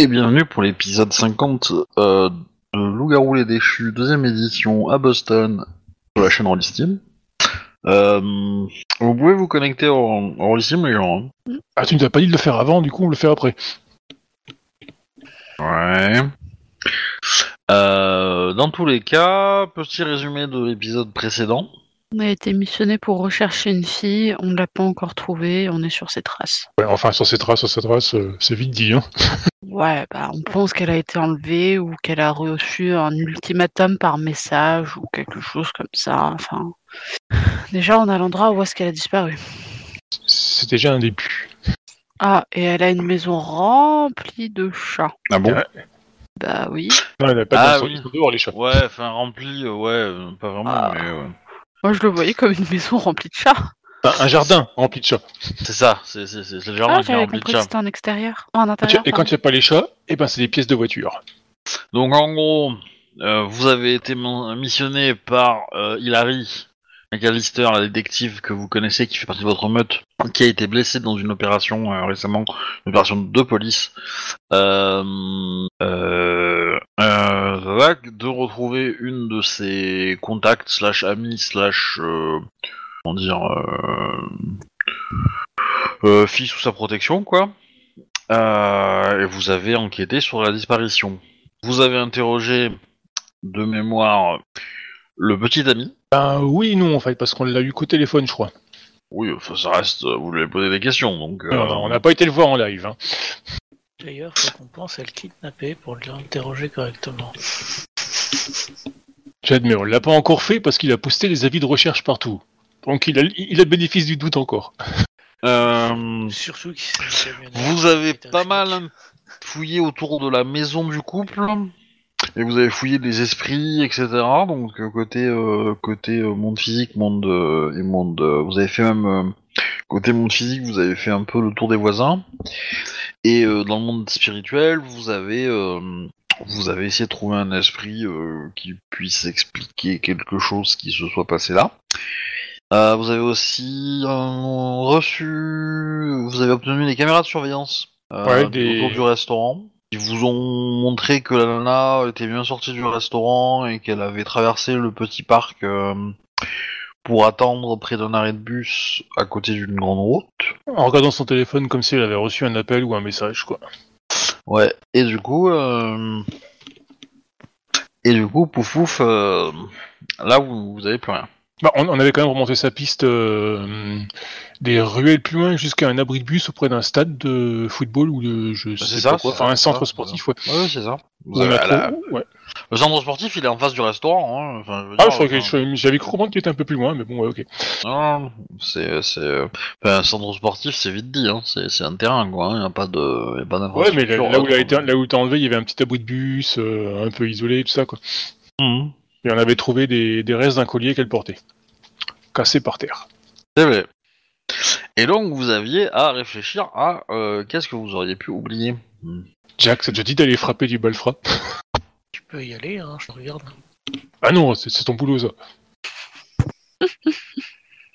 Et bienvenue pour l'épisode 50 euh, de Loup-garou les déchus, deuxième édition à Boston, sur la chaîne Rollistim. Euh, vous pouvez vous connecter en, en Rollistim, les gens. hein. Ah, tu ne t'as pas dit de le faire avant, du coup, on le fait après. Ouais. Euh, dans tous les cas, petit résumé de l'épisode précédent. On a été missionné pour rechercher une fille, on ne l'a pas encore trouvée, on est sur ses traces. Ouais, enfin, sur ces traces, sur ces traces, euh, c'est vite dit, hein. Ouais, bah on pense qu'elle a été enlevée ou qu'elle a reçu un ultimatum par message ou quelque chose comme ça. Enfin, déjà on a l'endroit où est-ce qu'elle a disparu. C'est déjà un début. Ah, et elle a une maison remplie de chats. Ah bon? Ouais. Bah oui. Non, il n'y a pas Ah de oui. ils sont dehors, les chats. Ouais, enfin rempli, euh, ouais, euh, pas vraiment, Ah. mais ouais. Moi je le voyais comme une maison remplie de chats. Un, un jardin rempli de chats. C'est ça, c'est le jardin Ah, qui est rempli de chats. c'était en extérieur. Oh, Et quand il n'y a pas les chats, eh ben, c'est des pièces de voiture. Donc en gros, euh, vous avez été missionné par euh, Hilary McAllister, la détective que vous connaissez, qui fait partie de votre meute, qui a été blessée dans une opération euh, récemment, une opération de police. Euh, euh, euh, de retrouver une de ses contacts slash amis slash euh, comment dire euh, euh, fille sous sa protection quoi. Et vous avez enquêté sur la disparition. Vous avez interrogé de mémoire le petit ami. Ben oui non, en fait, parce qu'on l'a eu qu'au téléphone, je crois. Oui, ça reste, vous lui avez posé des questions, donc... euh, On n'a pas été le voir en live. Hein. D'ailleurs, faut qu'on pense à le kidnapper pour l'interroger correctement. J'admets, on l'a pas encore fait parce qu'il a posté des avis de recherche partout. Donc il a, il a le bénéfice du doute encore. euh, Surtout qu'il s'est camionnette vous avez pas mal fouillé autour de la maison du couple, et vous avez fouillé des esprits, etc. Donc euh, côté euh, côté euh, monde physique, monde euh, et monde... euh, vous avez fait même... euh, côté monde physique, vous avez fait un peu le tour des voisins. Et euh, dans le monde spirituel, vous avez... euh, vous avez essayé de trouver un esprit euh, qui puisse expliquer quelque chose qui se soit passé là. Vous avez aussi reçu, vous avez obtenu des caméras de surveillance Ouais, des- autour du restaurant. Ils vous ont montré que la nana était bien sortie du restaurant et qu'elle avait traversé le petit parc pour attendre près d'un arrêt de bus à côté d'une grande route. En regardant son téléphone comme si elle avait reçu un appel ou un message, quoi. Ouais, et du coup, euh, et du coup, pouf pouf, euh, là vous, vous avez plus rien. Bah, on, on avait quand même remonté sa piste euh, des ruelles plus loin jusqu'à un abri de bus auprès d'un stade de football ou de je C'est sais ça, pas quoi, enfin un centre sportif, ouais. Ouais, c'est ça. Vous on avez- la- ouais. Le centre sportif, il est en face du restaurant. Hein. Enfin, je veux Ah, dire, je crois que enfin, je- j'avais cru comprendre qu'il était un peu plus loin, mais bon, ouais, ok. Non, c'est, c'est, euh, enfin, un centre sportif, c'est vite dit. Hein. C'est, c'est un terrain, quoi. Il n'y a pas de, y a pas Ouais, mais là, là où il a été, là où t'as enlevé, il y avait un petit abri de bus, euh, un peu isolé, tout ça, quoi. Mhm. Et on avait trouvé des, des restes d'un collier qu'elle portait, cassé par terre. C'est vrai. Et donc, vous aviez à réfléchir à euh, qu'est-ce que vous auriez pu oublier? Jack, ça te dit d'aller frapper du balfra? Tu peux y aller, hein, je te regarde. Ah non, c'est c'est ton boulot, ça.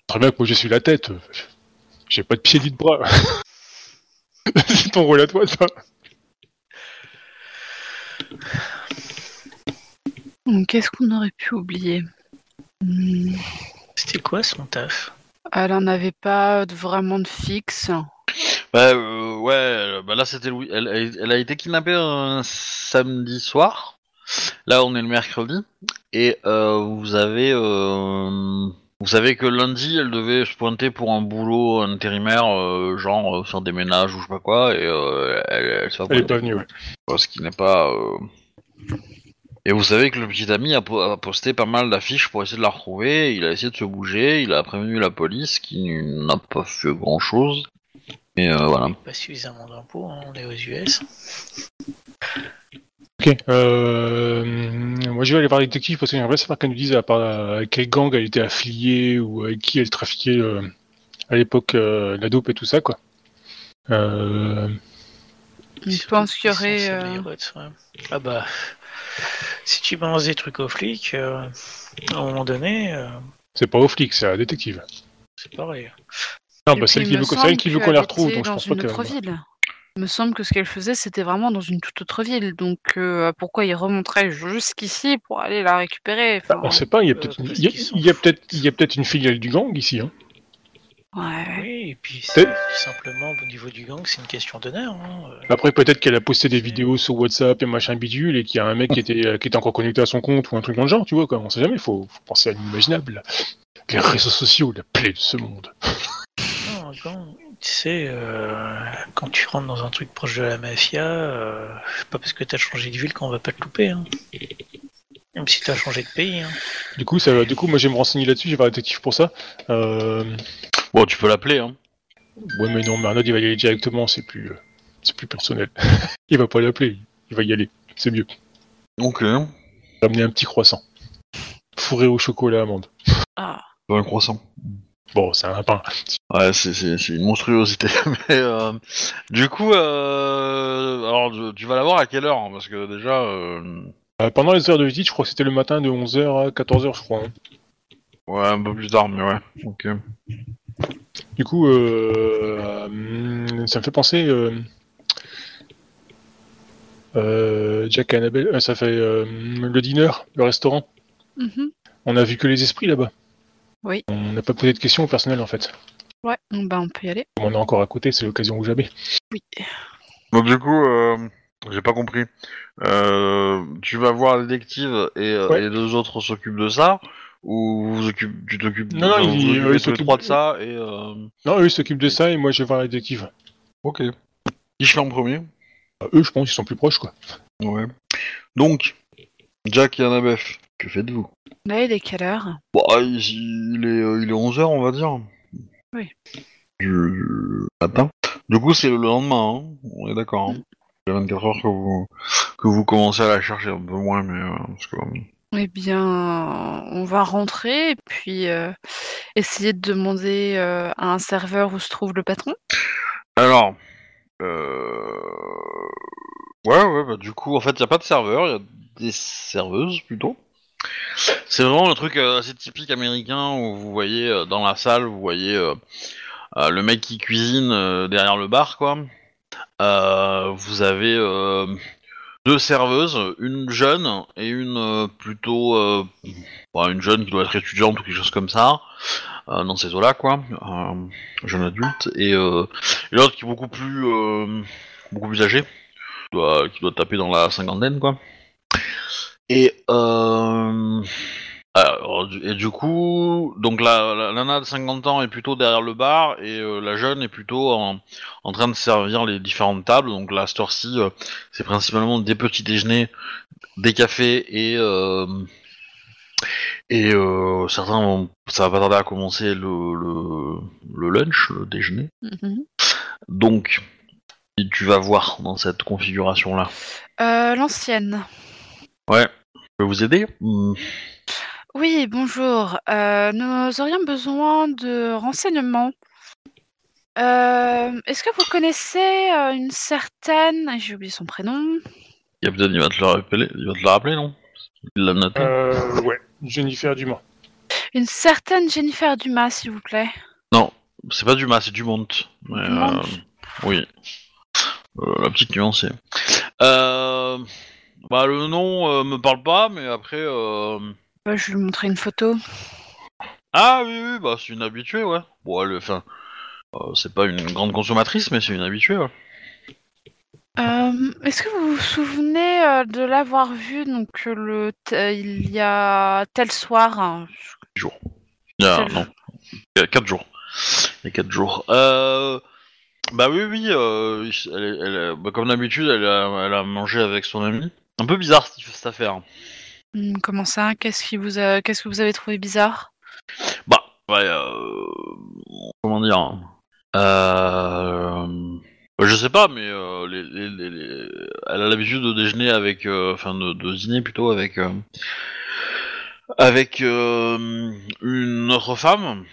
Très bien que moi, je suis la tête. J'ai pas de pied ni de bras. c'est ton rôle à toi, ça. Qu'est-ce qu'on aurait pu oublier? Hum, C'était quoi son taf? Elle en avait pas vraiment de fixe. Bah, euh, ouais, euh, bah là, c'était Louis. Elle, elle- elle a été kidnappée un samedi soir. Là, on est le mercredi. Et euh, vous avez. euh, Vous savez que lundi, elle devait se pointer pour un boulot intérimaire, euh, genre euh, faire des ménages ou je sais pas quoi, et euh, elle, elle s'est pas Elle est pointée. pas venue, ouais. Euh, Ce qui n'est pas. euh, Et vous savez que le petit ami a, po- a posté pas mal d'affiches pour essayer de la retrouver. Il a essayé de se bouger, il a prévenu la police qui n'a pas fait grand chose. Et euh, voilà. Pas suffisamment d'impôts, hein, on est aux US. Ok. Euh, moi, je vais aller voir les détectives parce que j'aimerais savoir qu'elle nous dise à, part, à quel gang elle était affiliée ou avec qui elle trafiquait euh, à l'époque euh, la dope et tout ça, quoi. Euh, Je pense qu'il y aurait. euh. Ah bah, si tu balances des trucs aux flics, euh, à un moment donné, euh, c'est pas aux flics, c'est à la détective. c'est pareil. Non, bah, qui me veut, qui veut qu'on qu'elle la retrouve, donc je dans pense pas une que. autre ville. Il me semble que ce qu'elle faisait, c'était vraiment dans une toute autre ville. Donc euh, pourquoi il remonterait jusqu'ici pour aller la récupérer? Bah, on sait pas, y a euh, peut-être une, il y a peut-être une filiale du gang ici. Hein. Ouais. Oui, et puis c'est simplement au niveau du gang, c'est une question d'honneur. Hein. euh. Après, peut-être qu'elle a posté des vidéos sur WhatsApp et machin bidule et qu'il y a un mec qui était, euh, qui était encore connecté à son compte ou un truc dans le genre, tu vois, quoi. On sait jamais, faut, faut penser à l'imaginable. Les réseaux sociaux, la plaie de ce monde. Non, gang, tu sais, euh, quand tu rentres dans un truc proche de la mafia, euh, c'est pas parce que t'as changé de ville qu'on va pas te louper. Hein. Même si t'as changé de pays. Hein. Du coup, ça, du coup, moi, je vais me renseigner là-dessus, j'ai un détective pour ça. Euh, Bon, tu peux l'appeler, hein. ouais, mais non, mais Arnaud, il va y aller directement, c'est plus, euh, c'est plus personnel. il va pas l'appeler, il va y aller, c'est mieux. Ok. Ramener un petit croissant. Fourré au chocolat amande. Ah. Un croissant. Bon, c'est un pain. Ouais, c'est, c'est, c'est une monstruosité. Mais euh, du coup, euh, alors tu- tu vas l'avoir à quelle heure hein, Parce que déjà, euh, Euh, pendant les heures de visite, je crois que c'était le matin de 11h à 14h, je crois. hein. ouais, un peu plus tard, mais ouais. Ok. Du coup, euh, euh, ça me fait penser. Euh, euh, Jack et Annabelle, euh, ça fait euh, le dîner, le restaurant. Mhm. On a vu que les esprits là-bas. Oui. On n'a pas posé de questions au personnel en fait. Ouais, bah on peut y aller. Comme on est encore à côté, c'est l'occasion ou jamais. Oui. Bon, du coup, euh, j'ai pas compris. Euh, tu vas voir la détective et, Ouais. et les deux autres s'occupent de ça Ou vous occupez, tu t'occupes Non, non, vous il- occupez euh, il tous les s'occupe- trois de ça et... Euh... Non, eux ils s'occupent de ça et moi je vais voir la détective. Ok. Qui je fais en premier Euh, eux, je pense, ils sont plus proches quoi. Ouais. Donc, Jack et Annabeth, que faites-vous? Là, il est quelle heure? Bon, il, il est, euh, il est 11h, on va dire. Oui. Du, matin. Du coup, c'est le lendemain, hein. on est d'accord. Hein. Il y a 24 heures que vous, que vous commencez à la chercher un peu moins, mais... euh, parce que, euh, Eh bien, on va rentrer et puis euh, essayer de demander euh, à un serveur où se trouve le patron. Alors... Euh... Ouais, ouais, bah du coup, en fait, il n'y a pas de serveur, il y a des serveuses, plutôt. C'est vraiment le truc assez typique américain où vous voyez dans la salle, vous voyez le mec qui cuisine derrière le bar, quoi. Vous avez deux serveuses, une jeune et une euh, plutôt euh, bon, une jeune qui doit être étudiante ou quelque chose comme ça, euh, dans ces eaux-là, quoi, euh, jeune adulte, et, euh, et l'autre qui est beaucoup plus beaucoup plus âgé, qui doit, qui doit taper dans la cinquantaine, quoi. Et alors, du- et du coup, donc la, la nana de 50 ans est plutôt derrière le bar et euh, la jeune est plutôt en, en train de servir les différentes tables. Donc là, cette heure-ci, euh, c'est principalement des petits déjeuners, des cafés et euh, et certains vont, ça va pas tarder à commencer le, le, le lunch, le déjeuner. Mhm. Donc, tu vas voir dans cette configuration-là. L'ancienne. Ouais. Je peux vous aider? Hmm. Oui, bonjour. Euh, nous aurions besoin de renseignements. Euh, Est-ce que vous connaissez euh, une certaine... J'ai oublié son prénom. Captain, il va te le rappeler, il va te le rappeler, non? Il l'a noté. Euh, ouais, Jennifer Dumas. Une certaine Jennifer Dumas, s'il vous plaît. Non, c'est pas du mas, c'est du monte. Mais, Du Mont. euh, oui. Euh, la petite nuance. Euh, bah, le nom euh, me parle pas, mais après. Je vais lui montrer une photo. Ah oui, oui, bah c'est une habituée, ouais. Bon, elle, enfin, euh, c'est pas une grande consommatrice, mais c'est une habituée, ouais. Euh, Est-ce que vous vous souvenez euh, de l'avoir vue donc le il y a tel soir hein, a, Quel non, il y a 4 jours. Il y a 4 jours. Euh, bah oui, oui, elle, elle bah, comme d'habitude, elle a, elle a mangé avec son ami. Un peu bizarre cette affaire. Hmm, Comment ça? Qu'est-ce qui vous a... Qu'est-ce que vous avez trouvé bizarre? Bah, ouais, euh, comment dire euh, bah, Je sais pas, mais euh, elle a l'habitude de déjeuner avec, euh, enfin de, dîner plutôt avec, euh, avec euh, une autre femme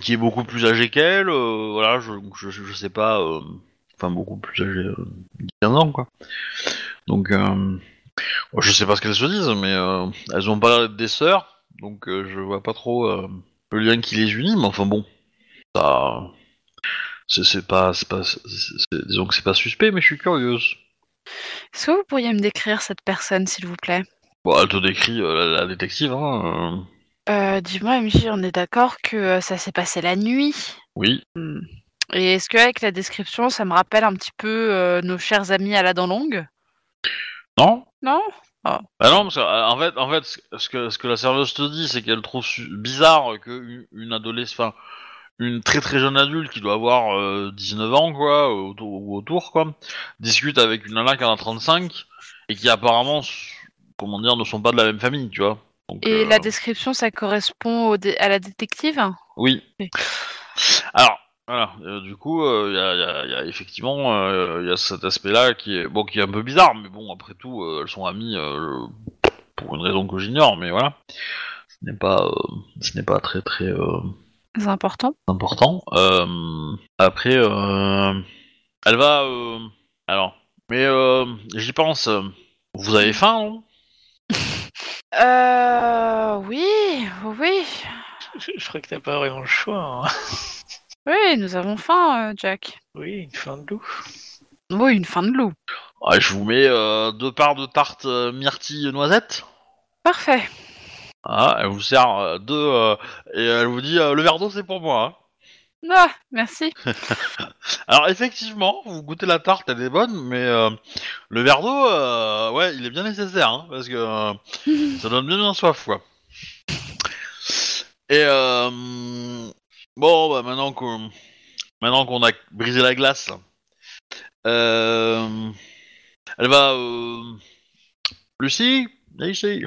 qui est beaucoup plus âgée qu'elle. euh, voilà, je, je, sais pas, euh, enfin beaucoup plus âgée, euh, 15 ans quoi. Donc, euh, je sais pas ce qu'elles se disent, mais euh, elles ont pas l'air d'être des sœurs, donc euh, je vois pas trop. euh, le lien qui les unit, mais enfin bon, ça, c'est c'est pas, c'est pas, c'est- c'est- disons que c'est pas suspect, mais je suis curieuse. Est-ce que vous pourriez me décrire cette personne, s'il vous plaît? Bon, elle te décrit la, la détective, hein. Dis-moi, MJ, on est d'accord que ça s'est passé la nuit? Oui. Hmm. Et est-ce qu'avec la description, ça me rappelle un petit peu nos chers amis à la dent longue Non. Non Bah non, parce que, euh, en fait, en fait, ce- que, ce que la serveuse te dit, c'est qu'elle trouve bizarre que une- adolescente, enfin, une très très jeune adulte qui doit avoir euh, 19 ans, quoi, autour, ou autour, quoi, discute avec une nana qui en a 35 et qui apparemment, comment dire, ne sont pas de la même famille, tu vois. Donc, Et euh, la description, ça correspond au dé- à la détective? Oui. Oui. Alors, voilà, euh, du coup, il y, a, y a- y a effectivement euh, y a cet aspect-là qui est bon, qui est un peu bizarre, mais bon, après tout, euh, elles sont amies euh, pour une raison que j'ignore, mais voilà, ce n'est pas, euh, ce n'est pas très très euh, C'est important. important. Euh, après, euh, elle va, euh, alors, mais euh, j'y pense. euh, Vous avez faim, non? Euh. Oui, oui. Je, je crois que t'as pas vraiment le choix. hein. Oui, nous avons faim, euh, Jack. Oui, une fin de loup. Oui, une faim de loup. Ah, Je vous mets euh, deux parts de tarte euh, myrtille noisette. Parfait. Ah, elle vous sert euh, deux euh, et elle vous dit euh, le verre d'eau c'est pour moi. hein. Ah, merci. Alors effectivement, vous goûtez la tarte, elle est bonne, mais euh, le verre d'eau, euh, ouais, il est bien nécessaire hein, parce que euh, ça donne bien bien soif quoi. Et euh, bon, bah maintenant qu'on maintenant qu'on a brisé la glace, euh, elle va euh, Lucie, viens ici.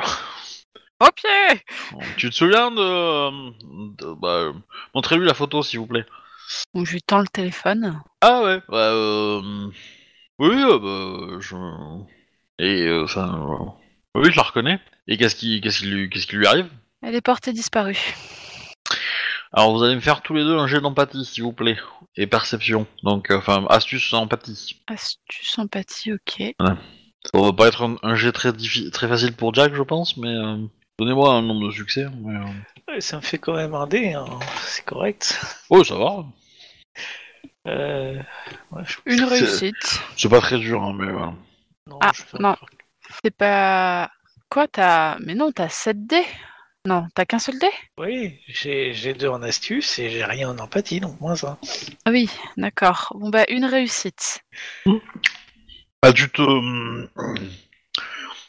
Au pied Tu te souviens de, de bah, montrez-lui la photo s'il vous plaît. Je lui tends le téléphone. Ah ouais. Bah, euh... Oui, euh, bah, je... Et euh, enfin, euh, oui, je la reconnais. Et qu'est-ce qui, qu'est-ce qui lui, qu'est-ce qui lui arrive? Elle est portée disparue. Alors vous allez me faire tous les deux un jet d'empathie, s'il vous plaît, et perception. Donc, euh, enfin, astuce empathie. Astuce, empathie, ok. Ça va pas être un, un jet très diffi- très facile pour Jack, je pense, mais euh, donnez-moi un nombre de succès. Mais, euh, Ouais, ça me fait quand même un dé, hein. c'est correct. Oh, ça va. Euh... ouais, je- Une réussite. C'est pas très dur, hein, mais voilà. Non, Ah, je non. C'est pas. Quoi, t'as. Mais non, t'as 7 dés Non, t'as qu'un seul dé? Oui, j'ai deux en astuce et j'ai rien en empathie, donc moins un. Ah Oui, d'accord. Bon, bah, une réussite. Ah, tu te,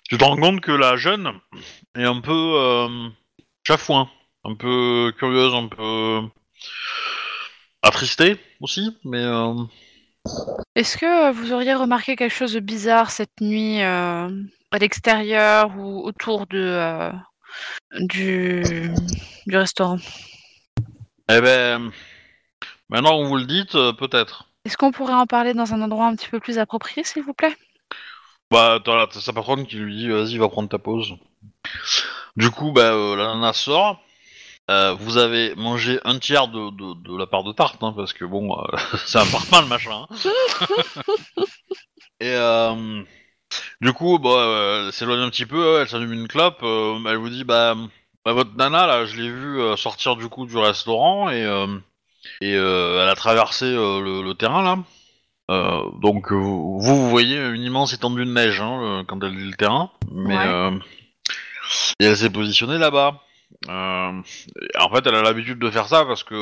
tu te rends compte que la jeune est un peu euh, chafouin, un peu curieuse, un peu attristée aussi, mais euh, Est-ce que euh, vous auriez remarqué quelque chose de bizarre cette nuit euh, à l'extérieur ou autour de, euh, du, du restaurant eh ben, maintenant que vous le dites, euh, peut-être. Est-ce qu'on pourrait en parler dans un endroit un petit peu plus approprié, s'il vous plaît? Bah, t'as la- t'as sa patronne qui lui dit vas-y, va prendre ta pause. Du coup, bah, euh, la nana sort. Euh, vous avez mangé un tiers de, de, de la part de tarte, hein, parce que bon, euh, c'est un parpaing le machin. hein. Et euh, du coup, bah, euh, elle s'éloigne un petit peu, elle s'allume une clope, euh, elle vous dit bah, bah, votre nana là, je l'ai vue euh, sortir du coup du restaurant et et elle a traversé le, le terrain là. Donc vous, vous voyez une immense étendue de neige hein, quand elle dit le terrain, mais Ouais. et elle s'est positionnée là-bas. En fait, elle a l'habitude de faire ça parce que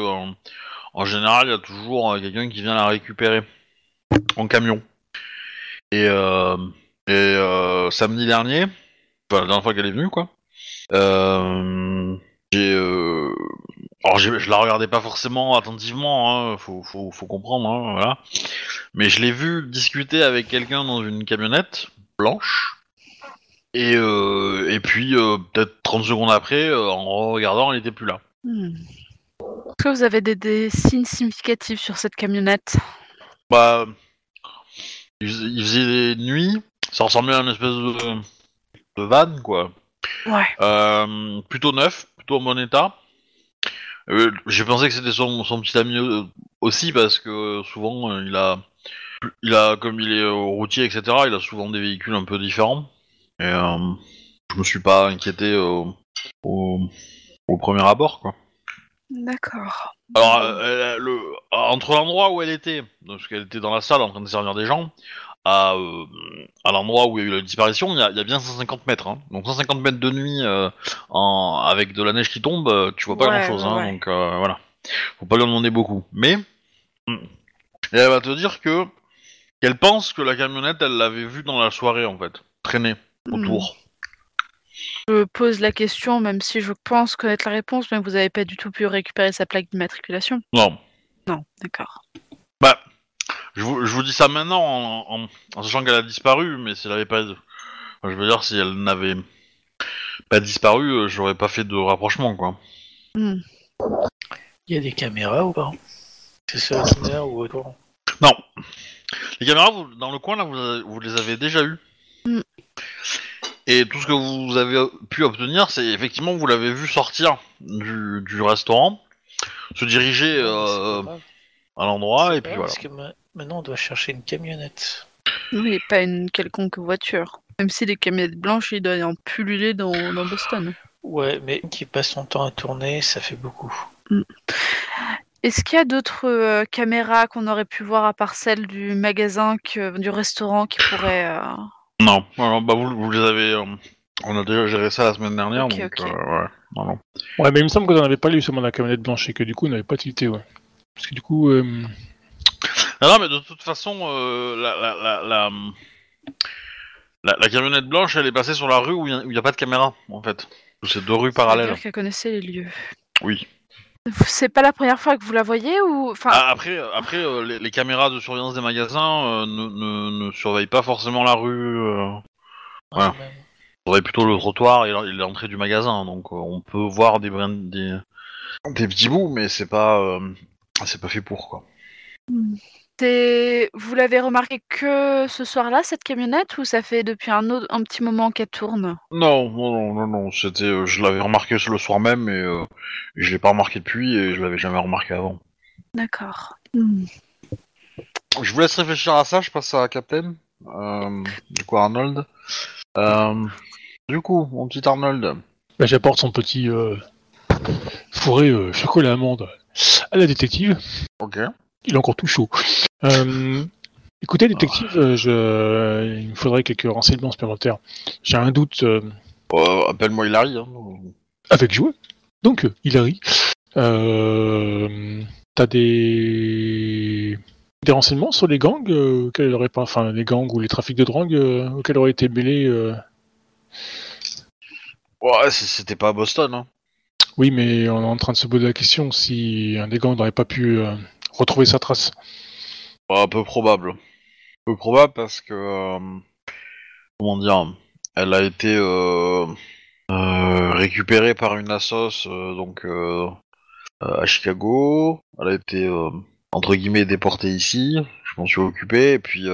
en, général, il y a toujours quelqu'un qui vient la récupérer en camion. Et, euh, et euh, samedi dernier, enfin la dernière fois qu'elle est venue, quoi. Euh, j'ai, euh, alors je la regardais pas forcément attentivement, hein, faut, faut, faut comprendre, hein, voilà. Mais je l'ai vu discuter avec quelqu'un dans une camionnette blanche. Et, et puis, peut-être 30 secondes après, en regardant, elle était plus là. Hmm. Est-ce que vous avez des, des signes significatifs sur cette camionnette? Bah, il faisait des nuits, ça ressemblait à une espèce de, de van, quoi. Ouais. Euh, plutôt neuf, plutôt en bon état. Euh, J'ai pensé que c'était son, son petit ami aussi parce que souvent euh, il a, il a comme il est routier etc. Il a souvent des véhicules un peu différents. Et euh, je me suis pas inquiété au, au premier abord quoi. D'accord. Alors, elle- le, entre l'endroit où elle était, parce qu'elle était dans la salle en train de servir des gens, à, euh, à l'endroit où il y a eu la disparition, il y a, il y a bien 150 mètres. hein. Donc 150 mètres de nuit euh, en, avec de la neige qui tombe, euh, tu vois pas Ouais, grand chose. ouais, hein, ouais. Donc euh, voilà, faut pas lui en demander beaucoup. Mais hmm, elle va te dire que qu'elle pense que la camionnette, elle l'avait vue dans la soirée en fait, traîner autour. Je pose la question, même si je pense connaître la réponse, mais vous avez pas du tout pu récupérer sa plaque d'immatriculation Non. Non, d'accord. Bah, je vous, je vous dis ça maintenant en, en- en sachant qu'elle a disparu, mais si elle avait pas, je veux dire si elle n'avait pas disparu, euh, j'aurais pas fait de rapprochement quoi. Hmm. Il y a des caméras ou pas? C'est au dîner ou autour Non, les caméras vous- dans le coin là, vous, avez- vous les avez déjà eues. Mm. Et tout ce que vous avez pu obtenir, c'est effectivement vous l'avez vu sortir du, du restaurant, se diriger euh, à l'endroit et puis voilà. Parce que ma- maintenant, on doit chercher une camionnette. Oui, pas une quelconque voiture. Même si les camionnettes blanches, il doit y en pulluler dans, dans Boston. Ouais, mais qui passe son temps à tourner, ça fait beaucoup. Est-ce qu'il y a d'autres euh, caméras qu'on aurait pu voir à part celle du magasin, que, du restaurant qui pourraient... euh, Non, alors, bah vous, vous les avez. euh, on a déjà géré ça la semaine dernière, donc euh, ouais, non, non. Ouais, mais il me semble qu'on n'avait pas lu justement la camionnette blanche et que du coup, on n'avait pas tilté, ouais. Parce que du coup, euh, Non, non, mais de toute façon, euh, la, la, la, la, camionnette blanche, elle est passée sur la rue où il n'y a, pas de caméra, en fait. C'est deux rues parallèles. C'est-à-dire qu'elle connaissait les lieux. Oui. C'est pas la première fois que vous la voyez ou... Enfin, Ah, après, après euh, les, les caméras de surveillance des magasins euh, ne, ne, ne surveillent pas forcément la rue. Euh, Ouais. Surveillent plutôt le trottoir et l'entrée du magasin. Donc euh, on peut voir des, brins- des, des petits bouts, mais c'est pas, euh, c'est pas fait pour, quoi. c'est- vous l'avez remarqué que ce soir-là, cette camionnette, ou ça fait depuis un, autre, un petit moment qu'elle tourne? Non, non, non, non, non, c'était, euh, je l'avais remarqué le soir même et euh, je l'ai pas remarqué depuis et je l'avais jamais remarqué avant. D'accord. Hmm. Je vous laisse réfléchir à ça, je passe à Captain. Euh, du coup, Arnold. Euh, du coup, mon petit Arnold. bah, j'apporte son petit euh, fourré euh, chocolat amande à la détective. Ok. Il est encore tout chaud. Euh, écoutez, détective, je... il me faudrait quelques renseignements supplémentaires. J'ai un doute euh, Euh, Appelle-moi Hilary. Hein. avec Joe. Donc, euh, Hilary, euh, t'as des... des renseignements sur les gangs aurait pas... Enfin, les gangs ou les trafics de drogue auxquels aurait été mêlés euh, Ouais, c'était pas à Boston. Hein. Oui, mais on est en train de se poser la question si un des gangs n'aurait pas pu retrouver sa trace. Ouais, peu probable. Peu probable parce que. euh, comment dire Elle a été euh, euh, récupérée par une assos donc à Chicago. Elle a été entre guillemets déportée ici. Je m'en suis occupé et puis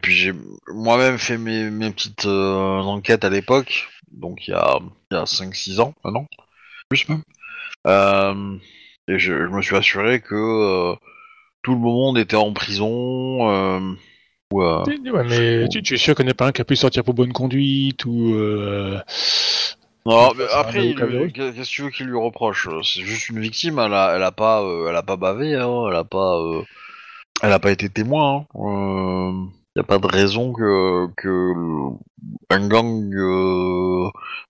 puis j'ai moi-même fait mes, mes petites enquêtes à l'époque. Donc il y a y a 5-6 ans maintenant, plus même. Et je, me suis assuré que tout le monde était en prison. Euh, ou, euh, Ouais, mais tu, tu es sûr qu'il n'y a pas un qui a pu sortir pour bonne conduite ou... euh, Non, mais après, qu'est-ce que tu veux qu'il lui reproche? C'est juste une victime. Elle a, elle a pas, elle a pas bavé. Hein, elle a pas, elle a pas été témoin. Il n'y a pas de raison que que un gang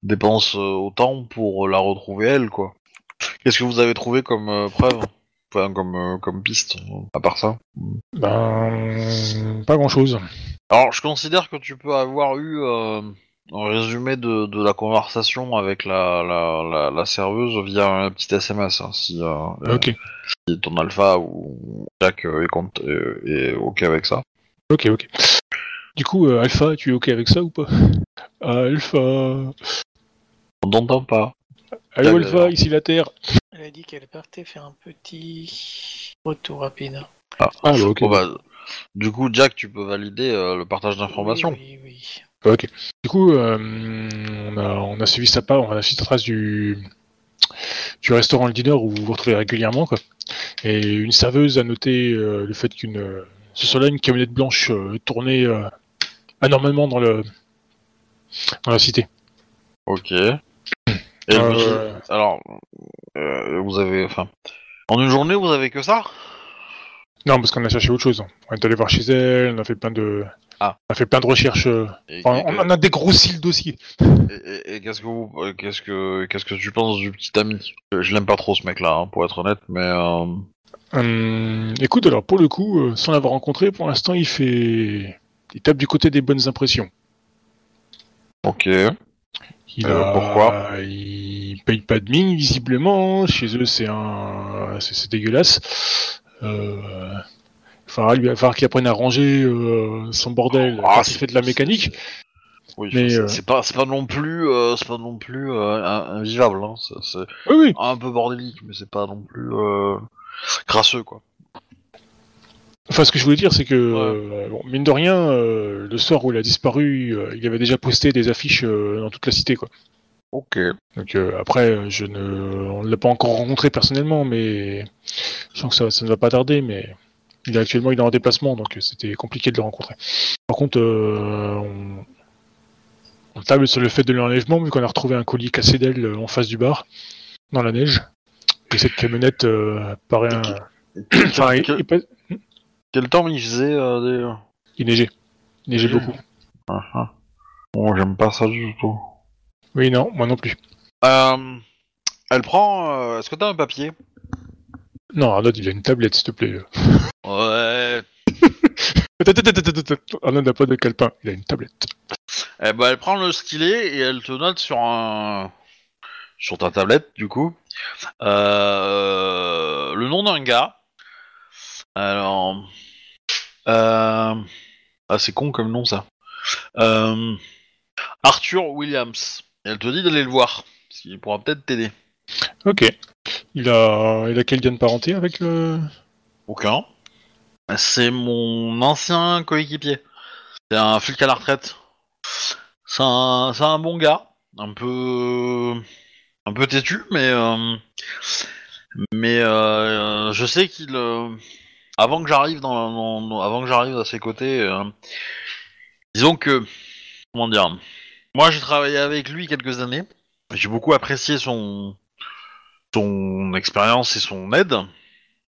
dépense autant pour la retrouver elle, quoi. Qu'est-ce que vous avez trouvé comme preuve? Enfin, comme euh, comme piste, euh, à part ça. Ben... Pas grand-chose. Alors, je considère que tu peux avoir eu euh, un résumé de, de la conversation avec la, la, la, la serveuse via un petit SMS, hein, si, euh, Ok, si ton alpha ou Jack euh, est, euh, est ok avec ça. ok, ok. Du coup, euh, Alpha, tu es ok avec ça ou pas? Alpha On t'entend pas. Allô. Alpha, ici la Terre Elle a dit qu'elle partait faire un petit retour rapide. Ah bah ok. Bon, bah, du coup, Jack, tu peux valider euh, le partage d'informations. Oui, oui, Ok. Du coup, euh, on, a, on a suivi sa part, on a suivi sa trace du, du restaurant Le Diner où vous vous retrouvez régulièrement, quoi. Et une serveuse a noté euh, le fait qu'une ce soit là une camionnette blanche euh, tournait euh, anormalement dans le dans la cité. Ok. Et Euh, alors, euh, vous avez, enfin, En une journée, vous avez que ça? Non, parce qu'on a cherché autre chose. On est allé voir chez elle, on a fait plein de, Ah. on a fait plein de recherches. euh, Et, enfin, et on, a dégrossi le dossier. et- et- et qu'est-ce que vous, euh, qu'est-ce que, qu'est-ce que tu penses du petit ami? Je, je l'aime pas trop ce mec-là, hein, pour être honnête, mais euh, Hum, écoute, alors pour le coup, euh, sans l'avoir rencontré, pour l'instant, il fait, il tape du côté des bonnes impressions. ok. Il Euh, pourquoi Il paye pas de mine, visiblement. Chez eux, c'est un, c'est dégueulasse. Euh... Il faudra lui falloir qu'il apprenne à ranger euh, son bordel Ah, quand il fait de la mécanique. Oui, Mais, c'est, euh, c'est pas, non plus, c'est pas non plus invivable. Hein. C'est, c'est Oui, oui. un peu bordélique, mais c'est pas non plus crasseux, quoi. Enfin, ce que je voulais dire, c'est que, euh, bon, mine de rien, euh, le soir où il a disparu, euh, il avait déjà posté des affiches euh, dans toute la cité, quoi. Ok. Donc euh, après, je ne, on ne l'a pas encore rencontré personnellement, mais je sens que ça, ça ne va pas tarder. Mais il est actuellement, il est en déplacement, donc c'était compliqué de le rencontrer. Par contre, euh, on, on table sur le fait de l'enlèvement, vu qu'on a retrouvé un colis cassé d'elle en face du bar, dans la neige. Et cette camionnette euh, paraît un... enfin, il, quel, temps il faisait euh, des... il neigeait. Il neigeait beaucoup. Ah, ah. Bon, j'aime pas ça du tout. Oui, non, moi non plus. Euh, elle prend. euh, Est-ce que t'as un papier? Non, Arnaud, il a une tablette, s'il te plaît. Ouais. Attends, attends, attends, attends, attends. Arnaud n'a pas de calepin, il a une tablette. Eh ben, elle prend le stylet et elle te note sur un. Sur ta tablette, du coup. euh, le nom d'un gars. Alors. Euh... Ah, c'est con comme nom ça. Euh, Arthur Williams. Elle te dit d'aller le voir. Parce qu'il pourra peut-être t'aider. Ok. Il a, il a quel lien de parenté avec le. Aucun. C'est mon ancien coéquipier. C'est un flic à la retraite. C'est un, c'est un bon gars. Un peu. Un peu têtu, mais. euh, mais euh, je sais qu'il. Avant que j'arrive dans, avant que j'arrive à ses côtés. euh, disons que. Comment dire Moi j'ai travaillé avec lui quelques années. J'ai beaucoup apprécié son. son expérience et son aide.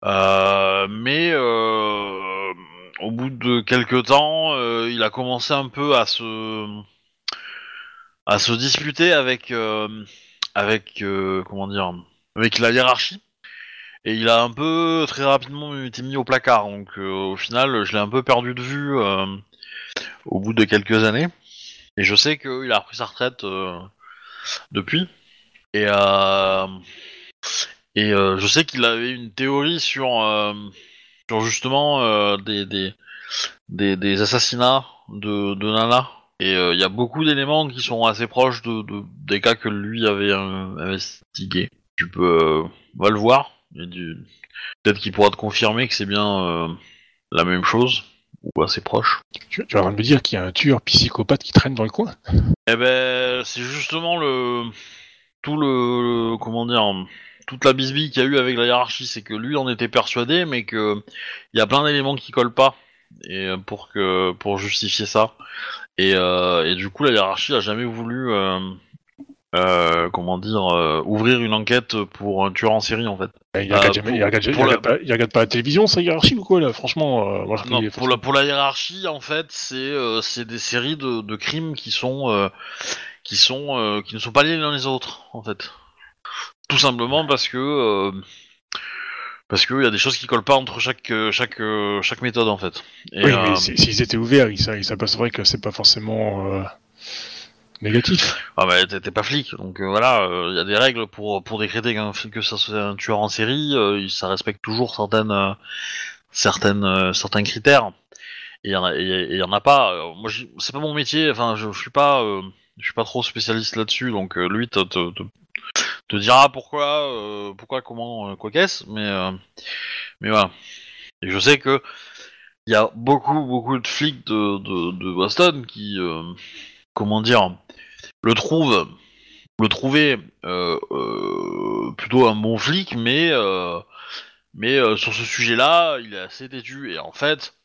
Euh, mais euh, au bout de quelques temps, il a commencé un peu à se à se disputer avec avec comment dire avec la hiérarchie et il a un peu très rapidement été mis au placard. Donc euh, au final, je l'ai un peu perdu de vue euh, au bout de quelques années. Et je sais qu'il a repris sa retraite euh, depuis. Et je sais qu'il avait une théorie sur, justement des, des, des, assassinats de, Nana. Et il y a beaucoup d'éléments qui sont assez proches de, de- des cas que lui avait euh, investigués. Tu peux euh, va le voir. Du- Peut-être qu'il pourra te confirmer que c'est bien euh, la même chose, ou assez proche. Tu, tu es en train de me dire qu'il y a un tueur psychopathe qui traîne dans le coin Eh ben, c'est justement le tout le, le- comment dire toute la bisbille qu'il y a eu avec la hiérarchie, c'est que lui en était persuadé, mais que il y a plein d'éléments qui collent pas et euh, pour que pour justifier ça. Et, euh, et du coup, la hiérarchie a jamais voulu euh, euh, comment dire euh, ouvrir une enquête pour un tueur en série en fait. il Euh, regarde, pour- il, regarde, il la- pas, il regarde pas la télévision, sa hiérarchie ou quoi là Franchement, euh, moi, Non, pour la, pour la hiérarchie, en fait, c'est euh, c'est des séries de, de crimes qui sont euh, qui sont euh, qui ne sont pas liés les uns les autres, en fait. Tout simplement parce que euh, parce que il y a des choses qui collent pas entre chaque euh, chaque euh, chaque méthode, en fait. Et, Oui, euh, mais si- s'ils étaient ouverts, ils ils s'apercevraient que c'est pas forcément euh, négatif. ah bah, t'es pas flic, donc euh, voilà, euh, il y a des règles pour pour décréter que ça soit un tueur en série, euh, ça respecte toujours certaines euh, certaines euh, certains critères. Et il y en a, pas. Euh, moi, c'est pas mon métier. Enfin, je, suis pas, euh, je suis pas trop spécialiste là-dessus. Donc, euh, lui te, te, te, dira pourquoi, euh, pourquoi, comment, euh, quoi qu'est-ce. Mais, euh, mais voilà. Et je sais que il y a beaucoup, beaucoup de flics de, de, Boston qui, euh, comment dire, le trouvent, le trouver euh, euh, plutôt un bon flic, mais, euh, mais sur ce sujet-là, il est assez têtu. Et en fait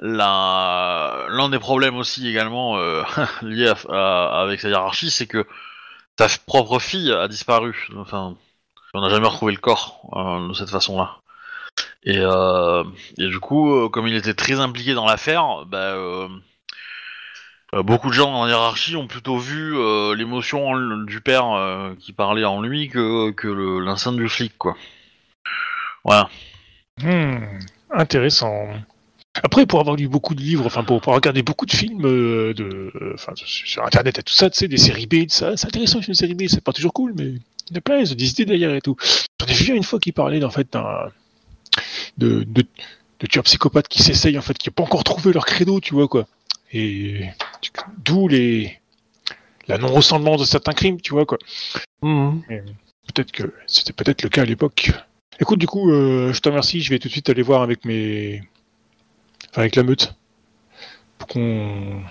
l'un des problèmes aussi également euh, lié à- à- avec sa hiérarchie, c'est que f- propre fille a disparu. Enfin, On n'a jamais retrouvé le corps euh, de cette façon-là. Et, euh, et du coup, comme il était très impliqué dans l'affaire, bah, euh, euh, beaucoup de gens en hiérarchie ont plutôt vu euh, l'émotion en- du père euh, qui parlait en lui que, que du flic, quoi. Voilà. Hmm, intéressant. Après, pour avoir lu beaucoup de livres, enfin pour, pour regarder beaucoup de films euh, de, euh, sur Internet et tout ça, tu sais, des séries B, tout ça, c'est intéressant une série B, c'est pas toujours cool, mais il y a plein, ils ont des idées derrière et tout. J'en ai vu une fois qui parlait en fait d'un de, de, de tueurs qui s'essayent en fait, qui n'ont pas encore trouvé leur credo, tu vois quoi. Et d'où les la non ressemblance de certains crimes, tu vois quoi. Mais Peut-être que c'était peut-être le cas à l'époque. Écoute, du coup, euh, je te remercie. Je vais tout de suite aller voir avec mes, enfin, avec la meute, pour qu'on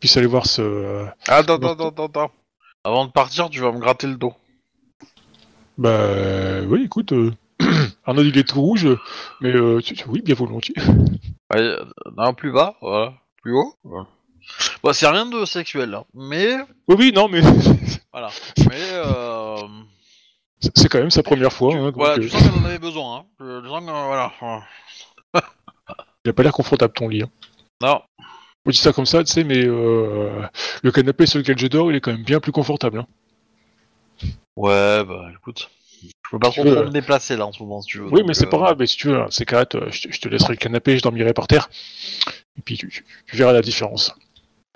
puisse aller voir ce. Attends, attends, attends, attends. Avant de partir, tu vas me gratter le dos. Bah, oui, écoute, euh, Arnaud il est tout rouge, mais euh, oui, bien volontiers. Ouais, euh, non, plus bas, voilà. Plus haut. Voilà. Bon, c'est rien de sexuel, là. Mais, Oui, oui, non, mais voilà. Mais, euh... c'est quand même sa première fois. hein, donc, voilà, euh, tu sens qu'elle en avait besoin, hein. Je sens que, voilà. il a pas l'air confortable ton lit. Hein. Non. Je dis ça comme ça, tu sais, mais euh, le canapé sur lequel je dors, il est quand même bien plus confortable. Hein. Ouais, bah, écoute. Je peux pas Tu trop, veux, trop me déplacer, là, en ce moment, si tu veux. Oui, donc, mais c'est euh, pas grave. Mais si tu veux, c'est carré, je, te- je te laisserai le canapé, je dormirai par terre. Et puis tu, tu- tu verras la différence.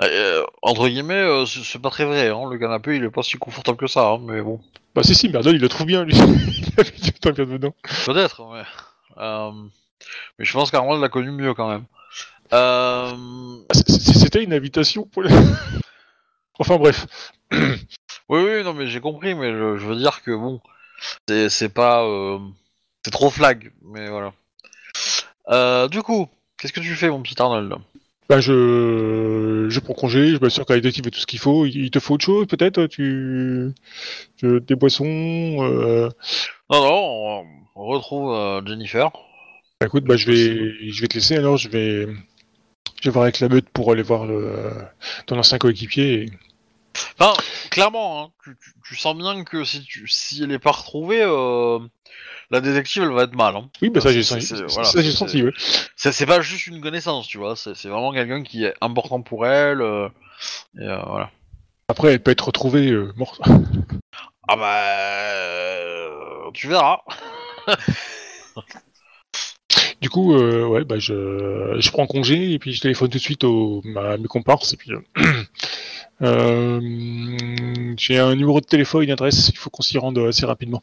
Euh, entre guillemets, euh, c'est c'est pas très vrai, hein. Le canapé, il est pas si confortable que ça, hein, mais bon. Bah si, si, Merdon, il le trouve bien, lui. il a mis du temps bien dedans. Peut-être, mais... Euh... Mais je pense qu'Armand l'a connu mieux, quand même. Euh... Ah, C'était une invitation pour le... enfin bref. Oui, oui, non, mais j'ai compris, mais je, je veux dire que bon, c'est c'est pas. euh, c'est trop flag, mais voilà. Euh, du coup, qu'est-ce que tu fais, mon petit Arnold? Bah je, je prends congé, je m'assure qu'à détective et tout ce qu'il faut. Il te faut autre chose peut-être tu... tu- Des boissons euh... Non, non, on, on retrouve euh, Jennifer. bah, Écoute, bah je vais, je vais te laisser alors, je vais... Je vais voir avec la meute pour aller voir le... ton ancien coéquipier. et- Enfin, clairement, hein, tu, tu- tu sens bien que si, tu, si elle est pas retrouvée, euh, la détective, elle va être mal. Hein. Oui, bah ça j'ai senti. c'est- voilà, pas juste une connaissance, tu vois, c'est vraiment quelqu'un qui est important pour elle. euh, et euh, voilà. Après, elle peut être retrouvée morte. Ah bah. tu verras. Du coup, euh, ouais, bah je, je prends congé et puis je téléphone tout de suite au, à mes comparses et puis euh, j'ai un numéro de téléphone, une adresse, il faut qu'on s'y rende assez rapidement.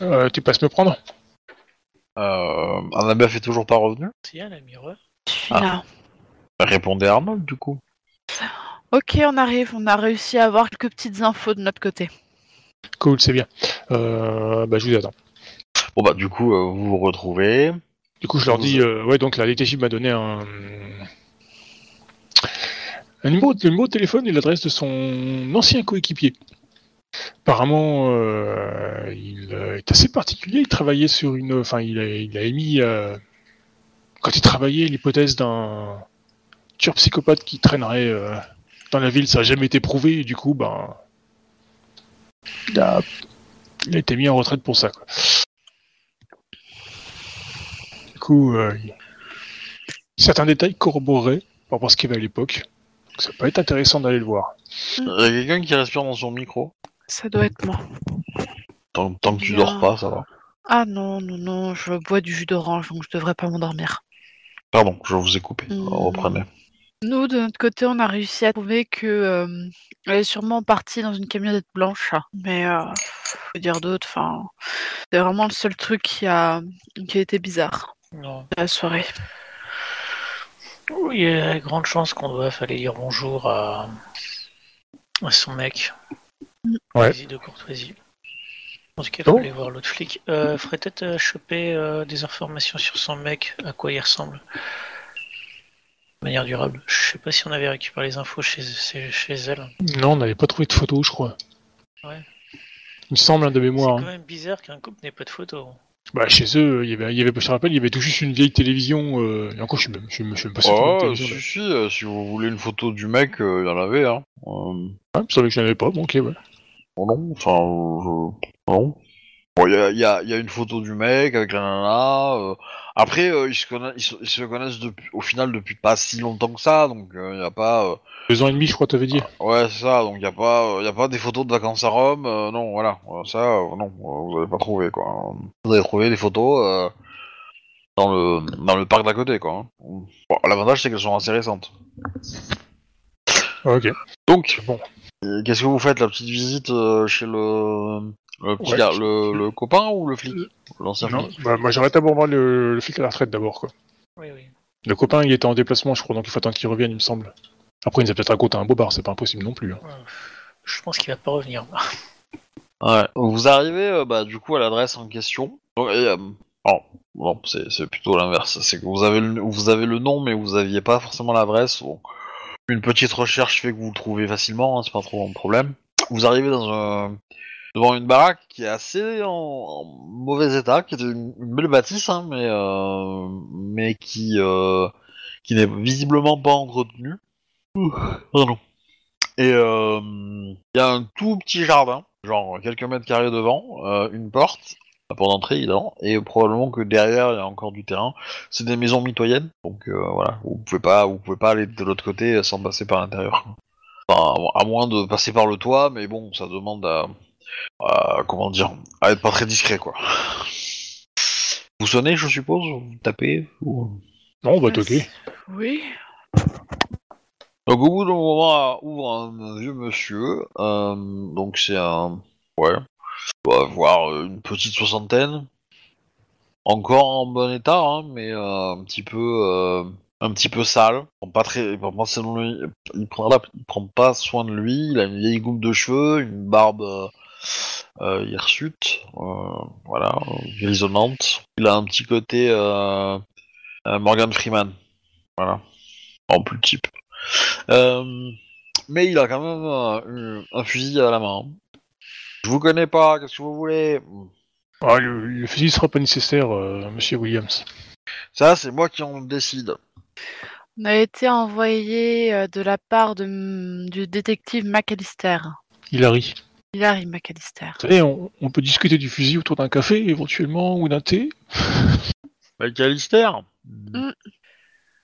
Euh, tu passes me prendre? Euh, Annabeth est toujours pas revenue. C'est un amireur. Je suis Ah. là. Répondez Arnold, du coup. Ok, on arrive. On a réussi à avoir quelques petites infos de notre côté. Cool, c'est bien. Euh, bah je vous attends. Bon bah du coup euh, vous vous retrouvez. Du coup, je leur dis, euh, ouais, donc la détective m'a donné un, le numéro de téléphone et l'adresse de son ancien coéquipier. Apparemment, euh, il euh, est assez particulier. Il travaillait sur une, enfin, il a, il a émis euh, quand il travaillait l'hypothèse d'un tueur psychopathe qui traînerait dans la ville. Ça n'a jamais été prouvé et du coup, ben, il a, été mis en retraite pour ça. Du coup, certains détails corroborés par rapport à ce qu'il y avait à l'époque. Ça peut être intéressant d'aller le voir. Il y a quelqu'un qui respire dans son micro. Ça doit être moi. Tant, tant que tu dors pas, ça va. Ah non, non, non, je bois du jus d'orange, donc je devrais pas m'endormir. Pardon, je vous ai coupé. Hmm. Reprenez. Nous, de notre côté, on a réussi à trouver que euh, elle est sûrement partie dans une camionnette blanche. Mais euh, faut dire d'autres. Enfin, c'est vraiment le seul truc qui a qui a été bizarre Non. la soirée. Oui, il y a grande chance qu'on doive aller dire bonjour à, à son mec. Ouais. De courtoisie. En tout cas, Oh. faut aller voir l'autre flic. Euh, faudrait peut-être euh, choper euh, des informations sur son mec, à quoi il ressemble. De manière durable. Je sais pas si on avait récupéré les infos chez, chez, elle. Non, on n'avait pas trouvé de photos, je crois. Ouais. Il me semble, de C'est mémoire. quand hein. même bizarre qu'un couple n'ait pas de photos. Bah, chez eux, il y avait, il y avait, je te rappelle, il y avait tout juste une vieille télévision. Euh, et encore, je suis même, je suis, je suis même pas sûr Oh, télévision, si, si, euh, si vous voulez une photo du mec, euh, il y en avait, hein. Euh. Ouais, je savais que je n'en avais pas, bon, ok, ouais. Oh non, enfin, non. Bon, il y a, il y, a, il y a une photo du mec avec la nana. euh, Après, euh, ils, se connaissent, ils, se, ils se connaissent depuis, au final depuis pas si longtemps que ça, donc il n'y a pas. euh, Deux ans et demi, je crois, t'avais dit. Ouais, c'est ça, donc il n'y a, pas, euh, y a pas des photos de vacances à Rome, euh, non, voilà, euh, ça, euh, non, euh, vous n'avez pas trouvé, quoi. Vous avez trouvé des photos euh, dans, le, dans le parc d'à côté, quoi. hein. Bon, L'avantage, c'est qu'elles sont assez récentes. Ah, ok. Donc, Bon. euh, qu'est-ce que vous faites, la petite visite euh, chez le, le, petit Ouais. gars- le, le copain ou le flic L'ancien flic bah, moi, j'aimerais d'abord le, le flic à la retraite d'abord, quoi. Oui, oui. Le copain, il était en déplacement, je crois, donc il faut attendre qu'il revienne, il me semble. Après, il nous a peut-être raconté un beau bar, c'est pas impossible non plus. hein. Je pense qu'il va pas revenir. Ouais. Vous arrivez, euh, bah, du coup, à l'adresse en question. Donc, et, euh, alors, c'est c'est plutôt l'inverse. C'est que vous avez, le, vous avez le nom, mais vous aviez pas forcément l'adresse. Bon. Une petite recherche fait que vous le trouvez facilement, hein, c'est pas trop un problème. Vous arrivez dans un, devant une baraque qui est assez en, mauvais état, qui est une, belle bâtisse, hein, mais, euh, mais qui, euh, qui n'est visiblement pas entretenue. Pardon. Et euh, il y a un tout petit jardin, genre quelques mètres carrés devant, une porte, porte d'entrée et probablement que derrière il y a encore du terrain. C'est des maisons mitoyennes, donc voilà, vous pouvez pas, vous pouvez pas aller de l'autre côté sans passer par l'intérieur. Enfin, à moins de passer par le toit, mais bon, ça demande à, à- comment dire, à être pas très discret quoi. Vous sonnez, je suppose, vous tapez. ou- Non, bah, toquer. Oui. Donc au bout d'un moment, ouvre un vieux monsieur. euh, donc c'est un, ouais, on doit avoir euh, une petite soixantaine, encore en bon état, hein, mais euh, un petit peu, euh, un petit peu sale. Il prend pas très, il prend pas soin de lui- il prend, il prend pas soin de lui. Il a une vieille coupe de cheveux, une barbe euh, hirsute, euh, voilà, grisonnante. Il a un petit côté euh, euh, Morgan Freeman, voilà, en plus type. Euh, mais il a quand même un, un fusil à la main. Je vous connais pas, qu'est-ce que vous voulez? Ah, le, le fusil sera pas nécessaire, euh, monsieur Williams. Ça, c'est moi qui en décide. On a été envoyé de la part de, du détective McAllister. Hilary. Hilary McAllister. Vous savez, on, on peut discuter du fusil autour d'un café, éventuellement, ou d'un thé. McAllister Mm.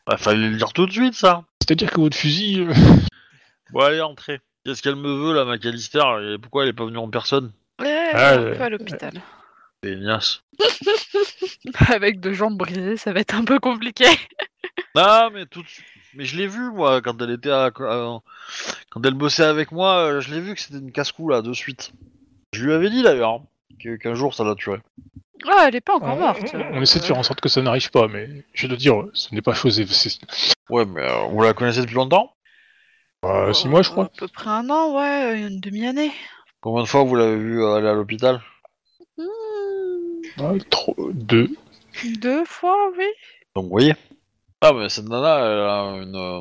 Bah, fallait le dire tout de suite, ça. C'est-à-dire que votre fusil... euh, Bon, allez, entrez. Qu'est-ce qu'elle me veut, là, McAllister? Et Pourquoi elle est pas venue en personne? Ouais, Ah, un ouais. peu à l'hôpital. Ignace. Avec deux jambes brisées, ça va être un peu compliqué. Ah, mais tout de suite. Mais je l'ai vu, moi, quand elle était à... à- Quand elle bossait avec moi, euh, je l'ai vu que c'était une casse-cou, là, de suite. Je lui avais dit, d'ailleurs, hein, que- qu'un jour, ça la tuerait. Ah, elle est pas encore on, morte. on essaie de faire en sorte que ça n'arrive pas, mais je dois dire, ce n'est pas chose... c'est- Ouais, mais euh, vous la connaissez depuis longtemps? Euh, six mois, je crois. À peu près un an, ouais, une demi-année. Combien de fois vous l'avez vu euh, aller à l'hôpital? Hmm, Ouais, trop- deux. deux fois, oui. Donc vous voyez. Ah mais cette nana, elle a une, euh,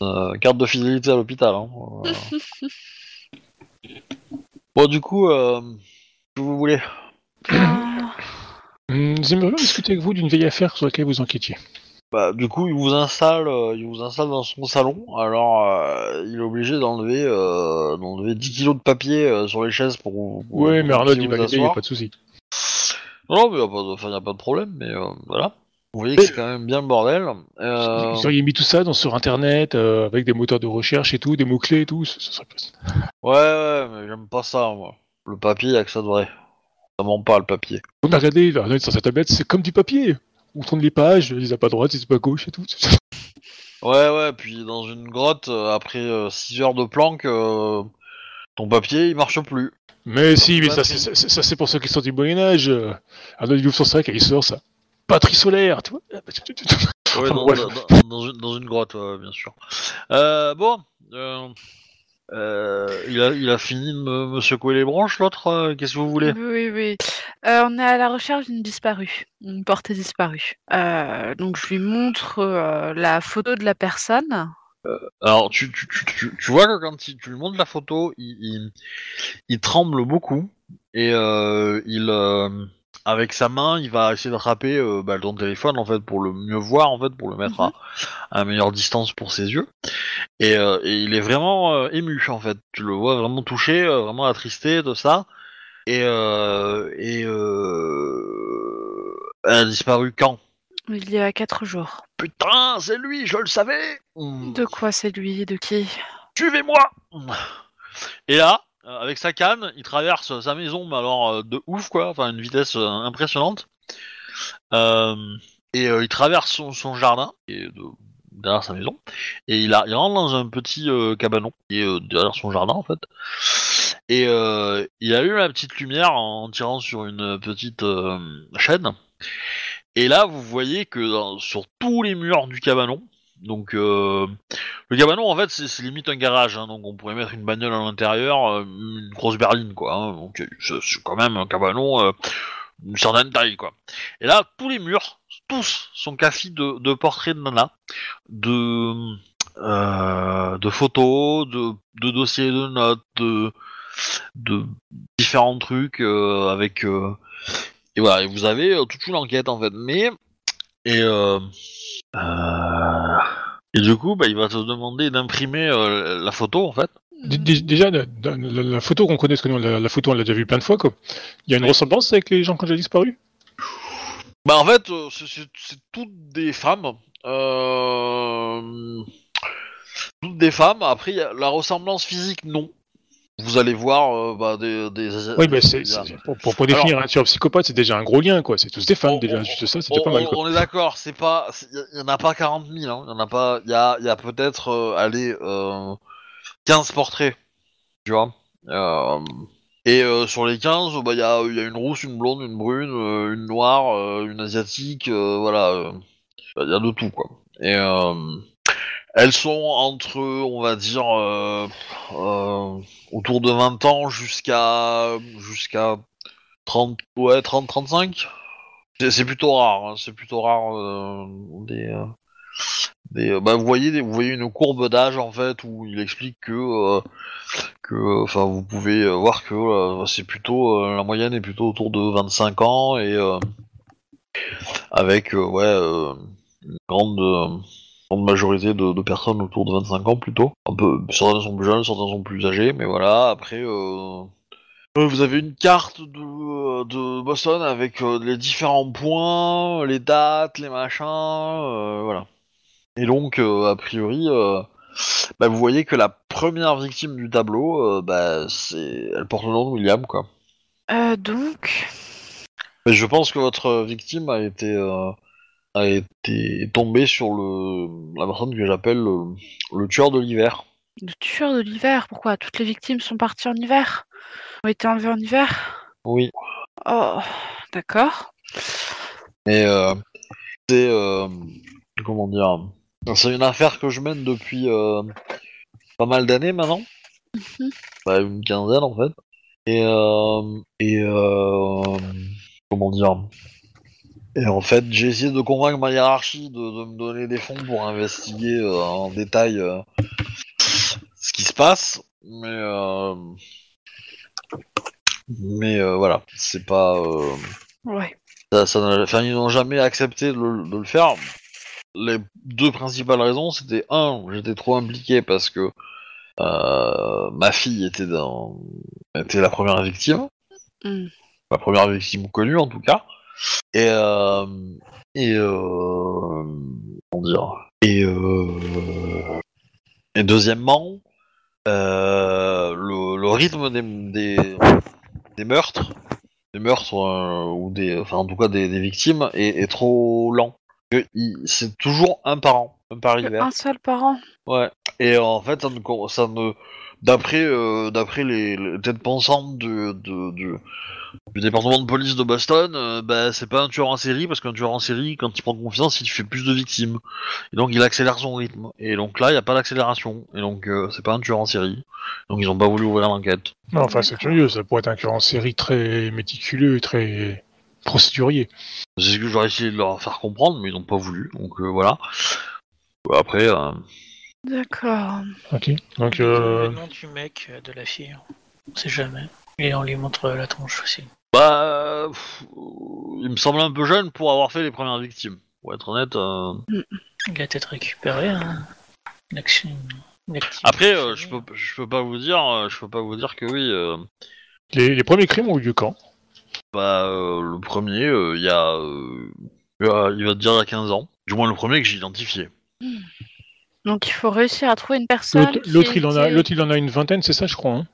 une, euh, carte de fidélité à l'hôpital. Hein. Euh. bon du coup, euh, que vous voulez Ah, Nous aimerions discuter avec vous d'une vieille affaire sur laquelle vous enquêtiez. Bah du coup, il vous installe, euh, il vous installe dans son salon. Alors, euh, il est obligé d'enlever, euh, d'enlever 10 kilos de papier euh, sur les chaises pour. vous- pour Ouais, pour mais Arnaud, il va l'aider, asseoir. y a pas de souci. Non, mais y a pas de, enfin, y a pas de problème. Mais euh, voilà. Vous voyez que c'est quand même bien le bordel. Euh, Vous auriez mis tout ça dans, sur internet, euh, avec des moteurs de recherche et tout, des mots-clés et tout, ce, ce serait plus. Ouais, ouais, mais j'aime pas ça, moi. Le papier, y'a que ça de vrai. Ça ment pas, le papier. On a regardé, là, sur sa tablette, c'est comme du papier. On tourne les pages, ils à pas droite, ils pas gauche et tout. Ouais, ouais, puis dans une grotte, euh, après 6 heures de planque, euh, ton papier, il marche plus. Mais si, mais ça, c'est- pour ceux qui sont du Moyen-Âge. Euh, Arnaud, il ouvre son sac et il sort ça. Batterie solaire, tu vois. Ouais, dans, Ouais. dans- dans- dans une, dans une grotte, ouais, bien sûr. Euh, bon, euh, euh, il, a, il a fini de me, me secouer les branches, l'autre Qu'est-ce que vous voulez? Oui, oui. Euh, on est à la recherche d'une disparue, une portée disparue. Euh, donc je lui montre euh, la photo de la personne. Alors, tu, tu, tu, tu, tu vois que quand il- tu lui montres la photo, il, il, il tremble beaucoup et euh, il, euh, avec sa main, il va essayer d'attraper euh, bah, ton téléphone en fait pour le mieux voir en fait, pour le mettre à, à meilleure distance pour ses yeux. Et, euh, et il est vraiment euh, ému en fait. Tu le vois vraiment touché, euh, vraiment attristé de ça. Et et elle a disparu quand? Il y a quatre jours. Putain, c'est lui, je le savais. De quoi c'est lui? De qui? Suivez-moi Et là, euh, avec sa canne, il traverse sa maison, mais alors euh, de ouf quoi, enfin une vitesse euh, impressionnante. Et il traverse son, jardin, est de- derrière sa maison, et il, rentre dans un petit cabanon qui est derrière son jardin en fait. Et il allume la petite lumière en tirant sur une petite chaîne. Et là, vous voyez que sur tous les murs du cabanon, donc euh, le cabanon, en fait, c'est limite un garage, hein, donc on pourrait mettre une bagnole à l'intérieur, euh, une grosse berline, quoi. hein, donc euh, c'est quand même un cabanon euh, d'une certaine taille, quoi. Et là, tous les murs, tous, sont cafés de, portraits de nana, de euh, de photos, de, de dossiers de notes, de de différents trucs euh, avec euh, et voilà. Et vous avez euh, toute une enquête en fait, mais et euh, euh, et du coup, bah, il va te demander d'imprimer euh, la photo, en fait. Déjà, la, la- la- la photo qu'on connaît, parce que nous, la, la photo, on l'a déjà vue plein de fois, quoi. Il y a une Oui. ressemblance avec les gens qui ont déjà disparu? Bah, en fait, c'est- c'est c'est toutes des femmes. Toutes des femmes. Après, il y a la ressemblance physique, non. Vous allez voir euh, bah, des, des... Oui, mais c'est, pour, pour, pour définir un psychopathe, c'est déjà un gros lien, quoi. C'est tous des femmes, On- déjà. on- Juste ça, c'est pas mal, on- quoi. on est d'accord, c'est pas, il y, en a pas 40 000, hein. Il y en a pas, il y a, y a peut-être, euh, allez, euh, 15 portraits, tu vois. Euh, et euh, sur les 15, bah il y a, y a une rousse, une blonde, une brune, euh, une noire, euh, une asiatique, euh, voilà, il y a de tout quoi. Et euh, elles sont entre, on va dire, euh, euh, autour de 20 ans jusqu'à jusqu'à 30, ouais, 30, 35. C'est plutôt rare, hein, c'est plutôt rare euh, des, des bah vous voyez vous voyez une courbe d'âge en fait où il explique que que enfin vous pouvez voir que c'est plutôt la moyenne est plutôt autour de 25 ans et avec ouais une grande grande majorité de, de personnes autour de 25 ans plutôt. Un peu certains sont plus jeunes, certains sont plus âgés, mais voilà, après euh, euh, vous avez une carte de, euh, de Boston avec euh, les différents points, les dates, les machins, euh, voilà. Et donc, euh, a priori, bah, vous voyez que la première victime du tableau, bah, c'est, elle porte le nom de William, quoi. Euh, donc, Mais je pense que votre victime a été, a été tombée sur le, la personne que j'appelle le, le tueur de l'hiver. le tueur de l'hiver, pourquoi? Toutes les victimes sont parties en hiver? Ont été enlevées en hiver? Oui. Oh, d'accord. Et euh, c'est euh, comment dire C'est une affaire que je mène depuis euh, pas mal d'années maintenant. Mhm. Bah, une quinzaine en fait. Et euh, et euh, comment dire Et en fait, j'ai essayé de convaincre ma hiérarchie de, de me donner des fonds pour investiguer euh, en détail euh, ce qui se passe, mais euh, mais euh, voilà, c'est pas. Ouais. ça, ça n'a- enfin, ils n'ont jamais accepté de le, de le faire. Les deux principales raisons, c'était un, j'étais trop impliqué parce que euh, ma fille était dans, était la première victime, Hmm. la première victime connue en tout cas, et euh, et euh, comment dire, et euh, et deuxièmement, euh, le, le rythme des, des, des meurtres des meurtres euh, ou des enfin en tout cas des, des victimes est, est trop lent. C'est toujours un par an un par hiver. Un seul parent ouais. Et en fait ça ne ça ne d'après euh, d'après les, les têtes pensantes de, de- du département de police de Boston euh, bah c'est pas un tueur en série parce qu'un tueur en série quand il prend confiance il fait plus de victimes et donc il accélère son rythme et donc là il y a pas d'accélération et donc euh, c'est pas un tueur en série donc ils ont pas voulu ouvrir l'enquête Non, enfin, c'est curieux. Ça pourrait être un tueur en série très méticuleux, très procédurier. C'est ce que j'aurais essayé de leur faire comprendre, mais ils n'ont pas voulu, donc euh, voilà. Après, D'accord. Ok. Donc, Le euh, nom du mec, euh, de la fille, on sait jamais. Et on lui montre la tronche aussi. Bah, pff, il me semble un peu jeune pour avoir fait les premières victimes. Pour être honnête. euh. Il a peut-être récupéré hein, une action. une activité. Après, euh, je peux, je peux pas vous dire, euh, je peux pas vous dire que oui. euh, Les, les premiers crimes ont eu lieu quand? Bah, euh, le premier, euh, il y a, euh, il va il va te dire il y a 15 ans. Du moins le premier que j'ai identifié. Donc il faut réussir à trouver une personne. L'autre, il en a, l'autre, il en a une vingtaine, c'est ça, je crois. Hein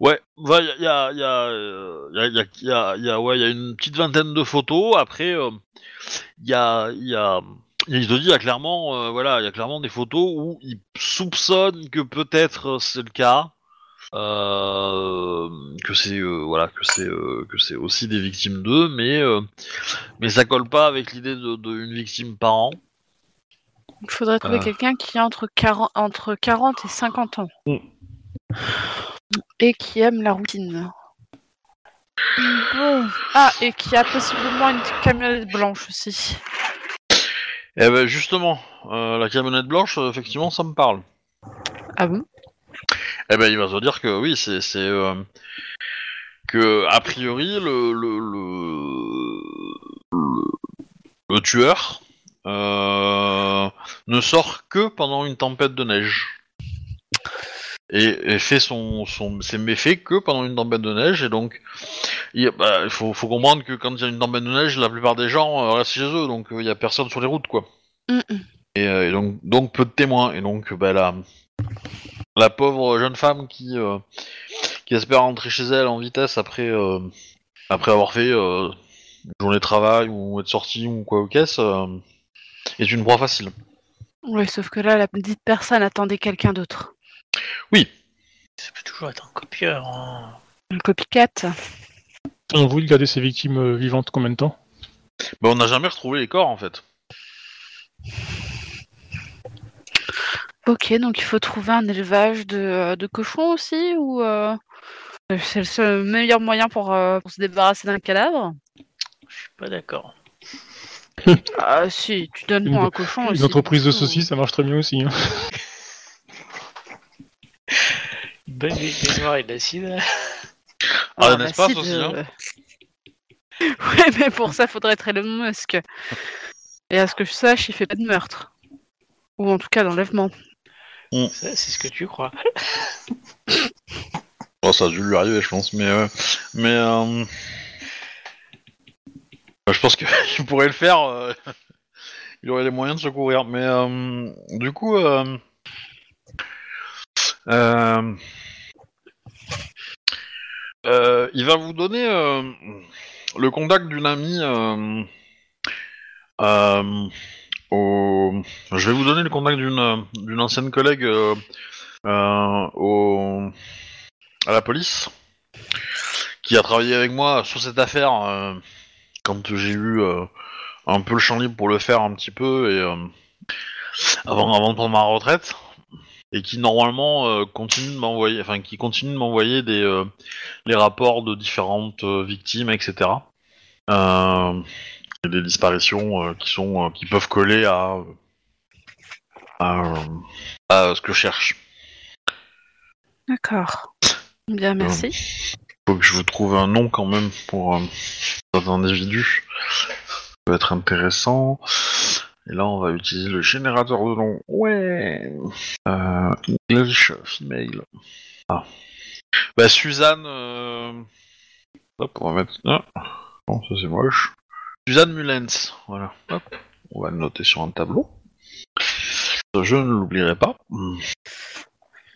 Ouais, il y a, il y a, il y a, euh, il y a, y a- y ouais, il y a une petite vingtaine de photos. Après, euh, il y a, il y a, il te dit, il y a clairement, euh, voilà, il y a clairement des photos où il soupçonne que peut-être euh, c'est le cas, euh, que c'est, euh, voilà, que c'est, euh, que c'est aussi des victimes d'eux, mais, euh, mais ça colle pas avec l'idée de, de une victime par an. Il faudrait trouver Ah. quelqu'un qui a entre 40, entre 40 et 50 ans. Mm. Et qui aime la routine. Bon. Ah, et qui a possiblement une camionnette blanche aussi. Eh ben justement, euh, la camionnette blanche, euh, effectivement, ça me parle. Ah bon? Eh ben, il va te dire que oui, c'est c'est euh, que a priori le le le, tueur ne sort que pendant une tempête de neige et, et fait son son ses méfaits que pendant une tempête de neige et donc il, bah, faut faut comprendre que quand il y a une tempête de neige, la plupart des gens euh, restent chez eux, donc euh, il y a personne sur les routes quoi. Mm, mm. Et, euh, et donc donc peu de témoins et donc bah la la pauvre jeune femme qui, euh, qui espère rentrer chez elle en vitesse après, euh, après avoir fait une journée de travail ou être sortie ou quoi au caisse, euh, est une proie facile. Oui, sauf que là, la petite personne attendait quelqu'un d'autre. Ça peut toujours être un copieur. hein. Une copycat. On voulu garder ces victimes euh, vivantes combien de temps? Bah, on n'a jamais retrouvé les corps en fait. Ok, donc il faut trouver un élevage de, euh, de cochons aussi ou euh, c'est le seul meilleur moyen pour, euh, pour se débarrasser d'un cadavre? Je suis pas d'accord. Ah si, tu donnes moi un cochon aussi. Une entreprise de saucisses, ça marche très bien aussi. hein. Bonne noire et de l'acide. Ah, Ah, n'est-ce pas, aussi, hein euh, Ouais, mais pour ça, faudrait être Elon Musk. Et à ce que je sache, il fait pas de meurtre. Ou en tout cas d'enlèvement. Ça, c'est ce que tu crois. Oh, ça a dû lui arriver, je pense, mais euh, mais euh, je pense qu'il pourrait le faire. euh, il aurait les moyens de se courir, mais euh, du coup, euh, il va vous donner le contact d'une amie. au... Je vais vous donner le contact d'une ancienne collègue au à la police, qui a travaillé avec moi sur cette affaire quand j'ai eu euh, un peu le champ libre pour le faire un petit peu et euh, avant, avant de prendre ma retraite, et qui normalement euh, continue de m'envoyer, enfin qui continue de m'envoyer des euh, les rapports de différentes euh, victimes, etc. Et des disparitions qui sont qui peuvent coller à à, à ce que je cherche. D'accord. Bien, merci. Faut que je vous trouve un nom quand même pour euh, cet individu. Ça peut être intéressant. Et là, on va utiliser le générateur de nom. Ouais. Euh, English female. Ah. Bah Suzanne. Euh... Hop, on va mettre. Ah. Bon, ça c'est moche. Suzanne Mullens. Voilà. Hop. On va le noter sur un tableau. Je ne l'oublierai pas.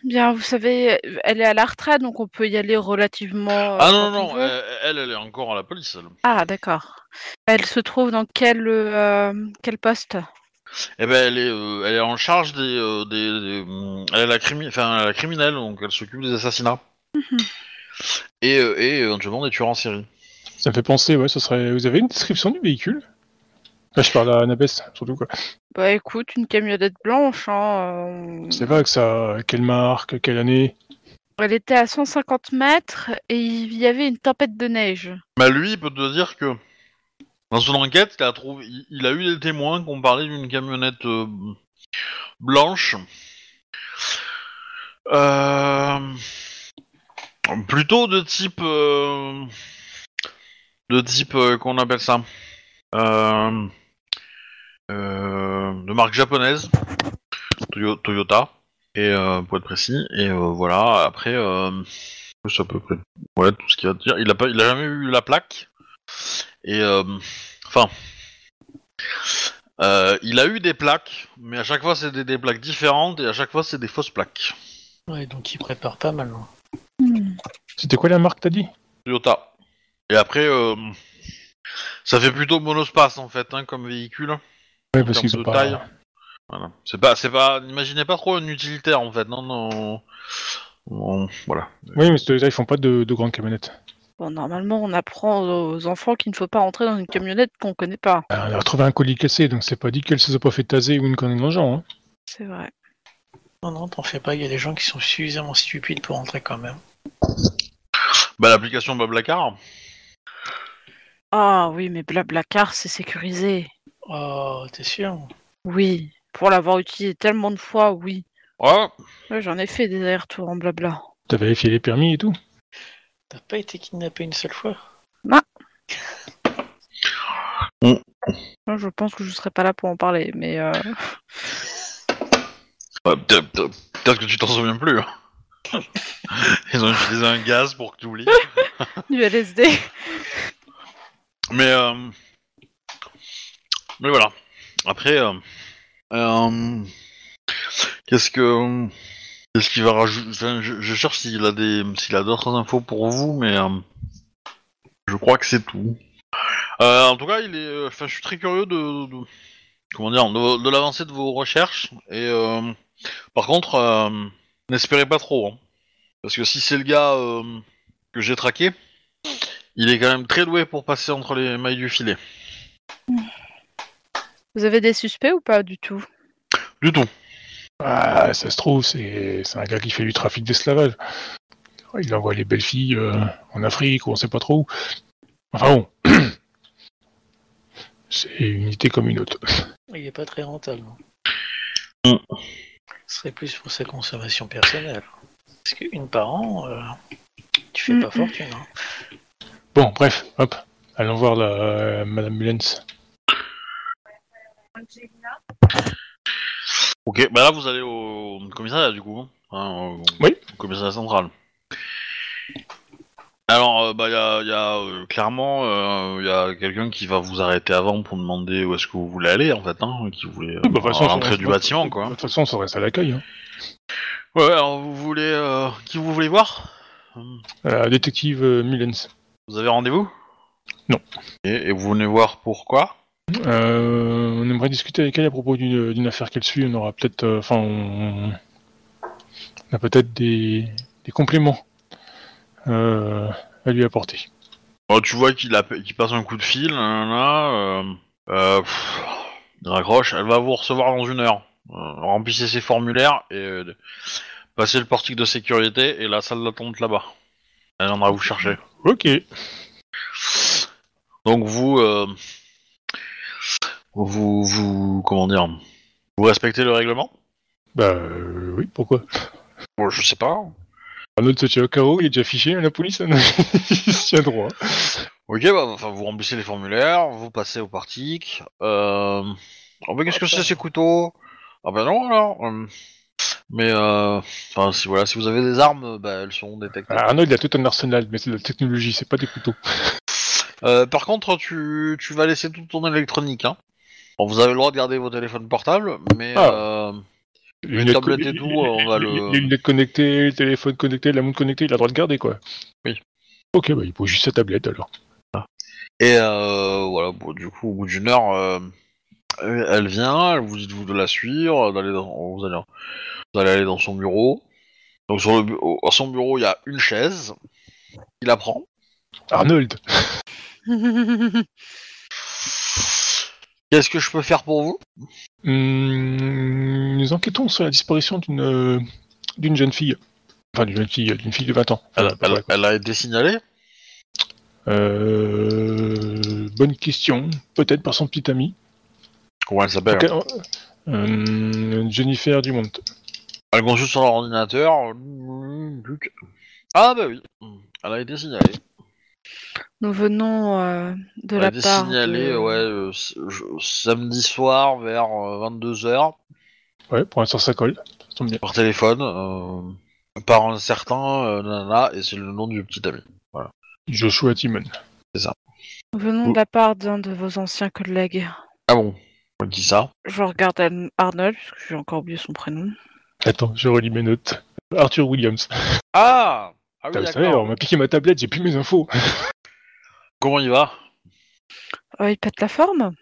Bien, vous savez, elle est à la retraite, donc on peut y aller relativement. euh, Ah non, non, veut. elle, elle, elle est encore à la police. Elle. Ah, d'accord. Elle se trouve dans quel, euh, quel poste? Eh ben, elle est, euh, elle est en charge des, euh, des, des, hum, elle est la crimi- enfin, la criminelle, donc elle s'occupe des assassinats et, euh, et éventuellement des tueurs en série. Ça me fait penser, ouais, ce serait. Vous avez une description du véhicule? Là, je parle à Annabeth, surtout quoi. Bah écoute, une camionnette blanche, hein. euh, C'est pas que ça. Quelle marque, quelle année Elle était à 150 mètres et il y avait une tempête de neige. Bah lui, il peut te dire que dans son enquête, il a trouvé, il, il a eu des témoins qui ont parlé d'une camionnette euh, blanche. Euh, plutôt de type euh, de type qu'on appelle ça de marque japonaise, Toyo- Toyota, et euh, pour être précis. Et euh, voilà. Après, euh, c'est à peu près ouais tout ce qu'il va te dire. Il a pas, il a jamais eu la plaque. Et euh, enfin. euh, il a eu des plaques, mais à chaque fois c'est des, des plaques différentes et à chaque fois c'est des fausses plaques. Ouais, donc il prépare pas mal. hein. C'était quoi la marque, t'as dit? Toyota. Et après, euh, ça fait plutôt monospace en fait, hein, comme véhicule. En parce termes qu'ils sont de pas. taille. Voilà. C'est pas, c'est pas, n'imaginez pas trop un utilitaire en fait, non, non. Bon, voilà. Oui, mais ils font pas de, de grandes camionnettes. Bon, normalement, on apprend aux enfants qu'il ne faut pas rentrer dans une camionnette qu'on connaît pas. Ah, on a retrouvé un colis cassé, donc c'est pas dit qu'elle se soit pas fait taser ou une connerie le genre. Hein. C'est vrai. Non, non, t'en fais pas, il y a des gens qui sont suffisamment stupides pour rentrer quand même. Bah l'application Blablacar. Ah oui, mais Blablacar, c'est sécurisé. Oh, t'es sûr? Oui. Pour l'avoir utilisé tellement de fois, oui. Ouais, J'en ai fait des allers-retours en blabla. T'as vérifié les permis et tout? T'as pas été kidnappé une seule fois? Moi, Je pense que je serais pas là pour en parler, mais euh, Ouais, peut-être, peut-être que tu t'en souviens plus. hein. Ils ont utilisé un gaz pour que tu oublies. du LSD. Mais euh, mais voilà. Après, euh, euh, qu'est-ce que qu'est-ce qu'il va rajouter? Je, cherche s'il a des s'il a d'autres infos pour vous, mais euh, je crois que c'est tout. Euh, en tout cas, il est. Enfin, je suis très curieux de, comment dire de, l'avancée de vos recherches. Et euh, par contre, n'espérez pas trop, hein. parce que si c'est le gars que j'ai traqué, il est quand même très doué pour passer entre les mailles du filet. Vous avez des suspects ou pas du tout? Du tout. Ah, ça se trouve, c'est c'est un gars qui fait du trafic d'esclavage. Il envoie les belles filles euh, en Afrique ou on sait pas trop où. Enfin bon. c'est une unité comme une autre. Il est pas très rentable. Mm. Ce serait plus pour sa consommation personnelle. Parce qu'une par an, euh, tu fais Mm, pas mm. fortune. Hein. Bon, bref, hop. Allons voir la, euh, Madame Mullens. Ok, bah là vous allez au commissariat du coup. hein, au... Oui. au commissariat central. Alors, euh, bah il y a, y a, euh, clairement euh, y a quelqu'un qui va vous arrêter avant pour demander où est-ce que vous voulez aller en fait, hein, qui voulait bah, de façon, ça- du bâtiment De quoi. toute façon, ça reste à l'accueil. Hein. Ouais, alors vous voulez qui vous voulez voir? Détective Mullens. Vous avez rendez-vous? Non. Et, et vous venez voir pourquoi? Euh, on aimerait discuter avec elle à propos d'une affaire qu'elle suit. On aura peut-être, euh, enfin, on, on a peut-être des, des compléments euh, à lui apporter. Oh, tu vois qu'il passe un coup de fil, là, pff, il raccroche, elle va vous recevoir dans une heure. Remplissez ses formulaires et passez le portique de sécurité et la salle d'attente là-bas. Elle viendra vous chercher. Ok. Donc vous, euh, vous, vous, comment dire, vous respectez le règlement? Bah euh, oui, pourquoi? Bon, je sais pas. Un autre se tient au carreau, il est déjà fiché à la police, hein. il se tient droit. Ok, bah, enfin, vous remplissez les formulaires, vous passez au portique. Euh... Oh, mais qu'est-ce que c'est ces couteaux? Ah bah non alors. Euh, Mais euh... enfin, si voilà, si vous avez des armes, bah, elles sont détectées. Ah, Arnaud, il a tout un arsenal, mais c'est de la technologie, c'est pas des couteaux. Euh, par contre, tu, tu vas laisser tout ton électronique. Hein. Bon, vous avez le droit de garder vos téléphones portables, mais Ah. euh... Les tablettes et tout, on va le- Les lunettes connectées, le téléphone connecté, la montre connectée, il a le droit de garder, quoi. Oui. Ok, bah il pose juste sa tablette, alors. et euh, voilà, bon, du coup, au bout d'une heure, euh, elle vient, elle vous dit de vous de la suivre, d'aller dans, vous allez, vous allez aller dans son bureau. Donc sur le à son bureau, il y a une chaise. Il la prend. Arnold Qu'est-ce que je peux faire pour vous? Hum, Nous enquêtons sur la disparition d'une euh, d'une jeune fille. Enfin, d'une jeune fille, d'une fille de 20 ans. elle, elle- quoi. elle a été signalée? Euh, bonne question. Peut-être par son petit ami. Comment elle s'appelle Ok, euh, Jennifer Dumont. Elle consulte sur l'ordinateur. Ah bah oui, elle a été signalée. Nous venons euh, de a la été part signalé, de... ouais, euh, s- je- samedi soir vers 22h Ouais, pour l'instant ça colle. Ça tombe bien. par téléphone euh, par un certain euh, nana et c'est le nom du petit ami. Joshua Timon. Nous venons de la part d'un de vos anciens collègues. Ah bon Je regarde Ar- Arnold, parce que j'ai encore oublié son prénom. Attends, je relis mes notes. Arthur Williams. Ah Ah oui, savez, on d'accord. m'a piqué ma tablette, j'ai plus mes infos. Comment il va Euh, il pète la forme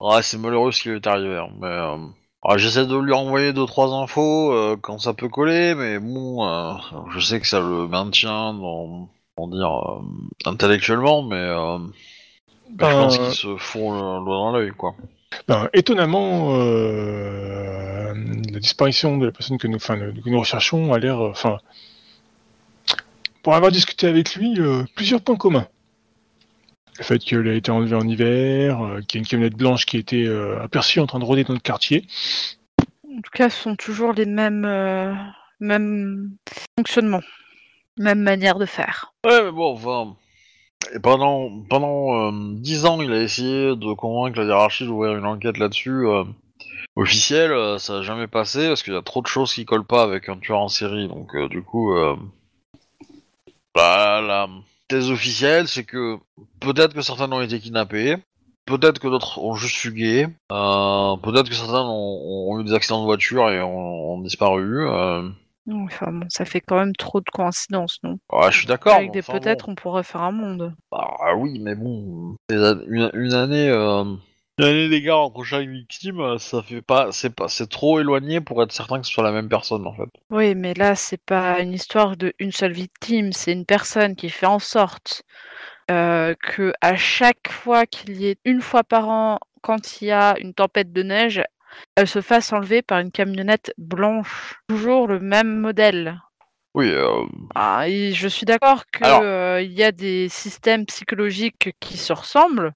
Ouais, c'est malheureux ce qui lui est arrivé. hein, Mais euh, ouais, j'essaie de lui envoyer deux trois infos euh, quand ça peut coller, mais bon, euh, je sais que ça le maintient dans, comment dire, euh, intellectuellement, mais euh, bah, je Ben, pense qu'il se font le doigt dans l'œil, quoi. Ben, étonnamment, euh, la disparition de la personne que nous, enfin, le- que nous recherchons a l'air, euh, enfin, pour avoir discuté avec lui, euh, plusieurs points communs. Le fait qu'elle a été enlevée en hiver, euh, qu'il y a une camionnette blanche qui a été euh, aperçue en train de rôder dans le quartier. En tout cas, ce sont toujours les mêmes, euh, mêmes fonctionnements, même manière de faire. Ouais, mais bon, enfin. Et pendant pendant euh, dix ans, il a essayé de convaincre la hiérarchie d'ouvrir une enquête là-dessus. euh, officielle, euh, ça n'a jamais passé parce qu'il y a trop de choses qui collent pas avec un tueur en série. Donc, du coup, bah, la thèse officielle, c'est que peut-être que certains ont été kidnappés, peut-être que d'autres ont juste fugué, peut-être que certains ont, eu des accidents de voiture et ont, disparu. Enfin bon, ça fait quand même trop de coïncidences, non? Ouais, je suis d'accord. Avec des enfin, bon. peut-être, on pourrait faire un monde. Ah oui, mais bon, une année, euh, une année d'écart entre chaque victime, euh, ça fait pas, c'est pas, c'est trop éloigné pour être certain que ce soit la même personne en fait. Oui, mais là, c'est pas une histoire de une seule victime, c'est une personne qui fait en sorte euh, que à chaque fois qu'il y ait une fois par an, quand il y a une tempête de neige, elle se fasse enlever par une camionnette blanche. Toujours le même modèle. Oui, euh, Ah, et je suis d'accord Alors- qu'il y a des systèmes psychologiques qui se ressemblent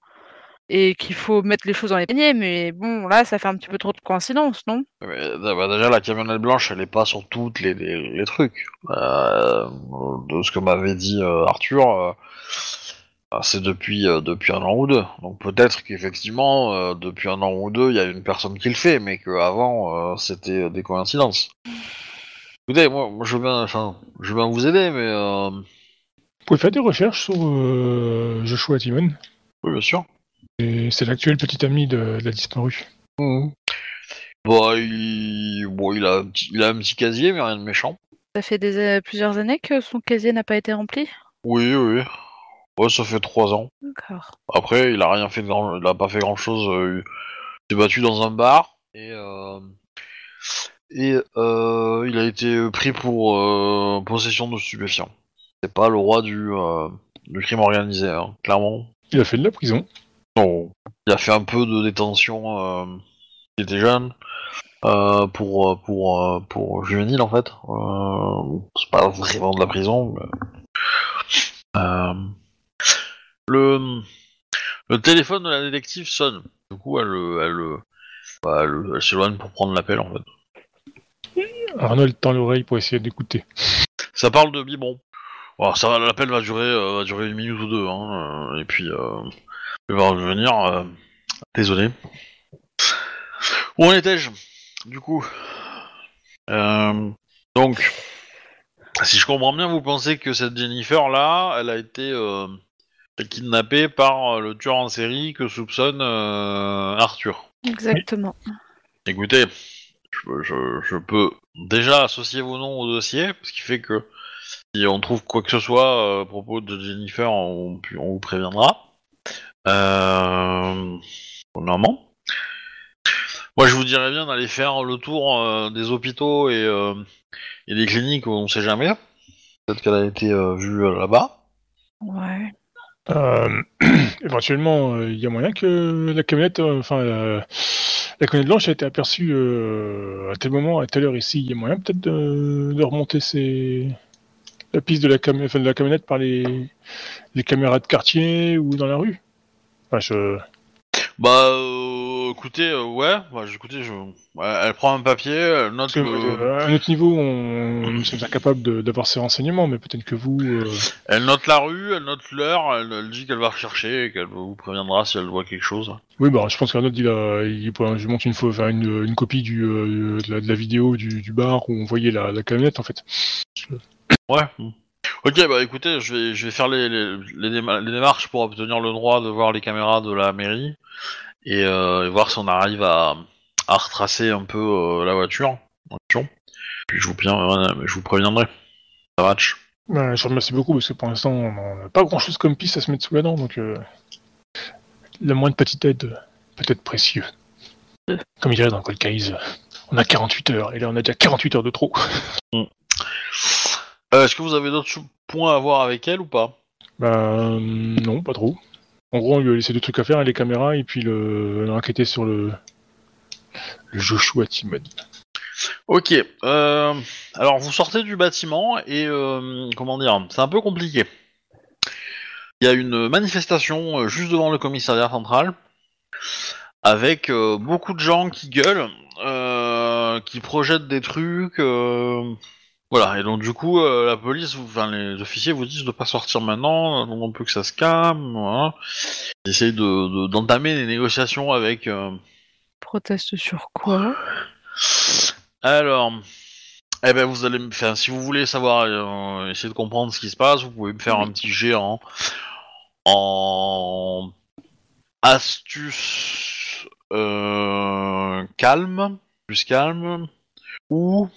et qu'il faut mettre les choses dans les paniers, mais bon, là, ça fait un petit peu trop de coïncidences, non? Mais, bah, déjà la camionnette blanche, elle est pas sur toutes les, les, les trucs. Euh, de ce que m'avait dit euh, Arthur, euh, bah, c'est depuis euh, depuis un an ou deux. Donc peut-être qu'effectivement euh, depuis un an ou deux, il y a une personne qui le fait, mais qu'avant euh, c'était des coïncidences. Écoutez, moi, moi, je veux bien, enfin, je veux bien vous aider, mais euh, Vous pouvez faire des recherches sur euh, Joshua Timon. oui, bien sûr. C'est l'actuel petit ami de, de la disparue. Bon, il... Bon, il, a un petit... il a un petit casier, mais rien de méchant. Ça fait des, euh, plusieurs années que son casier n'a pas été rempli? Oui, oui. Ouais, ça fait trois ans. D'accord. Après, il a rien fait de grand... il a pas fait grand chose. il s'est battu dans un bar et euh... et euh, il a été pris pour euh, possession de stupéfiants. C'est pas le roi du euh, du crime organisé, hein, clairement. Il a fait de la prison. Non. Il a fait un peu de détention. Euh... Il était jeune. Euh, pour euh, pour euh, pour juvénile en fait. Euh, c'est pas vraiment de la prison. Mais... Euh, le le téléphone de la détective sonne. Du coup, elle elle elle, elle s'éloigne pour prendre l'appel en fait. Arnold tend l'oreille pour essayer d'écouter. Ça parle de biberon. Bon, ça l'appel va durer euh, va durer une minute ou deux hein, euh, et puis euh, il va revenir. euh, désolé. Où en étais-je Du coup, Euh, donc, si je comprends bien, vous pensez que cette Jennifer là, elle a été kidnappée par euh, le tueur en série que soupçonne euh, Arthur. Exactement. Écoutez, je, je- je peux déjà associer vos noms au dossier, ce qui fait que si on trouve quoi que ce soit euh, à propos de Jennifer, on, on vous préviendra. Euh, normalement. Moi, je vous dirais bien d'aller faire le tour euh, des hôpitaux et, euh, et des cliniques où on sait jamais. Peut-être qu'elle a été vue là-bas. Ouais. Euh, éventuellement, euh, il y a moyen que la camionnette, euh, enfin, la, la camionnette blanche a été aperçue euh, à tel moment, à telle heure ici. Il y a moyen peut-être de, de remonter ces... la piste de la, enfin, de la camionnette par les... les caméras de quartier ou dans la rue? Enfin, je... Bah, euh, écoutez, euh, ouais, bah, écoutez, je... ouais, elle prend un papier, elle note Parce que, le... euh, à notre niveau, on, nous sommes incapables de- d'avoir ces renseignements, mais peut-être que vous. euh, Elle note la rue, elle note l'heure, elle, elle dit qu'elle va rechercher et qu'elle vous préviendra si elle voit quelque chose. Oui, bah, je pense qu'Arnaud, il a, il, je montre une, fois, enfin, une, une copie du, euh, de, la, de la vidéo du, du bar où on voyait la, la camionnette, en fait. Ouais. Ok, bah écoutez, je vais, je vais faire les, les, les, déma- les démarches pour obtenir le droit de voir les caméras de la mairie et, euh, et voir si on arrive à, à retracer un peu euh, la voiture. Puis je vous, préviendrai- je vous préviendrai. Ça match. Bah, je vous remercie beaucoup parce que pour l'instant, on n'a pas grand chose comme piste à se mettre sous la dent, donc euh, la moindre petite aide euh, peut être précieux. Euh. Comme il dirait dans Cold Case, on a 48 heures, et là on a déjà 48 heures de trop. Euh, Est-ce que vous avez d'autres sou- points à voir avec elle ou pas? Bah euh, non, pas trop. En gros, on lui a laissé deux trucs à faire, les caméras, et puis le, enquêter sur le, le Joshua Timon. Ok. Euh, alors vous sortez du bâtiment et euh, comment dire, c'est un peu compliqué. Il y a une manifestation euh, juste devant le commissariat central avec euh, beaucoup de gens qui gueulent, euh, qui projettent des trucs. euh, voilà. Et donc du coup, euh, la police, enfin les officiers vous disent de pas sortir maintenant, on peut que ça se calme. Voilà. Ils essayent de- de- d'entamer des négociations avec. euh, Proteste sur quoi? Alors, eh ben vous allez me faire, si vous voulez savoir, euh, essayer de comprendre ce qui se passe, vous pouvez me faire un petit jet en, en astuce calme, plus calme, ou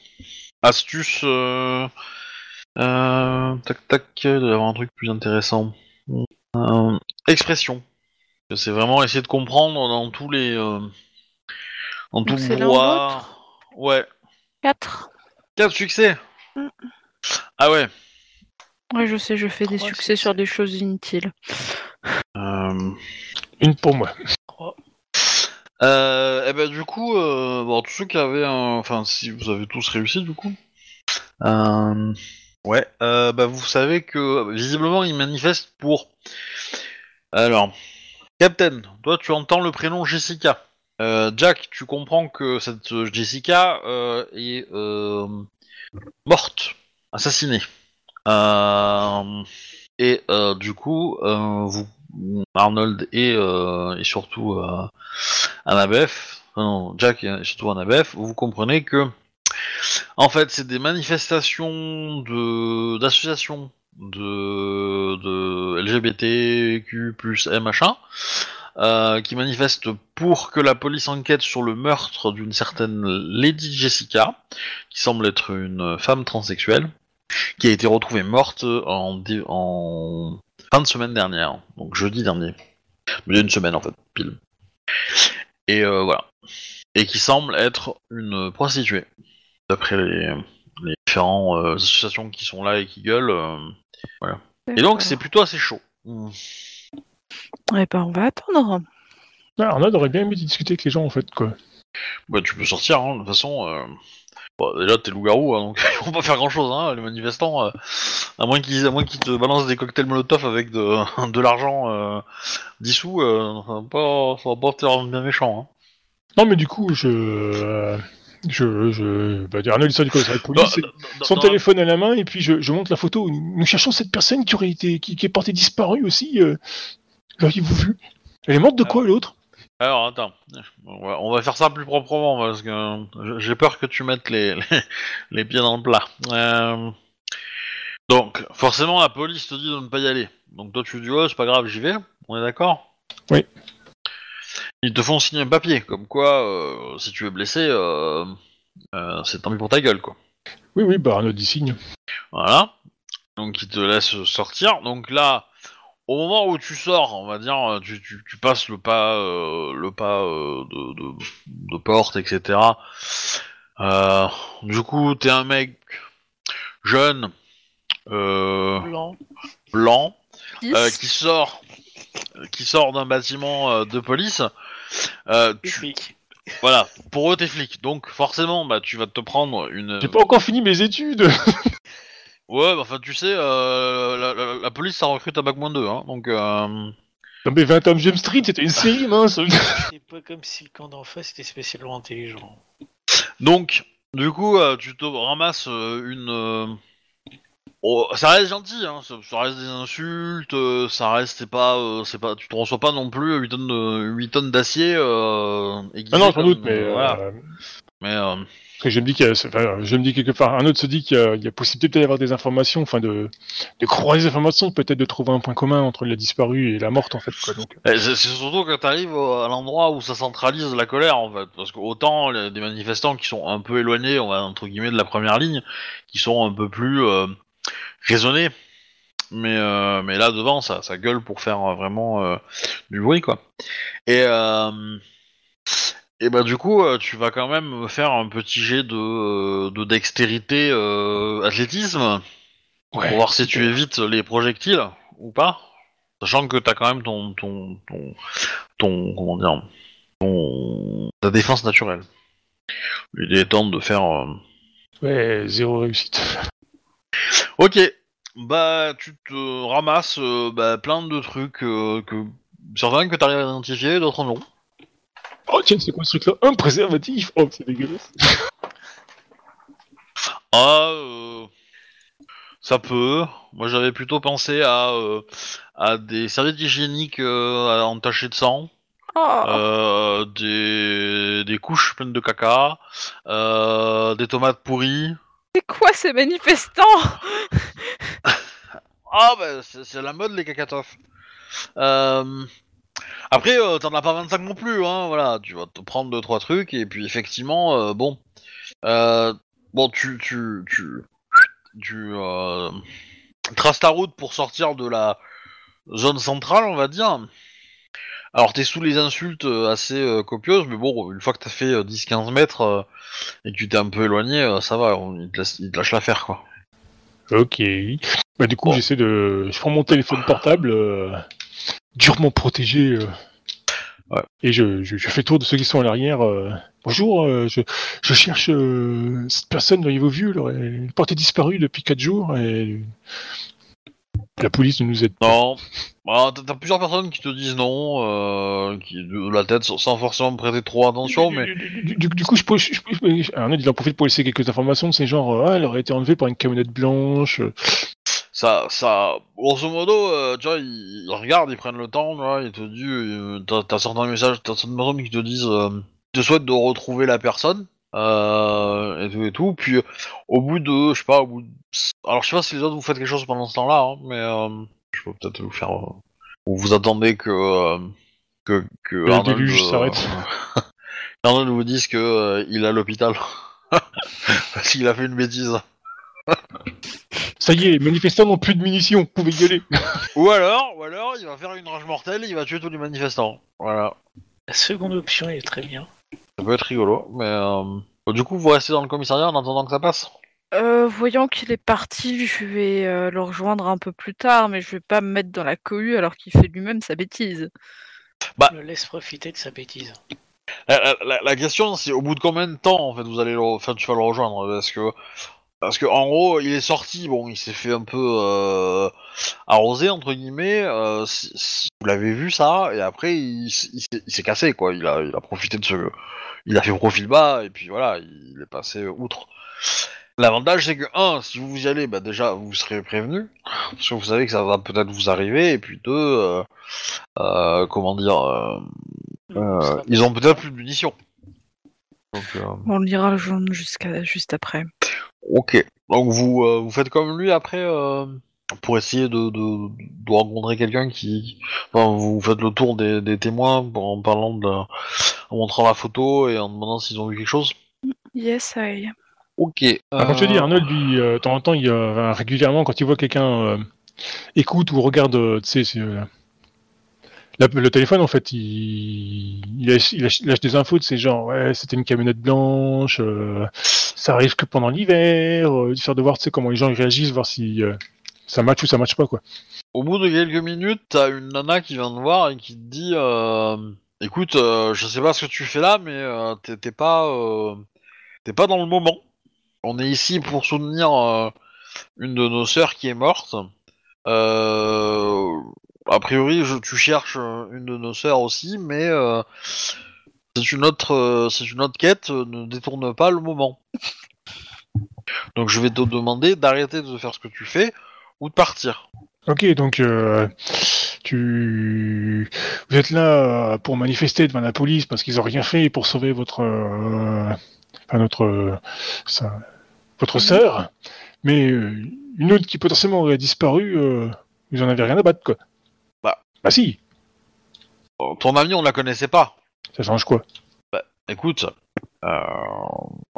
astuce euh, euh, tac tac, il doit y avoir un truc plus intéressant. Euh, expression. C'est vraiment essayer de comprendre dans tous les euh, dans tout le brouhaha. Ouais. 4 Quatre succès Mm. Ah ouais. Ouais, je sais, je fais des succès succès. sur des choses inutiles. Euh, Une pour moi. Euh, et ben du coup, euh, bon, tous ceux qui avaient un... Enfin, si vous avez tous réussi du coup. Euh, ouais, euh, bah vous savez que visiblement ils manifestent pour... Alors, Captain, toi tu entends le prénom Jessica. Jack, tu comprends que cette Jessica est morte, assassinée. Et du coup, vous, Arnold et, euh, et surtout euh, euh, non, Jack et surtout Annabeth, vous comprenez que en fait c'est des manifestations de d'associations de, de LGBTQ plus M euh, qui manifestent pour que la police enquête sur le meurtre d'une certaine Lady Jessica, qui semble être une femme transsexuelle, qui a été retrouvée morte en, en fin de semaine dernière, donc jeudi dernier. Mais il y a une semaine en fait, pile. Et euh, voilà. Et qui semble être une prostituée, d'après les, les différentes euh, associations qui sont là et qui gueulent. euh, voilà. Et donc c'est plutôt assez chaud. Mm. Eh ben, on va attendre. Ah, Arnaud aurait bien aimé discuter avec les gens, en fait, quoi. Bah, tu peux sortir, hein, de toute façon. Euh... Bon, déjà, t'es loup-garou, hein, donc ils vont pas faire grand-chose, hein, les manifestants. euh, à moins qu'ils à moins qu'ils te balancent des cocktails Molotov avec de, de l'argent euh, dissous, euh, ça va pas, ça va pas te rendre bien méchant. Hein. Non, mais du coup, je. je. je bah, Arnaud, du commissariat de police, dans- son téléphone à la main, et puis je, je montre la photo. Nous cherchons cette personne qui aurait été. qui, qui est portée disparue aussi. L'auriez-vous vu Elle est morte de quoi, l'autre? Alors, attends, on va, on va faire ça plus proprement, parce que j'ai peur que tu mettes les, les, les pieds dans le plat. Euh, Donc, forcément, la police te dit de ne pas y aller. Donc toi, tu dis, oh, c'est pas grave, j'y vais. On est d'accord? Oui. Ils te font signer un papier, comme quoi, euh, si tu es blessé, euh, c'est tant pis pour ta gueule, quoi. Oui, oui, bah Arnaud dit signe. Voilà. Donc ils te laissent sortir. Donc là, au moment où tu sors, on va dire, euh, tu, tu, tu passes le pas, euh, le pas euh, de, de, de porte, etc. Euh, du coup, t'es un mec jeune, euh, Blanc. euh, qui sort, qui sort d'un bâtiment euh, de police. Euh, tu- voilà, pour eux t'es flic, donc forcément, bah tu vas te prendre une. J'ai pas encore fini mes études Ouais, bah, enfin, tu sais, euh, la, la- la police, ça recrute à bac moins 2, hein, donc... Euh... Non mais 20 hommes Jump Street, c'était une série, mince C'est pas comme si le camp d'en face était spécialement intelligent. Donc, du coup, euh, tu te ramasses euh, une. oh, ça reste gentil, hein, ça, ça reste des insultes, euh, ça reste c'est pas, euh, c'est pas, tu te reçois pas non plus 8 tonnes, de- 8 tonnes d'acier. Euh, Ah non, sans comme, doute, mais... euh, voilà. euh, Mais euh, je me dis quelque part, un autre se dit qu'il y a, il y a possibilité d'avoir des informations, enfin de, de croiser des informations, peut-être de trouver un point commun entre la disparue et la morte en fait. Eh, c'est surtout quand t'arrives à l'endroit où ça centralise la colère en fait, parce que autant les- des manifestants qui sont un peu éloignés, entre guillemets de la première ligne, qui sont un peu plus euh, raisonnés. Mais, euh, mais là devant, ça, gueule pour faire euh, vraiment du bruit quoi. Et, et bah du coup, euh, tu vas quand même me faire un petit jet de, euh, de dextérité euh, athlétisme pour voir si tu évites les projectiles ou pas. Sachant que t'as quand même ton, ton, ton, ton, comment dire, ton, ta défense naturelle. Il est temps de faire. euh, Ouais, zéro réussite. Ok, bah tu te ramasses euh, bah, plein de trucs euh, que certains que t'arrives à identifier, d'autres non. Oh tiens, c'est quoi ce truc-là Un préservatif Oh, c'est dégueulasse. Ah, euh, ça peut. Moi j'avais plutôt pensé à, euh, à des serviettes hygiéniques euh, entachées de sang. Oh, Euh, des, des couches pleines de caca, euh, des tomates pourries. C'est quoi ces manifestants? Ah bah c'est la mode les cacatoffs. Euh, après euh, t'en as pas 25 non plus, hein, voilà, tu vas te prendre deux trois trucs et puis effectivement euh, bon, euh, bon tu tu tu tu traces ta route pour sortir de la zone centrale on va dire. Alors t'es sous les insultes assez copieuses, mais bon, une fois que t'as fait euh, 10-15 mètres et que tu t'es un peu éloigné, ça va, on, il, te laisse, il te lâche l'affaire quoi. Ok. Bah du coup, Bon. j'essaie de... Je prends mon téléphone portable, durement protégé, euh, Ouais. et je, je, je fais tour de ceux qui sont à l'arrière. euh, Bonjour, euh, je, je cherche euh, cette personne, voyez-vous vu, elle, aurait- elle portait disparue depuis 4 jours, et la police ne nous aide pas. Non, bah, t'as plusieurs personnes qui te disent non, euh, qui de la tête sans- forcément me prêter trop attention, mais Du, du- du- du coup, je peux. Je, je- je- Arnaud, il en profite pour laisser quelques informations. C'est genre, euh, ah, elle aurait été enlevée par une camionnette blanche. Ça, ça, grosso modo, euh, tu vois, ils, ils regardent, ils prennent le temps, tu vois, ils te disent, euh, t'as t'as certains messages, t'as certaines personnes qui te disent, euh, te souhaitent de retrouver la personne, euh, et tout et tout, puis au bout de, je sais pas, au bout de... alors je sais pas si les autres vous faites quelque chose pendant ce temps-là, hein, mais euh, je peux peut-être vous faire, ou vous attendez que que que Le Arnold, déluge s'arrête. Arnold vous dise que il est à l'hôpital parce qu'il a fait une bêtise. Ça y est, les manifestants n'ont plus de munitions. Vous pouvez y aller. Ou alors, ou alors, il va faire une rage mortelle, il va tuer tous les manifestants. Voilà. La seconde option est très bien. Ça peut être rigolo, mais euh, du coup, vous restez dans le commissariat en attendant que ça passe? Euh, voyant qu'il est parti, je vais euh, le rejoindre un peu plus tard, mais je vais pas me mettre dans la cohue alors qu'il fait lui-même sa bêtise. Bah. Le laisse profiter de sa bêtise. La, la- la- la question, c'est au bout de combien de temps en fait vous allez, le, enfin, tu vas le rejoindre, parce que parce que en gros, il est sorti, bon, il s'est fait un peu euh, arroser entre guillemets. euh, si- si- vous l'avez vu ça, et après il, s'est- il s'est cassé quoi. Il a, il a profité de ce, il a fait profil bas et puis voilà, il est passé outre. L'avantage c'est que un, si vous y allez, bah déjà vous serez prévenu, parce que vous savez que ça va peut-être vous arriver, et puis deux, euh, euh, comment dire. euh, euh, ils ont peut-être plus de munitions. Donc, euh, On ira le joindre jusqu'à juste après. Ok. Donc vous, euh, vous faites comme lui après euh, pour essayer de, de, de rencontrer quelqu'un qui. Enfin, vous faites le tour des, des témoins en parlant de. en montrant la photo et en demandant s'ils ont vu quelque chose? Yes, I. Ok. Alors, comme je te dis, Euh, Arnold, lui, euh, de temps en temps, il, euh, enfin, régulièrement, quand il voit quelqu'un euh, écoute ou regarde, euh, tu sais, euh, la- le téléphone, en fait, il, il, lâche, il lâche- il lâche des infos de ces genre, ouais, c'était une camionnette blanche, euh, ça arrive que pendant l'hiver, euh, histoire de voir, comment les gens réagissent, voir si euh, ça match ou ça match pas, quoi. Au bout de quelques minutes, t'as une nana qui vient te voir et qui te dit euh, Écoute, euh, je sais pas ce que tu fais là, mais t'es t'es pas, t'es pas dans le moment. On est ici pour soutenir une de nos sœurs qui est morte. A priori, tu cherches une de nos sœurs aussi, mais c'est une autre, euh, c'est une autre quête. euh, ne détourne pas le moment. Donc, je vais te demander d'arrêter de faire ce que tu fais ou de partir. Ok, donc euh, tu vous êtes là euh, pour manifester devant la police parce qu'ils ont rien fait pour sauver votre euh, enfin notre euh, votre sœur, mais euh, une autre qui potentiellement aurait disparu, euh, vous en avez rien à battre quoi. Bah. Bah si, Euh, Ton amie, on la connaissait pas. Ça change quoi Écoute, euh,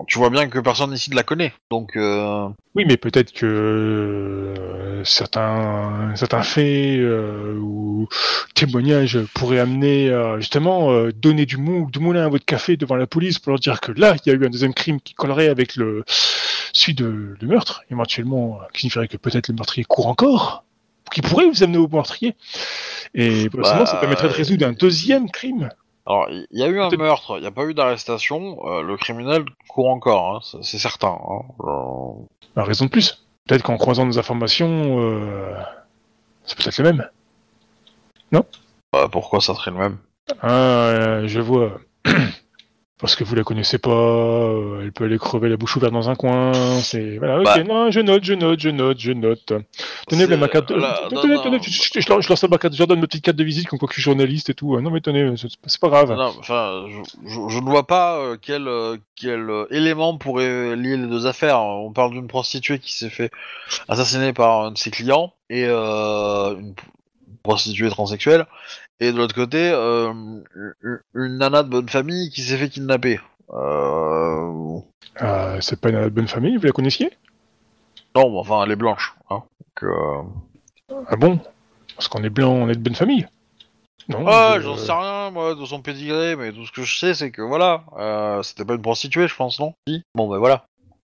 tu vois bien que personne ici ne la connaît. Donc, euh, Oui, mais peut-être que euh, certains, certains faits euh, ou témoignages pourraient amener justement euh, donner du, mou, du moulin à votre café devant la police pour leur dire que là, il y a eu un deuxième crime qui collerait avec le celui de le meurtre, éventuellement, euh, qui signifierait que peut-être le meurtrier court encore, qui pourrait vous amener au meurtrier. Et potentiellement, ça Bah, permettrait de résoudre un deuxième crime. Alors, il y a eu un meurtre, il n'y a pas eu d'arrestation. euh, le criminel court encore, hein, c'est- certain. hein. Bah, raison de plus. Peut-être qu'en croisant nos informations, euh, c'est peut-être le même. bah, pourquoi ça serait le même? Ah, euh, je vois. Parce que vous la connaissez pas, euh, elle peut aller crever la bouche ouverte dans un coin, c'est... Voilà, ok, Bah. non, je note, je note, je note, je note. Tenez, ma carte... là, tenez, non, tenez, non. tenez, je, je, je leur- je leur sors ma carte, je leur donne ma petite carte de visite, comme quoi que je suis journaliste et tout. Non mais tenez, c'est pas grave. Enfin, je, ne vois pas euh, quel, euh, quel euh, élément pourrait lier les deux affaires. On parle d'une prostituée qui s'est fait assassiner par un de ses clients et euh, une prostituée transsexuelle. Et de l'autre côté, euh, une- nana de bonne famille qui s'est fait kidnapper. Euh... Ah, c'est pas une bonne famille, vous la connaissiez? Non, mais enfin, elle est blanche. Hein. Donc, euh... Ah bon? Parce qu'on est blanc, on est de bonne famille Non je- j'en sais rien, moi, de son pédigré, mais tout ce que je sais, c'est que voilà, c'était pas une prostituée, je pense, non? Si Bon, ben voilà.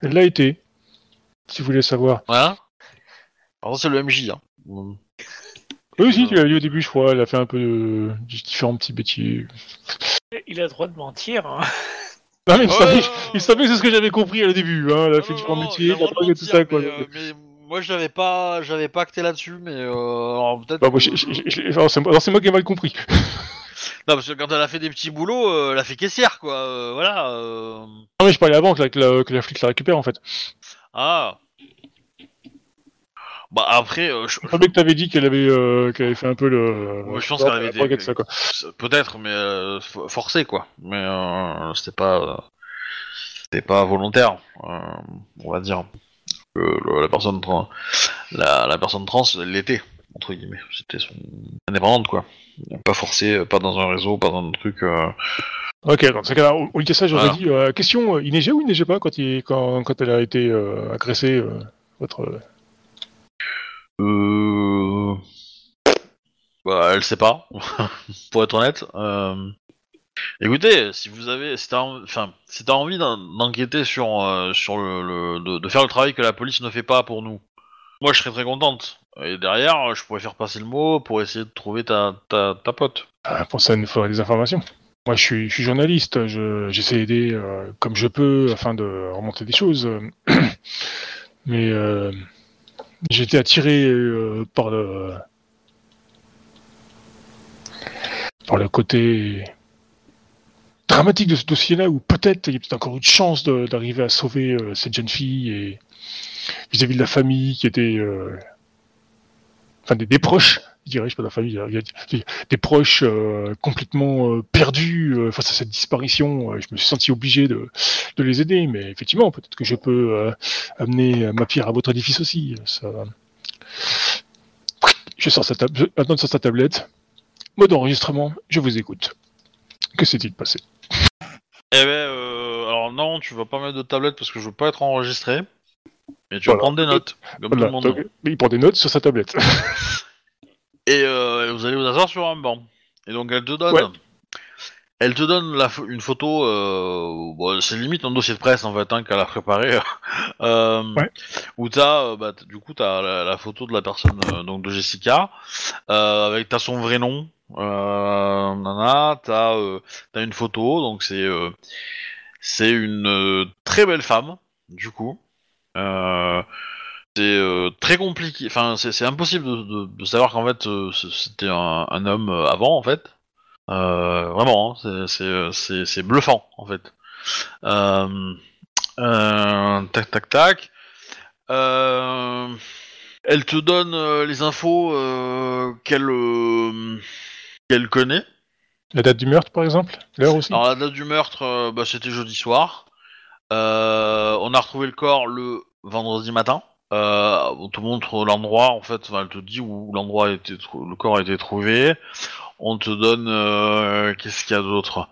Elle l'a été, si vous voulez savoir. Voilà. Alors, ça, c'est le MJ, hein. Mm. Oui, si, tu l'as dit au début, je crois, elle a fait un peu de différents petits bêtiers. Il a le droit de mentir. Hein. Non, mais il savait, il savait, c'est ce que j'avais compris au début, hein, elle a fait Non, différents métiers, il a et tout ça, quoi. Mais, euh, mais moi, je l'avais pas, j'avais pas acté là-dessus, mais euh, alors peut-être. Bah, moi, que- c'est moi qui ai mal compris. Non, parce que quand elle a fait des petits boulots, euh, elle a fait caissière, quoi. euh, voilà. euh. Non, mais je parlais avant que la, que la, que la flic la récupère, en fait. Ah. Bah après, euh, je, Je savais que t'avais dit qu'elle avait, euh, qu'elle avait fait un peu le... Ouais, je pense qu'elle avait ça, quoi. je- peut-être, mais euh, fo- forcé, quoi. Mais euh, c'était pas, c'était pas volontaire, euh, on va dire. Le- la personne trans, la, la personne trans l'était entre guillemets. C'était son indépendante, quoi. Pas forcé, pas dans un réseau, pas dans un truc. Ok, dans ce cas-là, au lieu de ça, j'aurais dit, question, il neigeait ou il neigeait pas quand, il, quand, quand elle a été agressée, votre... Euh... Bah, elle sait pas, pour être honnête. Euh... Écoutez, si vous avez, si t'as, en- enfin, si t'as envie d'en- d'enquêter sur, euh, sur le, de, faire le travail que la police ne fait pas pour nous, moi je serais très contente. Et derrière, je pourrais faire passer le mot pour essayer de trouver ta, ta, ta pote. Ah, pour ça, il nous faudrait des informations. Moi, je suis, je journaliste, je- j'essaie d'aider euh, comme je peux afin de remonter des choses. Mais j'ai été attiré euh, par le par le côté dramatique de ce dossier-là, où peut-être il y a peut-être encore une chance d'arriver à sauver euh, cette jeune fille et vis-à-vis de la famille qui était, euh, enfin des proches, je dirais, je sais pas de la famille, il y a- il y a des proches euh, complètement euh, perdus euh, face à cette disparition. Je me suis senti obligé de, de les aider, mais effectivement, peut-être que je peux amener ma pierre à votre édifice aussi. Ça... Je sors sa table, maintenant sur sa tablette. Mode enregistrement, je vous écoute. Que s'est-il passé? Eh ben, euh, alors non, tu vas pas mettre de tablette parce que je veux pas être enregistré. Mais tu vas prendre des notes, comme Voilà, tout le monde. donc, il prend des notes sur sa tablette. Et euh, vous allez vous asseoir sur un banc. Et donc elle te donne, Ouais. elle te donne la une photo. Euh, bon, c'est limite un dossier de presse en fait hein, qu'elle a préparé. euh, Ouais. Où t'as, euh, bah, du coup, t'as la, la photo de la personne, donc de Jessica, avec t'as son vrai nom. Nana, t'as, t'as une photo, donc c'est, c'est une très belle femme, du coup. Euh, c'est euh, très compliqué. Enfin, c'est impossible de, de- de savoir qu'en fait euh, c'était un, un homme euh, avant en fait. Vraiment, hein, c'est- bluffant en fait. Tac tac tac. Euh, elle te donne euh, les infos euh, qu'elle euh, qu'elle connaît. La date du meurtre, par exemple? L'heure aussi? Alors la date du meurtre, bah, c'était jeudi soir. On a retrouvé le corps le vendredi matin. Euh, on te montre l'endroit, en fait, enfin, elle te dit où l'endroit a été, le corps a été trouvé. On te donne, euh, qu'est-ce qu'il y a d'autre?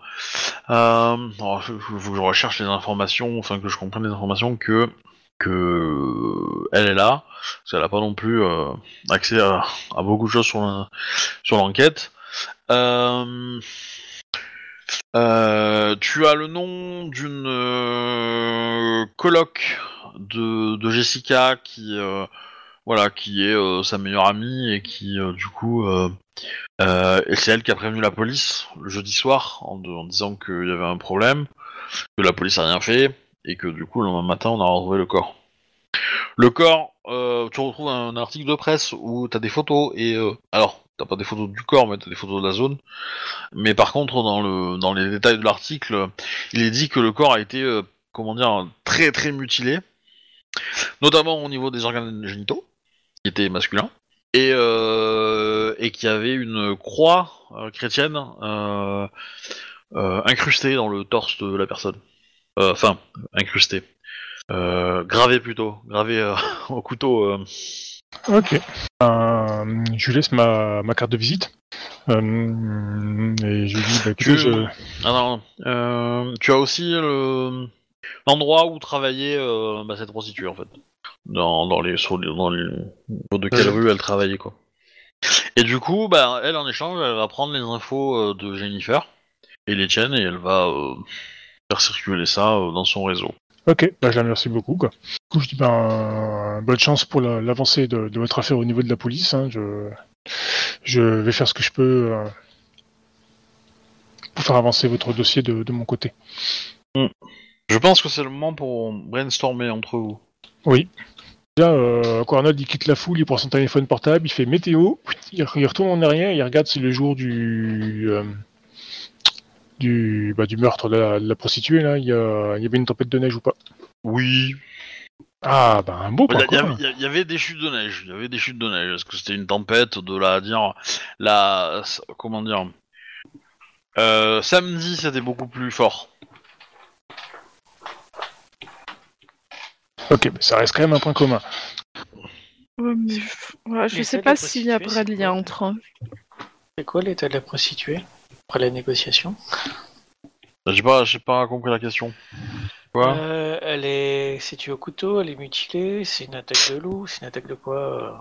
Euh, alors, faut, que je recherche les informations, enfin que je comprenne les informations que que elle est là, parce qu'elle a pas non plus euh, accès à, beaucoup de choses sur sur l'enquête. Tu as le nom d'une coloc de, Jessica qui euh, voilà qui est euh, sa meilleure amie et qui euh, du coup c'est elle qui a prévenu la police le jeudi soir en, disant qu'il y avait un problème que la police a rien fait et que du coup le lendemain matin on a retrouvé le corps. Le corps, tu retrouves un article de presse où t'as des photos et euh, alors t'as pas des photos du corps mais t'as des photos de la zone. Mais par contre dans le dans les détails de l'article, il est dit que le corps a été comment dire très très mutilé, notamment au niveau des organes génitaux qui étaient masculins et euh, et y avait une croix euh, chrétienne euh, incrustée dans le torse de la personne. Enfin incrustée. Euh, gravé plutôt, gravé euh, au couteau. Ok. Euh, je lui laisse ma, ma carte de visite. Euh, et je lui dis, bah, Tu- je... Ah non, euh, tu as aussi le l'endroit où travaillait euh, bah, cette prostituée en fait. Dans, dans les sur les- dans les de quelle rue elle travaillait quoi. Et du coup, bah elle en échange, elle va prendre les infos euh, de Jennifer et les tiennes et elle va euh, faire circuler ça euh, dans son réseau. Ok, bah, je la remercie beaucoup. Quoi. Du coup, je dis ben, bonne chance pour la- l'avancée de, de votre affaire au niveau de la police. hein. Je, je vais faire ce que je peux pour faire avancer votre dossier de, de mon côté. Je pense que c'est le moment pour brainstormer entre vous. Oui. Là, euh, quand Arnold il quitte la foule, il prend son téléphone portable, il fait météo, il, re- il retourne en arrière, il regarde si le jour du euh, du, bah, du meurtre de la, de la prostituée, là, il y, a- il y avait une tempête de neige ou pas? Oui. Ah, bah un beau Il y, il y avait des chutes de neige. Il y avait des chutes de neige. Est-ce que c'était une tempête de la dire la comment dire euh, Samedi, c'était beaucoup plus fort. Ok, mais ça reste quand même un point commun. Ouais, mais je- ouais, je Mais sais pas s'il y a vrai c'est lien entre eux. C'est quoi l'état de la prostituée après la négociation? J'ai pas, j'ai pas compris la question. Quoi? Euh, Elle est située au couteau, elle est mutilée, c'est une attaque de loup, c'est une attaque de quoi euh?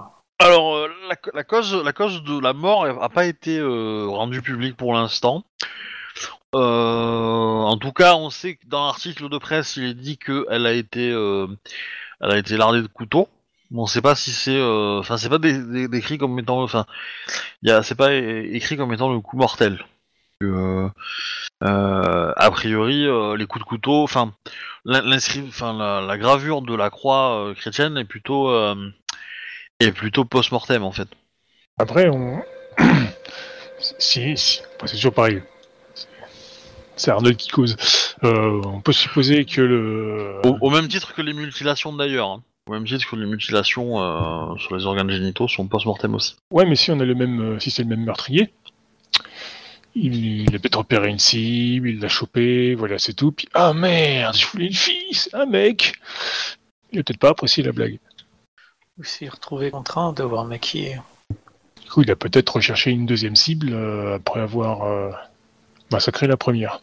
Alors euh, la, la cause, la cause de la mort a pas été euh, rendue publique pour l'instant. Euh, en tout cas, on sait que dans l'article de presse, il est dit qu'elle a été, euh, elle a été lardée de couteau. Mais on sait pas si c'est, euh, enfin, c'est pas dé- comme étant, enfin, c'est pas écrit comme étant le coup mortel. Euh, euh, a priori, euh, les coups de couteau, enfin, la, la gravure de la croix euh, chrétienne est plutôt, euh, est plutôt post-mortem en fait. Après, on. si, c'est toujours pareil. C'est Arnold qui cause. Euh, on peut supposer que le. Au, au même titre que les mutilations d'ailleurs. hein. Au même titre que les mutilations euh, sur les organes génitaux sont post-mortem aussi. Ouais, mais si on a le même, euh, si c'est le même meurtrier, il, il a peut-être repéré une cible, il l'a chopé, voilà, c'est tout. Puis ah merde, je voulais une fille, c'est un mec. Il a peut-être pas apprécié la blague. Ou s'est retrouvé contraint d'avoir maquillé. Du coup, il a peut-être recherché une deuxième cible euh, après avoir euh, massacré la première.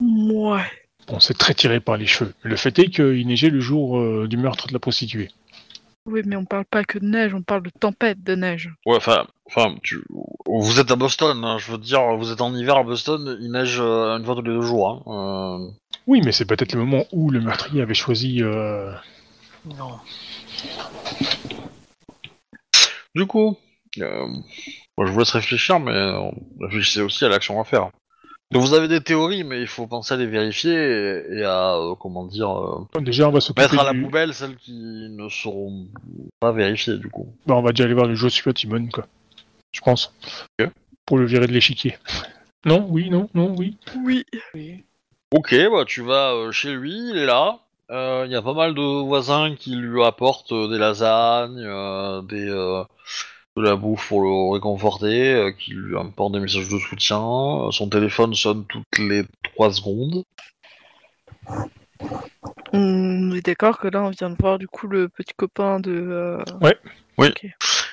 Ouais. Bon, c'est très tiré par les cheveux. Le fait est qu'il neigeait le jour euh, du meurtre de la prostituée. Oui, mais on parle pas que de neige, on parle de tempête de neige. Ouais, enfin, enfin, tu, vous êtes à Boston, hein, je veux dire, vous êtes en hiver à Boston, il neige euh, une fois tous les deux jours. Hein. Euh, Oui, mais c'est peut-être le moment où le meurtrier avait choisi. euh, Non. Du coup, euh, moi, je vous laisse réfléchir, mais euh, réfléchissez aussi à l'action à faire. Donc vous avez des théories, mais il faut penser à les vérifier et, et à, euh, comment dire, euh, Déjà, on va s'occuper mettre à la du- poubelle celles qui ne seront pas vérifiées, du coup. Bah, on va déjà aller voir le Joshua Timon, quoi. Je pense. Ok. Pour le virer de l'échiquier. Non, oui, non, non, oui. Oui. Oui. Ok, bah tu vas euh, chez lui, il est là. Euh, Il y a pas mal de voisins qui lui apportent euh, des lasagnes, euh, des, euh, de la bouffe pour le réconforter, euh, qui lui apportent des messages de soutien. Euh, Son téléphone sonne toutes les 3 secondes. On est d'accord que là, on vient de voir du coup le petit copain de. euh,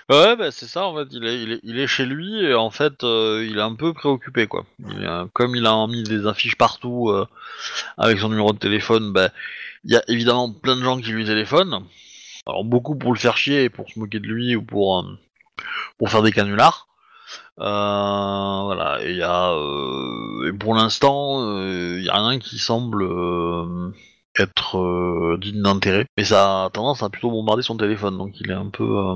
Ouais, bah c'est ça en fait. Il est, il est, il est chez lui et en fait, euh, il est un peu préoccupé quoi. Il est, euh, comme il a mis des affiches partout euh, avec son numéro de téléphone, bah il y a évidemment plein de gens qui lui téléphonent. Alors beaucoup pour le faire chier et pour se moquer de lui ou pour euh, pour faire des canulars. Euh, voilà. Y a euh, et pour l'instant, euh, il y a rien qui semble euh, être euh, digne d'intérêt. Mais ça a tendance à plutôt bombarder son téléphone, donc il est un peu euh,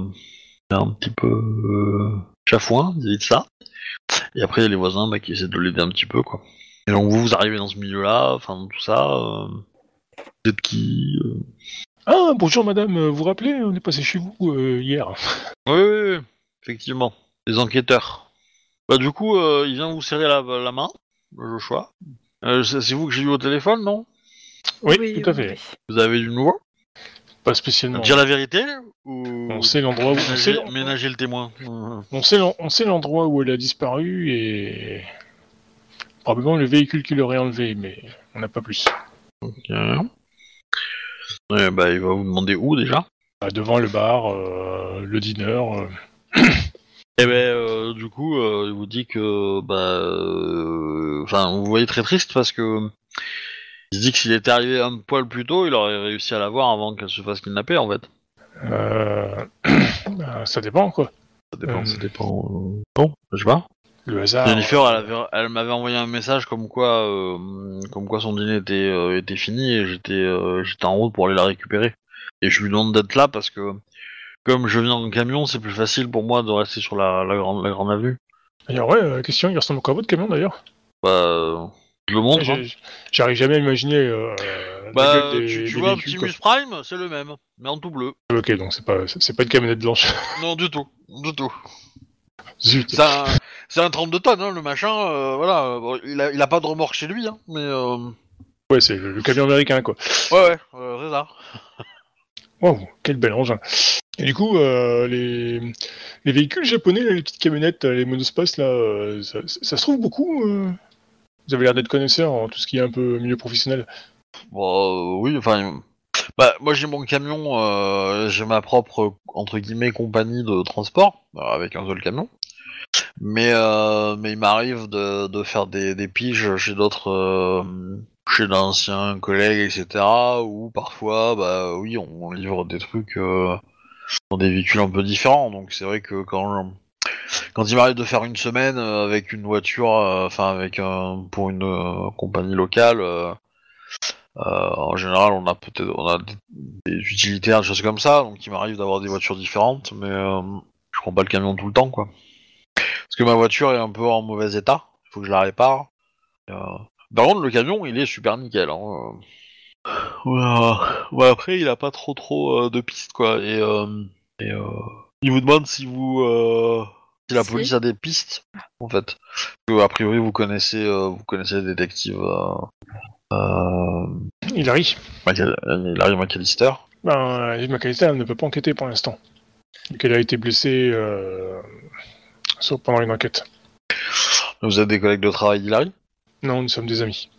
un petit peu euh, chafouin vis-à-vis de ça. Et après, il y a les voisins bah, qui essaient de l'aider un petit peu, quoi. Et donc, vous, vous arrivez dans ce milieu-là, enfin, tout ça. Euh, vous êtes qui euh? Ah, bonjour madame, euh, vous vous rappelez, on est passé chez vous euh, hier. Oui, oui, oui, effectivement. Les enquêteurs. Bah, du coup, euh, il vient vous serrer la, la main, le choix. Euh, c'est vous que j'ai eu au téléphone, non? Oui, tout à fait. Vous avez du nouveau? Pas spécialement. Dire la vérité ou On sait l'endroit où on sait, ménager, ménager le témoin on sait on sait l'endroit où elle a disparu et probablement le véhicule qui l'aurait enlevé, mais on n'a pas plus. ok. Bah, il va vous demander où déjà Bah, devant le bar, euh, le dîner. euh, Et ben, euh, du coup, euh, il vous dit que, bah, euh, enfin, vous voyez très triste parce que il se dit que s'il était arrivé un poil plus tôt, il aurait réussi à la voir avant qu'elle se fasse kidnapper, en fait. euh, bah, ça dépend quoi. Ça dépend, Euh. ça dépend. euh, Bon, je sais pas. Le hasard. Jennifer, elle, avait- elle m'avait envoyé un message comme quoi, euh, comme quoi son dîner était, euh, était fini et j'étais, euh, j'étais en route pour aller la récupérer. Et je lui demande d'être là parce que, comme je viens en camion, c'est plus facile pour moi de rester sur la, la grande, la grande avenue. D'ailleurs, ouais, euh, question, il ressemble encore à votre camion d'ailleurs. Bah, je le montre. hein. J'arrive jamais à imaginer. Euh, Bah, des- tu, tu des vois, Optimus Prime, c'est le même, mais en tout bleu. Ok, donc c'est pas, c'est pas une camionnette blanche. Non, du tout, du tout. Zut. C'est un, c'est un 32 tonnes, hein, le machin, euh, voilà. bon, il, a, il a pas de remorque chez lui, hein, mais... Euh... Ouais, c'est le, camion américain quoi. Ouais, ouais, euh, c'est ça. Wow, quel bel engin. Et du coup, euh, les, les véhicules japonais, là, les petites camionnettes, les monospaces, là, euh, ça, ça se trouve beaucoup euh? Vous avez l'air d'être connaisseur en tout ce qui est un peu milieu professionnel. Bon, euh, oui, enfin... Bah, moi j'ai mon camion, euh, j'ai ma propre, entre guillemets, compagnie de transport, euh, avec un seul camion. Mais, euh, mais il m'arrive de, de faire des, des piges chez d'autres, chez d'anciens collègues, etc. Ou parfois, bah oui, on livre des trucs dans des véhicules un peu différents. Donc c'est vrai que quand quand il m'arrive de faire une semaine avec une voiture, enfin avec un pour une compagnie locale, en général on a peut-être on a des, des utilitaires, des choses comme ça. Donc il m'arrive d'avoir des voitures différentes, mais euh, je prends pas le camion tout le temps, quoi. Parce que ma voiture est un peu en mauvais état. Il faut que je la répare. Euh, Par contre, le camion, il est super nickel. Hein. euh. Ouais, ouais, après, il a pas trop trop euh, de pistes, quoi. Et, euh, et euh, il vous demande si vous, euh, si la police a des pistes, en fait. Que, a priori, vous connaissez, euh, vous connaissez le détective. Hilary Michael- Larry McAllister. Ben, Yves McAllister elle ne peut pas enquêter pour l'instant. Qu'elle a été blessée euh, sauf pendant une enquête. Vous êtes des collègues de travail d'Hilary Non, nous sommes des amis.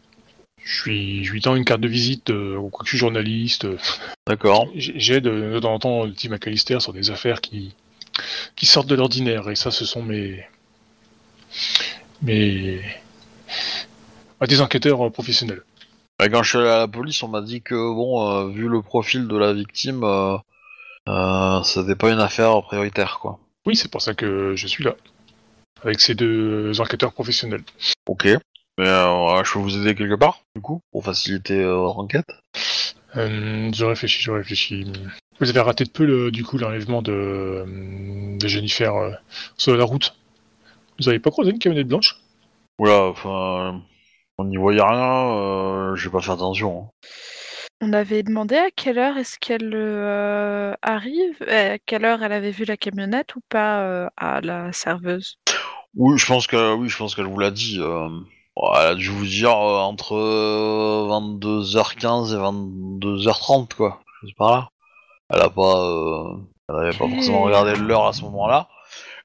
Je suis, je lui tends une carte de visite, euh, ou quoi que je suis journaliste. euh, D'accord. J'aide euh, de temps en temps le team McAllister sur des affaires qui, qui sortent de l'ordinaire. Et ça, ce sont mes. mes. ah, des enquêteurs euh, professionnels. Bah, quand je suis allé à la police, on m'a dit que, bon, euh, vu le profil de la victime, euh, euh, c'était pas une affaire prioritaire, quoi. Oui, c'est pour ça que je suis là. Avec ces deux enquêteurs professionnels. Ok. Mais euh, je peux vous aider quelque part, du coup, pour faciliter euh, votre enquête? Euh, je réfléchis, je réfléchis. Vous avez raté de peu, le, du coup, l'enlèvement de, de Jennifer euh, sur la route. Vous avez pas croisé une camionnette blanche? Oula, enfin, on n'y voyait rien, euh, j'ai pas fait attention. hein. On avait demandé à quelle heure est-ce qu'elle euh, arrive, euh, à quelle heure elle avait vu la camionnette ou pas euh, à la serveuse? Oui, je pense que oui, je pense qu'elle vous l'a dit. euh, bon, elle a dû vous dire euh, entre euh, 22h15 et 22h30 quoi. Je sais pas là. Elle a pas, euh, elle avait pas Ok. forcément regardé l'heure à ce moment-là.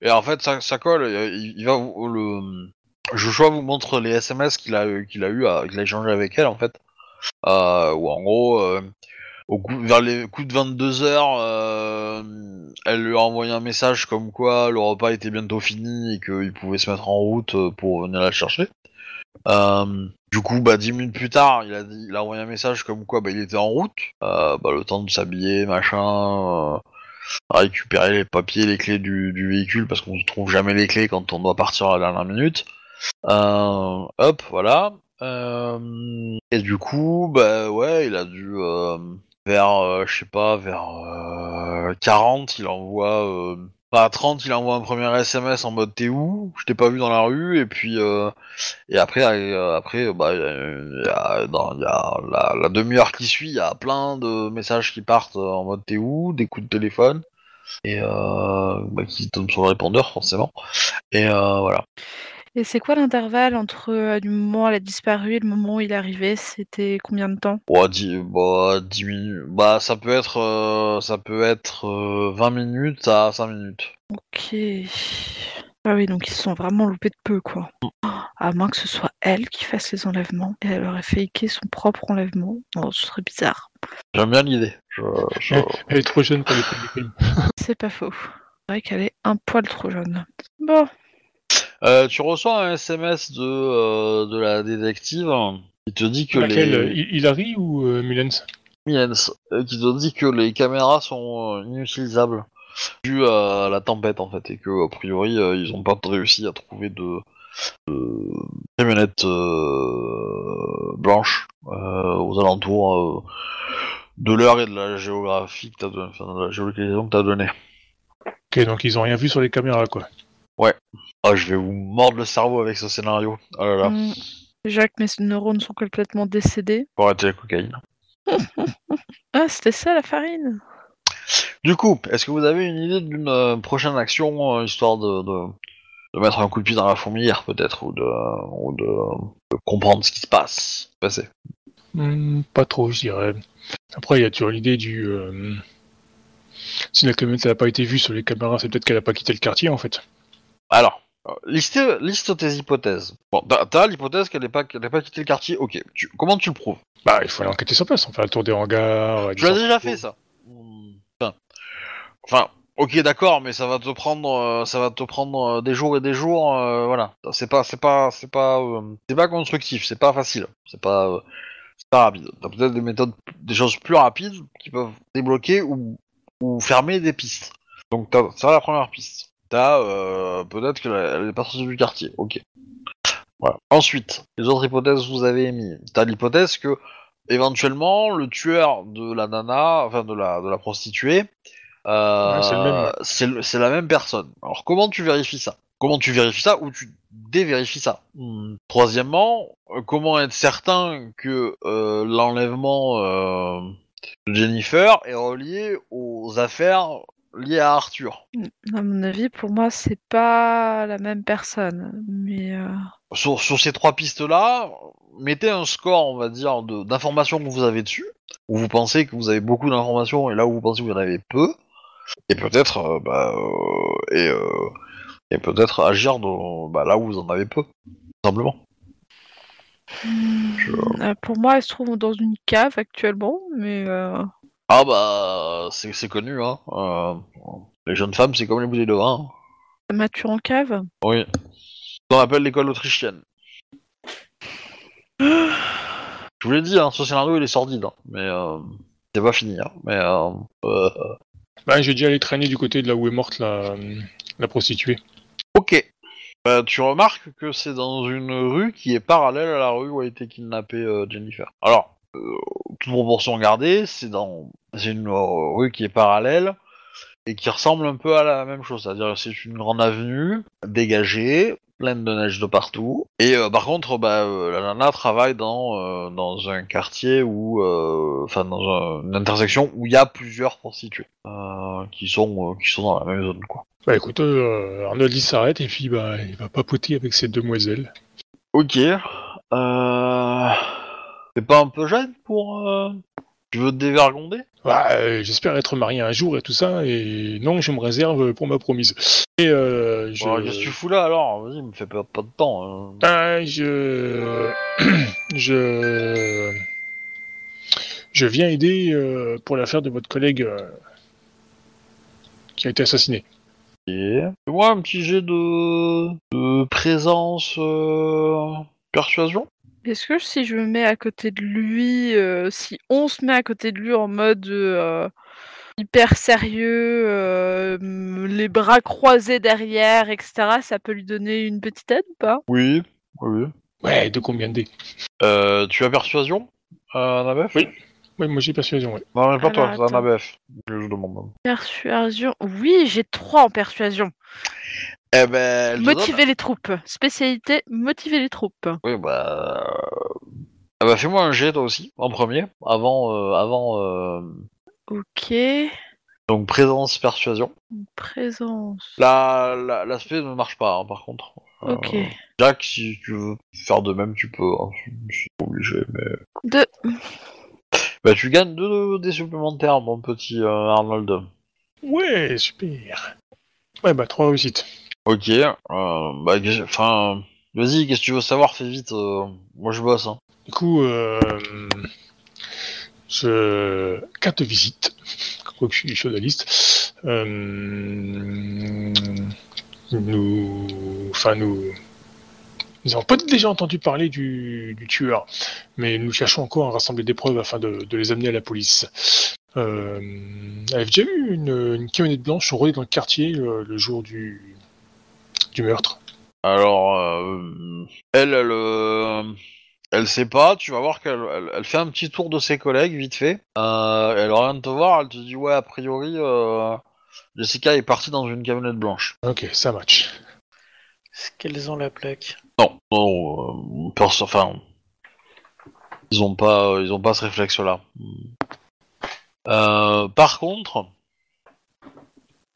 Et en fait, ça, ça colle. Il, il va vous- le Joshua vous montre les SMS qu'il a qu'il a eu, qu'il a échangé avec elle en fait. Euh, en gros, euh, vers les coups de 22 heures, euh, elle lui a envoyé un message comme quoi le repas était bientôt fini et qu'il pouvait se mettre en route pour venir la chercher. Euh, du coup, bah, 10 minutes plus tard, il a, dit, il a envoyé un message comme quoi bah, il était en route. Bah, le temps de s'habiller, machin, récupérer les papiers, les clés du, du véhicule parce qu'on ne trouve jamais les clés quand on doit partir à la dernière minute. Euh, hop, voilà. Euh, et du coup, bah ouais, il a dû euh, vers, je sais pas, vers euh, 40, il envoie, à 30, il envoie un premier SMS en mode t'es où? Je t'ai pas vu dans la rue, et puis et après, après, bah, il y a- y a, la, demi-heure qui suit, il y a plein de messages qui partent en mode t'es où, des coups de téléphone et bah, qui tombent sur le répondeur forcément. Et voilà. Et c'est quoi l'intervalle entre euh, du moment où elle a disparu et le moment où il est arrivé? C'était combien de temps? Bon, 10, bah, 10 minutes. Bah, ça peut être, euh, ça peut être euh, 20 minutes à 5 minutes. Ok. Ah oui, donc ils se sont vraiment loupés de peu, quoi. À moins que ce soit elle qui fasse les enlèvements et elle aurait faké son propre enlèvement. Oh, ce serait bizarre. J'aime bien l'idée. Je, je- Elle est trop jeune pour les. C'est pas faux. C'est vrai qu'elle est un poil trop jeune. Bon, Euh, tu reçois un SMS de, euh, de la détective qui te dit que Laquelle les Hilary ou euh, Mullens? Euh, qui te dit que les caméras sont inutilisables dû à la tempête en fait et que a priori ils ont pas réussi à trouver de, de camionnettes blanches aux alentours de l'heure et de la géographie que t'as donné, enfin, de la géolocalisation que t'as donné. Ok, donc ils ont rien vu sur les caméras, quoi. Ah, je vais vous mordre le cerveau avec ce scénario. Oh là là, déjà que mes neurones sont complètement décédés. faut arrêter la cocaïne. Ah, c'était ça la farine Du coup, est-ce que vous avez une idée d'une euh, prochaine action euh, histoire de, de, de mettre un coup de pied dans la fourmilière peut-être ou de, ou de, de comprendre ce qui se passe passer? Hmm, pas trop, je dirais. Après, il y a toujours l'idée du... euh, Si la camionnette n'a pas été vue sur les caméras, c'est peut-être qu'elle a pas quitté le quartier, en fait. Alors, euh, liste, liste tes hypothèses. Bon, t'as, t'as l'hypothèse qu'elle n'ait pas, qu'elle ait pas quitté le quartier. Ok. Tu- comment tu le prouves? Bah, il faut aller enquêter sur place, on fait un tour des hangars... Tu l'as déjà fait ça. Enfin, enfin, ok, d'accord, mais ça va te prendre, euh, ça va te prendre euh, des jours et des jours. euh, voilà. C'est pas, c'est pas, c'est pas, euh, c'est pas constructif. C'est pas facile. C'est pas, euh, c'est pas rapide. T'as peut-être des méthodes, des choses plus rapides qui peuvent débloquer ou, ou fermer des pistes. Donc t'as, ça la première piste. T'as euh, peut-être qu'elle est pas sortie du quartier. Ok. Voilà. Ensuite, les autres hypothèses que vous avez émises. T'as l'hypothèse que éventuellement le tueur de la nana, enfin de la de la prostituée, euh, Ouais, c'est ouais. la même personne. Alors comment tu vérifies ça? Comment tu vérifies ça ou tu dévérifies ça? Hmm. Troisièmement, euh, comment être certain que euh, l'enlèvement de Jennifer est relié aux affaires liées à Arthur À mon avis, pour moi, c'est pas la même personne. Mais euh, sur, sur ces trois pistes-là, mettez un score, on va dire, d'informations que vous avez dessus, où vous pensez que vous avez beaucoup d'informations et là où vous pensez que vous en avez peu, et peut-être, euh, bah, euh, et, et peut-être agir dans, bah, là où vous en avez peu, simplement. euh, pour moi, elle se trouve dans une cave actuellement. Mais Ah bah, c'est c'est connu, hein. euh, les jeunes femmes, c'est comme les bouteilles de vin. hein. mature en cave. Oui. On appelle l'école autrichienne. Je vous l'ai dit, hein, ce scénario il est sordide, hein, mais euh, c'est pas fini. Hein, mais euh, euh, Bah, j'ai déjà allé traîner du côté de là où est morte la, la prostituée. ok. Bah, tu remarques que c'est dans une rue qui est parallèle à la rue où a été kidnappée euh, Jennifer. Alors, toute proportion gardée, c'est dans une euh, rue qui est parallèle et qui ressemble un peu à la même chose. C'est-à-dire que c'est une grande avenue dégagée pleine de neige de partout. Et euh, par contre, bah, euh, la nana travaille dans, euh, dans un quartier où, euh, enfin, dans un- une intersection où il y a plusieurs prostituées euh, qui sont euh, qui sont dans la même zone, quoi. Bah écoute, euh, Arnold il s'arrête et puis bah il va papoter avec ces demoiselles. Ok. Euh... T'es pas un peu jeune pour... Euh... Tu veux te dévergonder? Bah, euh, j'espère être marié un jour et tout ça, et non, je me réserve pour ma promise. Et euh, je... Bon, Qu'est-ce que tu fous là alors? Vas-y, me fais pas, pas de temps. hein. Ah, je... je... Je viens aider euh, pour l'affaire de votre collègue euh, qui a été assassiné. Ok. Fais-moi un petit jet de, de présence euh... persuasion? Est-ce que si je me mets à côté de lui, euh, si on se met à côté de lui en mode euh, hyper sérieux, euh, les bras croisés derrière, etc., ça peut lui donner une petite aide ou pas? Oui. Oui. Ouais, de combien de dés? Euh, tu as persuasion euh, un ABF Oui. Moi j'ai persuasion, ouais. Non, mais pas toi, c'est un. ABF. que Je demande. Persuasion. Oui, j'ai trois en persuasion. Eh ben, donne- Motiver les troupes. Spécialité, motiver les troupes. Oui, bah... Ah bah fais-moi un jet toi aussi, en premier, avant... euh, avant euh, Ok. Donc présence, persuasion. Présence. La, la- l'aspect ne marche pas, hein, par contre. Euh, Ok. Jack, si tu veux faire de même, tu peux. Hein. Je suis obligé, mais... Deux. Bah tu gagnes deux des supplémentaires, mon petit euh, Arnold. Ouais, super. Ouais, bah trois réussites. Ok, euh, bah... Enfin... Vas-y, qu'est-ce que tu veux savoir? Fais vite, euh, moi je bosse. Hein. Du coup, euh, je... carte de visite, que je suis journaliste. Euh, nous, enfin nous, nous avons peut-être déjà entendu parler du, du tueur, mais nous cherchons encore à rassembler des preuves afin de, de les amener à la police. Euh, avait déjà eu une, une camionnette blanche rôder dans le quartier euh, le jour du, du meurtre. Alors, euh, elle, elle, euh, elle sait pas. Tu vas voir qu'elle, elle, elle fait un petit tour de ses collègues vite fait. Euh, elle revient te voir. Elle te dit ouais, a priori, euh, Jessica est partie dans une camionnette blanche. Ok, ça match. Est-ce qu'elles ont la plaque Non, non, euh, perso- enfin, ils ont pas, ils ont pas ce réflexe-là. Euh, par contre,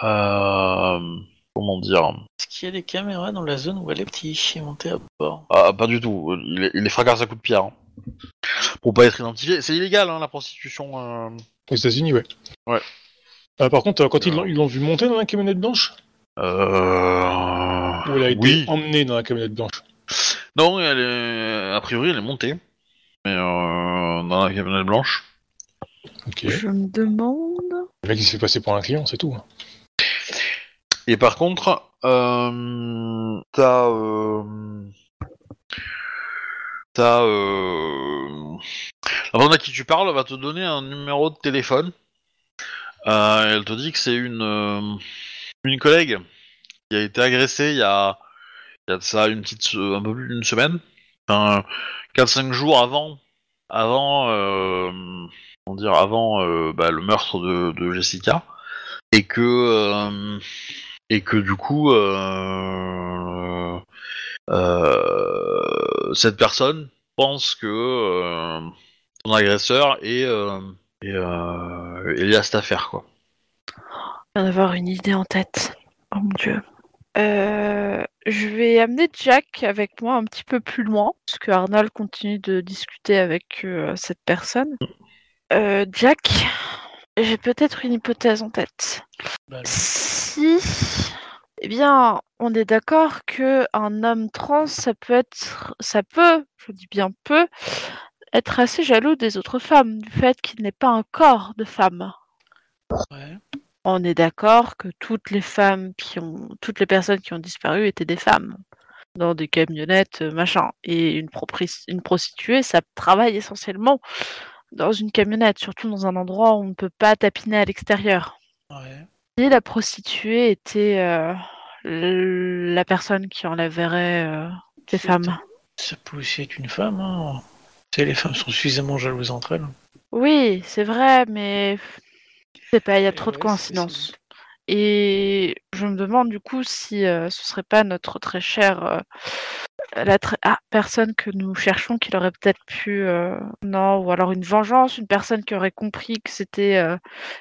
euh, comment dire? Est-ce qu'il y a des caméras dans la zone où elle est petit est montée à bord? Ah, pas du tout. Il, est- il les fracasse à coups de pierre. hein. Pour pas être identifié. C'est illégal, hein, la prostitution. euh. Aux États-Unis, ouais. Ouais. Ah, par contre, quand ils l'ont ils l'ont vu monter dans la camionnette blanche? Euh... Ou elle a été Oui. emmenée dans la camionnette blanche Non, elle est... a priori, elle est montée. Mais euh, dans la camionnette blanche. Ok. Je me demande. Le mec, il s'est fait passer pour un client, c'est tout. hein. Et par contre, euh, t'as... Euh, t'as... Euh, la personne à qui tu parles va te donner un numéro de téléphone. Euh, elle te dit que c'est une, euh, une collègue qui a été agressée il y a, il y a de ça une petite, se- un peu plus d'une semaine. Enfin, 4-5 jours avant, avant, euh, dire, avant euh, bah, le meurtre de, Jessica. Et que, euh, et que du coup, euh, euh, cette personne pense que euh, son agresseur est, euh, est, euh, est lié à cette affaire, quoi. Je viens d'avoir une idée en tête. Oh mon dieu. Euh, je vais amener Jack avec moi un petit peu plus loin, parce que Arnold continue de discuter avec euh, cette personne. Euh, Jack, j'ai peut-être une hypothèse en tête. Bah, Si, eh bien, on est d'accord que un homme trans, ça peut être, ça peut, je dis bien peut, être assez jaloux des autres femmes du fait qu'il n'est pas un corps de femme. ouais. On est d'accord que toutes les femmes qui ont, toutes les personnes qui ont disparu étaient des femmes dans des camionnettes, euh, machin. Et une, une prostituée, ça travaille essentiellement dans une camionnette, surtout dans un endroit où on ne peut pas tapiner à l'extérieur. ouais. Si la prostituée était euh, la personne qui enlèverait euh, des femmes. Ça peut aussi être une femme. Hein. Les femmes sont suffisamment jalouses entre elles. Oui, c'est vrai, mais sais pas, il y a Et trop de coïncidences. Et je me demande du coup si euh, ce serait pas notre très chère euh, la ah, personne que nous cherchons qui aurait peut-être pu euh, non ou alors une vengeance, une personne qui aurait compris que c'était euh,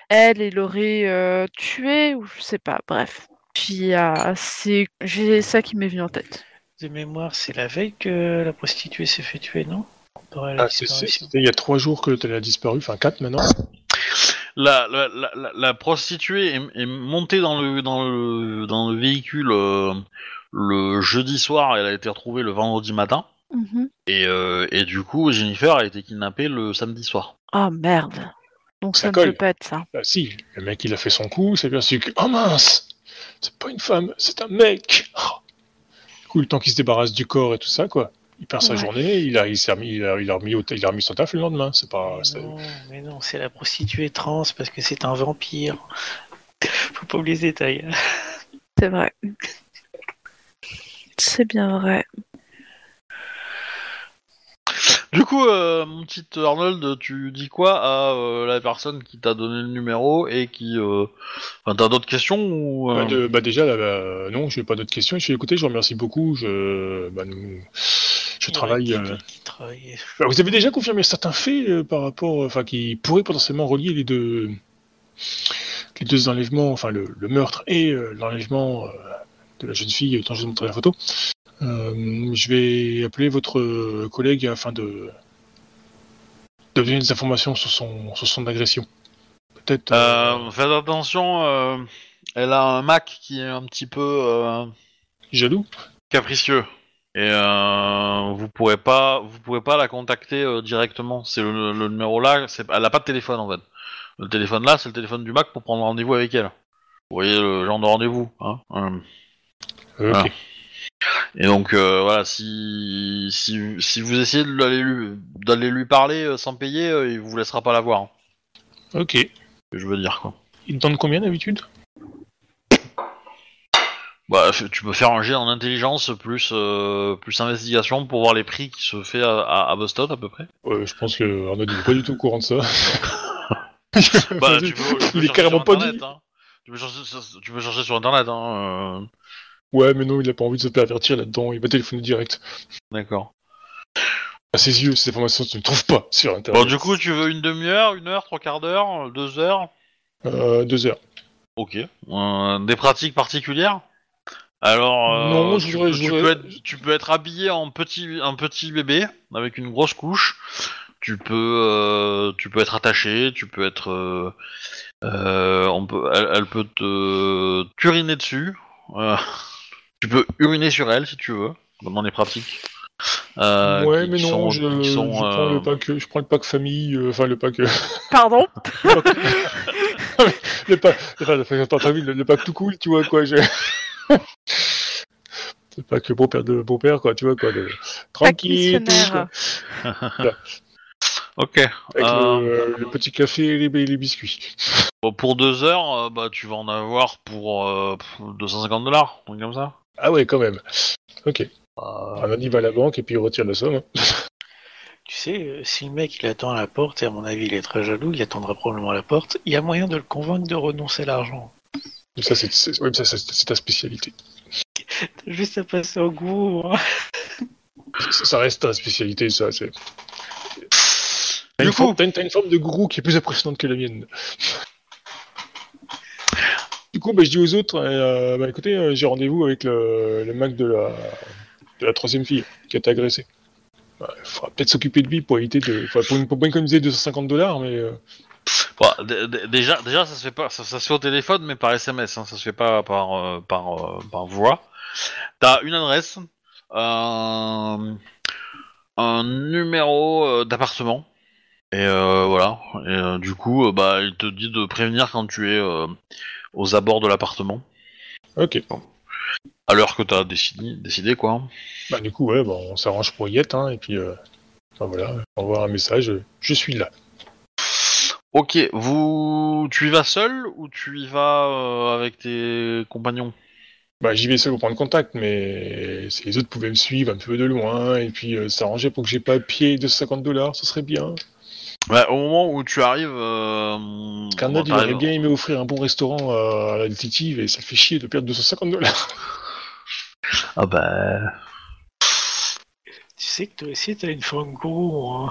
elle et l'aurait euh, tué ou je sais pas. Bref. Puis euh, c'est j'ai ça qui m'est venu en tête. De mémoire, c'est la veille que la prostituée s'est fait tuer, non? Ah. C'était il y a trois jours que elle a disparu, enfin quatre maintenant. La, la, la, la- la prostituée est, est montée dans le, dans le, dans le véhicule euh, le jeudi soir et elle a été retrouvée le vendredi matin. Mhm. Et, euh, et du coup, Jennifer a été kidnappée le samedi soir. Oh merde. Donc Ça ça, ne colle. peut pas être ça. Ah si, le mec il a fait son coup, c'est bien sûr que... Oh mince C'est pas une femme, c'est un mec Oh. Du coup, le temps qu'il se débarrasse du corps et tout ça, quoi. Il perd sa Ouais. journée, il a, il, s'est remis, il, a, il, a remis au- il a remis son taf le lendemain, c'est pas... Mais c'est- non, mais non, c'est la prostituée trans parce que c'est un vampire. Faut pas oublier ce détail. C'est vrai. C'est bien vrai. Du coup, euh, mon petit Arnold, tu dis quoi à euh, la personne qui t'a donné le numéro et qui... Euh... Enfin, t'as d'autres questions ou... euh, Bah, de- bah, déjà, là, bah, non, je n'ai pas d'autres questions. Je suis écouté, je vous remercie beaucoup. Je, bah, nous, je travaille... Qui, euh, qui travaille. Bah, vous avez déjà confirmé certains faits euh, par rapport, enfin, qui pourraient potentiellement relier les deux, les deux enlèvements, enfin le, le meurtre et euh, l'enlèvement euh, de la jeune fille dont je vous ai montré la photo. Euh, je vais appeler votre euh, collègue afin de, de donner des informations sur son, sur son agression. Peut-être. euh, Euh, faites attention, euh, elle a un Mac qui est un petit peu euh, jaloux. capricieux. Et euh, vous pourrez pas, vous pas la contacter euh, directement. C'est le, le numéro là, c'est, elle a pas de téléphone en fait. Le téléphone là, c'est le téléphone du Mac pour prendre rendez-vous avec elle. Vous voyez le genre de rendez-vous, hein. euh. Et donc euh, voilà, si, si si vous essayez d'aller lui d'aller lui parler sans payer, il vous laissera pas la voir. hein, Ok. que je veux dire quoi. Il donne combien d'habitude? Bah, tu peux faire un jet en intelligence plus euh, plus investigation pour voir les prix qui se fait à, à, à Boston à peu près. Ouais, Je pense que Arnaud n'est pas du tout au courant de ça. Bah, tu peux, tu peux il est carrément pas internet, dit. hein. Tu peux chercher, sur- tu peux chercher sur internet. Hein, euh, Ouais, mais non, il a pas envie de se pervertir là-dedans. Il va téléphoner direct. D'accord. À ses yeux, ces informations, tu ne trouves pas sur Internet. Bon, du coup, tu veux une demi-heure, une heure, trois quarts d'heure, deux heures? Euh, deux heures. Ok. Euh, des pratiques particulières? Alors, euh, Non, je tu, peux, je tu voudrais- peux être, tu peux être habillé en petit, un petit bébé avec une grosse couche. Tu peux, euh, tu peux être attaché. Tu peux être, euh, euh, on peut, elle, elle peut te t'uriner dessus. Euh, tu peux uriner sur elle si tu veux, dans les pratiques. Euh, ouais, qui- mais qui non, sont- je, qui sont, je prends euh, le pack, je prends le pack famille, euh, enfin le pack, euh, Pardon le pack, le pack, enfin, le, pack- famille, le, le pack tout cool, tu vois quoi, je... le pack beau-père de beau-père, quoi, tu vois quoi, le... tranquille, tout, missionnaire. quoi, Ok. avec Euh, le, le petit café et les, biscuits. Bon, pour deux heures, euh, bah tu vas en avoir pour euh, pff, 250 dollars, un truc comme ça. Ah ouais, quand même. Ok. Euh, Arnaud il va à la banque et puis il retire la somme. Tu sais, si le mec il attend à la porte, et à mon avis il est très jaloux, il attendra probablement à la porte, il y a moyen de le convaincre de renoncer à l'argent. Ça, c'est ouais, ta spécialité. T'as juste à passer au goût. hein. Ça, ça reste ta spécialité, ça. c'est- T'as Du une, forme- coup, t'as une, forme de gourou qui est plus impressionnante que la mienne. Du coup, bah, je dis aux autres, euh, bah, écoutez, euh, j'ai rendez-vous avec le, le mec de la, de la troisième fille qui a été agressée. Bah, Il faudra peut-être s'occuper de lui pour éviter de. Pour, pour bien économiser 250 dollars, mais. euh, déjà, déjà ça se fait pas, ça, ça se fait au téléphone, mais par SMS, hein, ça se fait pas par euh, par euh, par voix. T'as une adresse, un, un numéro euh, d'appartement, et euh, voilà. Et du coup, bah, il te dit de prévenir quand tu es aux abords de l'appartement, Ok. à l'heure que t'as décidé, décidé quoi. Bah, du coup, ouais, bah, on s'arrange pour y être, hein, et puis. Enfin, voilà, envoie un message, je suis là. Ok, vous, tu y vas seul ou tu y vas euh, avec tes compagnons? Bah, j'y vais seul pour prendre contact, mais si les autres pouvaient me suivre un peu de loin et puis euh, s'arranger pour que j'ai pas à pied 250 dollars, ce serait bien. Bah, au moment où tu arrives, euh, Carnot, il aurait bien aimé offrir un bon restaurant à la détective et ça fait chier de perdre 250 dollars. Ah bah, Tu sais que toi aussi, t'as une forme gros. Hein.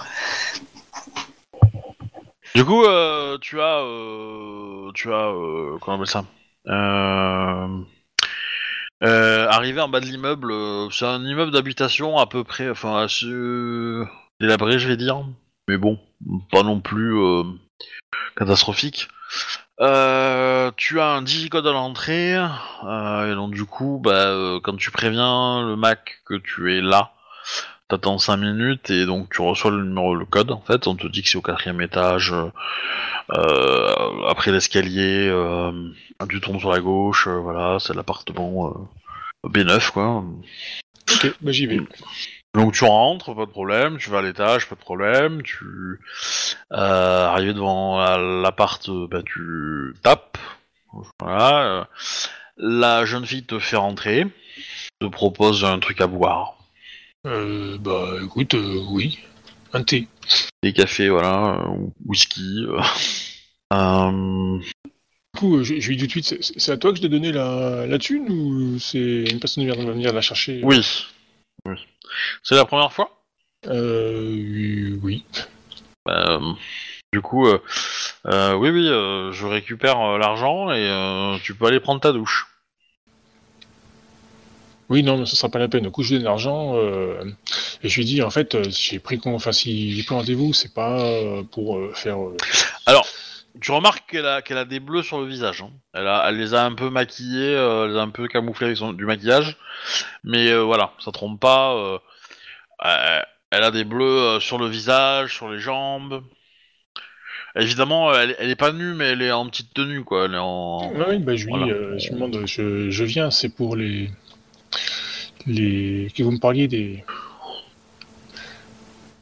Du coup, euh, tu as, euh, tu as, euh, comment on appelle ça Arrivé en bas de l'immeuble, c'est un immeuble d'habitation à peu près, enfin assez délabré, je vais dire, mais bon, pas non plus catastrophique. Tu as un digicode à l'entrée, et donc du coup, bah, quand tu préviens le Mac que tu es là, t'attends 5 minutes et donc tu reçois le numéro, le code en fait, on te dit que c'est au quatrième étage, euh, après l'escalier, euh, tu tombes sur la gauche, euh, voilà, c'est l'appartement euh, B9 quoi. ok, bah j'y vais. Donc tu rentres, pas de problème, tu vas à l'étage, pas de problème, tu arrivé devant l'appart, bah, tu tapes, voilà. la jeune fille te fait rentrer, te propose un truc à boire, Euh, bah écoute, euh, oui. Un thé. des cafés, voilà, euh, whisky. euh. Du coup, je, je lui dis tout de suite, c'est- c'est à toi que je t'ai donné la, la thune ou c'est une personne qui va venir la chercher? Oui, oui. C'est la première fois? Euh, oui. Euh, du coup, euh, euh, oui, oui, euh, je récupère euh, l'argent et euh, tu peux aller prendre ta douche. Oui, non, mais ce sera pas la peine. Du coup, je lui donne l'argent euh, et je lui dis, en fait, euh, si j'ai pris, enfin, si j'ai pris rendez-vous, c'est pas euh, pour euh, faire. euh, Tu remarques qu'elle a, qu'elle a des bleus sur le visage. hein. Elle, a, elle les a un peu maquillés, euh, elle les a un peu camouflés avec son- du maquillage. Mais euh, voilà, ça trompe pas. euh, euh, elle a des bleus euh, sur le visage, sur les jambes. Évidemment, elle, elle est pas nue, mais elle est en petite tenue, quoi. Elle est en... Oui, bah, je lui Voilà. euh, je lui demande, je, je viens, c'est pour les. Les que vous me parliez des.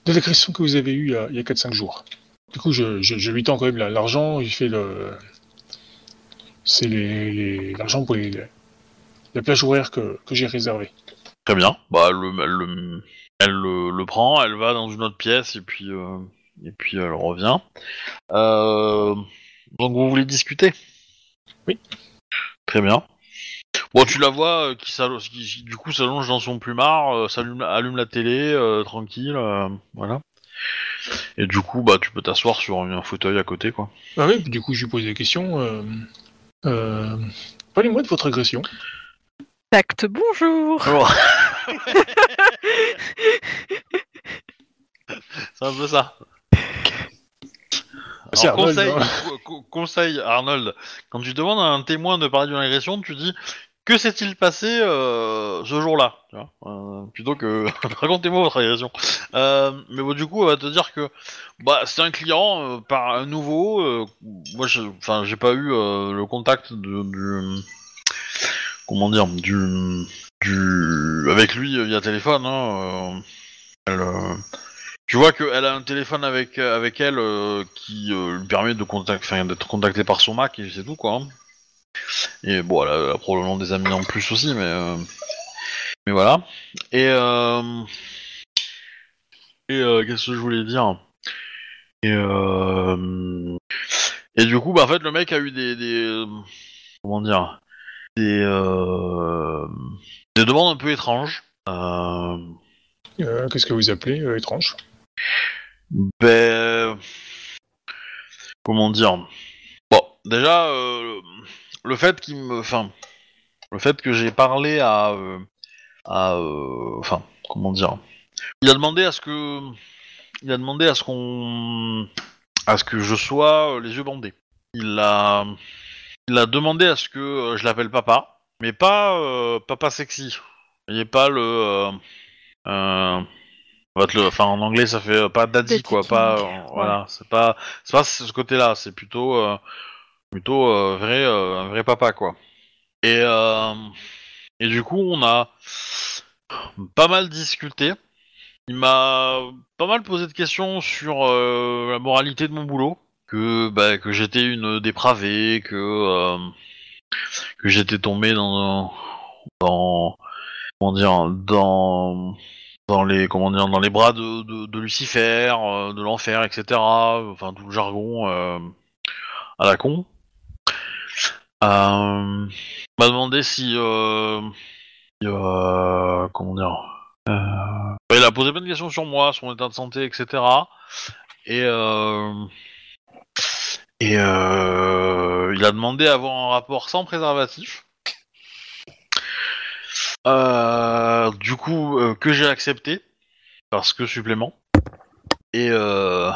de l'agression que vous avez eue il y a, il y a 4-5 jours. Du coup, je, je, je lui tends quand même la- l'argent, il fait le. C'est les- l'argent pour les, la plage horaire que, que j'ai réservée. Très bien. Bah, elle, le- le- elle le, le prend, elle va dans une autre pièce et puis, euh, et puis elle revient. Euh, donc vous voulez discuter? Oui. Très bien. Bon, tu la vois euh, qui, s'allo- qui, qui, du coup s'allonge dans son plumard, euh, s'allume, allume la télé, euh, tranquille, euh, voilà. Et du coup, bah, tu peux t'asseoir sur un fauteuil à côté, quoi. Ah oui, du coup, je lui pose des questions. Euh, euh, Parlez-moi de votre agression. Tact, bonjour C'est un peu ça. C'est Alors, Arnold, conseil, hein. co- co- conseil, Arnold, quand tu demandes à un témoin de parler d'une agression, tu dis que s'est-il passé euh, ce jour-là euh, Plutôt que racontez-moi votre agression. Euh, mais bon, du coup, on va te dire que bah, c'est un client par un nouveau. moi, enfin, j'ai pas eu le contact de, du comment dire du du avec lui via téléphone. Hein, tu vois qu'elle a un téléphone avec, avec elle qui lui permet de contact, d'être contacté par son Mac et c'est tout quoi. hein. Et bon, elle a, elle a probablement des amis en plus aussi, mais euh, mais voilà. Et euh, et euh, qu'est-ce que je voulais dire? Et et du coup, bah en fait, le mec a eu des, des comment dire? Des des demandes un peu étranges. Qu'est-ce que vous appelez étrange? Ben. Comment dire? Bon, déjà, le fait qu'il me. Enfin. Le fait que j'ai parlé à. euh, à. euh, Enfin, comment dire Il a demandé à ce que. Il a demandé à ce qu'on. À ce que je sois euh, les yeux bandés. Il a. Il a demandé à ce que je l'appelle papa, mais pas papa sexy. Il n'est pas le. enfin en anglais ça fait pas daddy quoi, pas euh, voilà, c'est pas c'est pas ce côté-là, c'est plutôt euh, plutôt euh, vrai euh, un vrai papa quoi. Et euh, et du coup on a pas mal discuté. Il m'a pas mal posé de questions sur la moralité de mon boulot, que bah, que j'étais une dépravée, que que j'étais tombé dans dans comment dire dans dans les comment dire dans les bras de, de, Lucifer, de l'enfer, etc. Enfin tout le jargon à la con. Euh, il m'a demandé si, euh, euh, comment dire. Euh, il a posé plein de questions sur moi, sur mon état de santé, etc. Et euh, et euh, il a demandé à avoir un rapport sans préservatif. Euh, du coup, euh, que j'ai accepté parce que supplément. Et euh,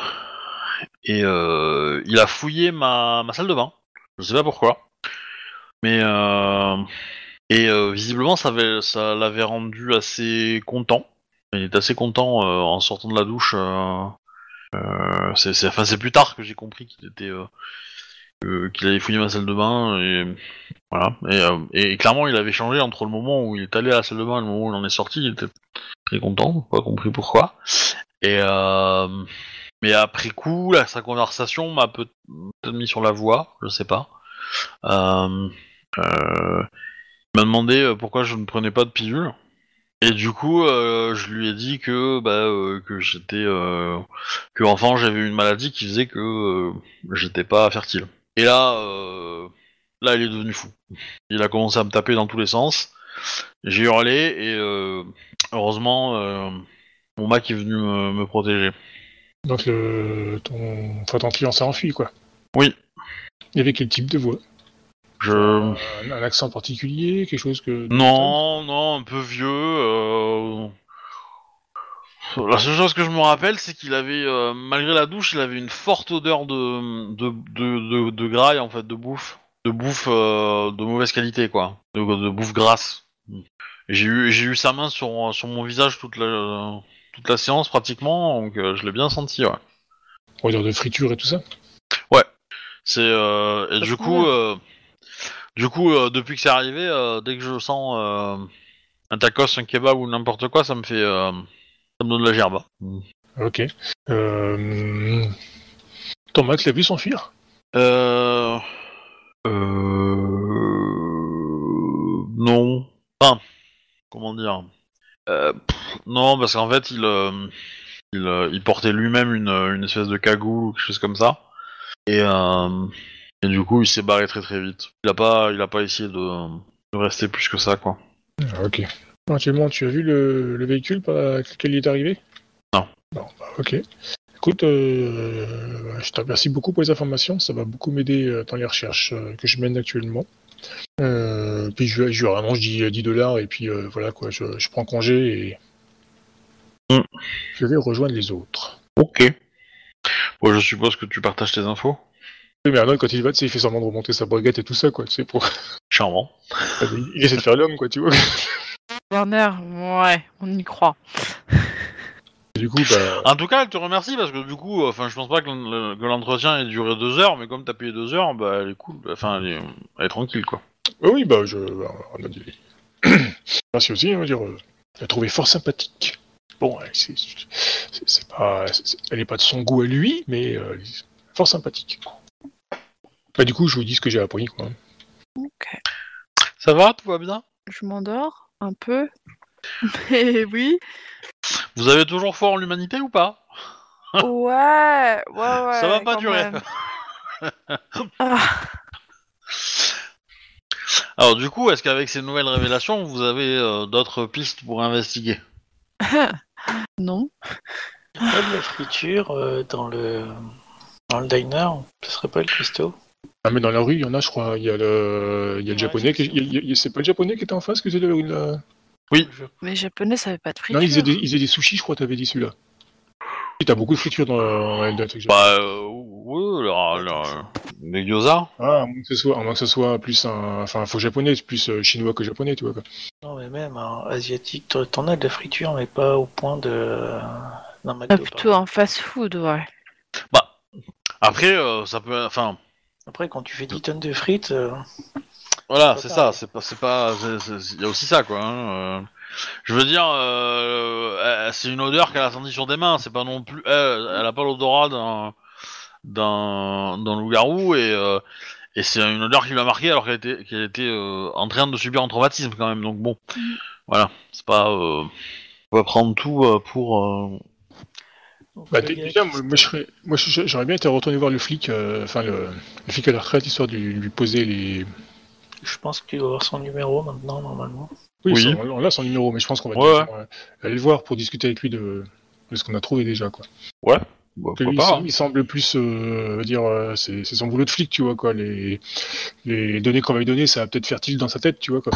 et euh, il a fouillé ma, ma salle de bain. Je sais pas pourquoi, mais euh, et euh, visiblement ça avait- ça l'avait rendu assez content. Il était assez content euh, en sortant de la douche. c'est c'est- c'est plus tard que j'ai compris qu'il était qu'il avait fouillé ma salle de bain et voilà. Et, clairement, il avait changé entre le moment où il est allé à la salle de bain et le moment où il en est sorti. Il était très content, pas compris pourquoi. Et mais après coup, sa conversation m'a peut- peut-être mis sur la voie, je sais pas. Euh, il m'a demandé euh, pourquoi je ne prenais pas de pilule. Et du coup, euh, je lui ai dit que bah euh, que j'étais que enfant j'avais une maladie qui faisait que j'étais pas fertile. Et là, là, il est devenu fou. Il a commencé à me taper dans tous les sens. J'ai hurlé et heureusement, mon mec est venu me, me protéger. Donc le, ton, enfin, ton client s'est enfui, quoi. Oui. Il avait quel type de voix? Je un, un accent particulier, quelque chose que... non, non, un peu vieux. euh, La seule chose que je me rappelle, c'est qu'il avait, euh, malgré la douche, il avait une forte odeur de de, de, de, de graille en fait, de bouffe, de bouffe euh, de mauvaise qualité quoi, de, de bouffe grasse. J'ai eu j'ai eu sa main sur sur mon visage toute la toute la séance pratiquement, donc euh, je l'ai bien senti. Ouais. Odeur de friture et tout ça? C'est euh, et du coup, euh, du coup, euh, depuis que c'est arrivé, euh, dès que je sens euh, un tacos, un kebab ou n'importe quoi, ça me fait, ça me donne la gerbe. Ok. Euh... Ton mec l'a vu s'enfuir Euh... Euh... Non. Enfin, comment dire? Euh, pff, Non, parce qu'en fait, il, euh, il, euh, il portait lui-même une, une espèce de cagoule ou quelque chose comme ça. Et, euh, et du coup, il s'est barré très très vite. Il a pas, il a pas essayé de, de rester plus que ça, quoi. Ah, Ok. Éventuellement, tu as vu le, le véhicule par lequel il est arrivé? Non. Bon, bah, ok. Écoute, euh, je te remercie beaucoup pour les informations. Ça va beaucoup m'aider euh, dans les recherches euh, que je mène actuellement. Euh, puis je, je, vraiment, je dis euh, 10 dollars et puis euh, voilà quoi, je, je prends congé et Mm. je vais rejoindre les autres. Ok. Bon, je suppose que tu partages tes infos? Oui, mais Arnold, quand il va, tu sais, il fait semblant de remonter sa baguette et tout ça, quoi, tu sais, pour... Charmant. il essaie de faire l'homme, quoi, tu vois. Werner, ouais, on y croit. Du coup, bah, En tout cas, elle te remercie parce que du coup, euh, enfin, je pense pas que l'en- que l'entretien ait duré deux heures, mais comme t'as payé deux heures, bah, elle est cool. Enfin, elle est, elle est tranquille, quoi. oui, oui, bah, je... bah, on a dit... Merci aussi, on va dire, euh, je l'ai trouvé fort sympathique. Bon, elle, c'est, c'est, c'est pas... c'est- elle est pas de son goût à lui, mais euh, elle est fort sympathique. Bah, du coup, je vous dis ce que j'ai appris, quoi. Ok. Ça va Tout va bien? Je m'endors un peu. Mais oui. Vous avez toujours foi en l'humanité ou pas? Ouais, ouais, ouais. Ça va pas durer. Ah, Alors, du coup, est-ce qu'avec ces nouvelles révélations, vous avez euh, d'autres pistes pour investiguer? Non. Il y a pas de la friture euh, dans le dans le diner. Ce serait pas le cuistot Ah, mais dans la rue, il y en a, je crois. Il y a le, il y a le Ouais, japonais qui... il C'est pas le japonais qui était en face que c'est le... la- Oui. Mais japonais, ça avait pas de friture. Non, ils faisaient, des, ils faisaient des sushis, je crois, t'avais dit celui-là. Oui, T'as beaucoup de friture dans, dans le truc. Bah, euh, oui, leur, leur- les gyoza. Ah, à moins que ce soit, à moins que ce soit plus un, enfin, faux japonais, c'est plus euh, chinois que japonais, tu vois. Quoi. Non, mais même hein, asiatique, t'en- as de la friture, mais pas au point de Ah, McDo. plutôt en fast-food, ouais. Bah, après, euh, ça peut, enfin, Après, quand tu fais 10 tonnes de frites, euh, Voilà, C'est ça, c'est pas, c'est pas, il y a aussi ça, quoi. hein, euh. Je veux dire, euh, euh, c'est une odeur qu'elle a sentie sur des mains, c'est pas non plus, elle, elle a pas l'odorat d'un, d'un, d'un loup-garou et, euh, et c'est une odeur qui l'a marqué alors qu'elle était, qu'elle était euh, en train de subir un traumatisme quand même, donc bon, voilà, c'est pas, euh, On va prendre tout euh, pour. euh, Donc, Bah, déjà, moi, se- moi, je serais- moi, je- j'aurais bien été retourné voir le flic, euh, enfin le, le flic à la retraite, histoire de lui, poser les. Je pense que tu dois avoir son numéro maintenant, normalement. Oui, Oui. son- on a son numéro, mais je pense qu'on va Ouais, euh, aller le voir pour discuter avec lui de, de ce qu'on a trouvé déjà, quoi. bah, Que pourquoi lui, il, pas, semble, il semble plus euh, dire, euh, c'est c'est son boulot de flic, tu vois, quoi. Les, les données qu'on va lui donner, ça va peut-être faire tilt dans sa tête, tu vois, quoi.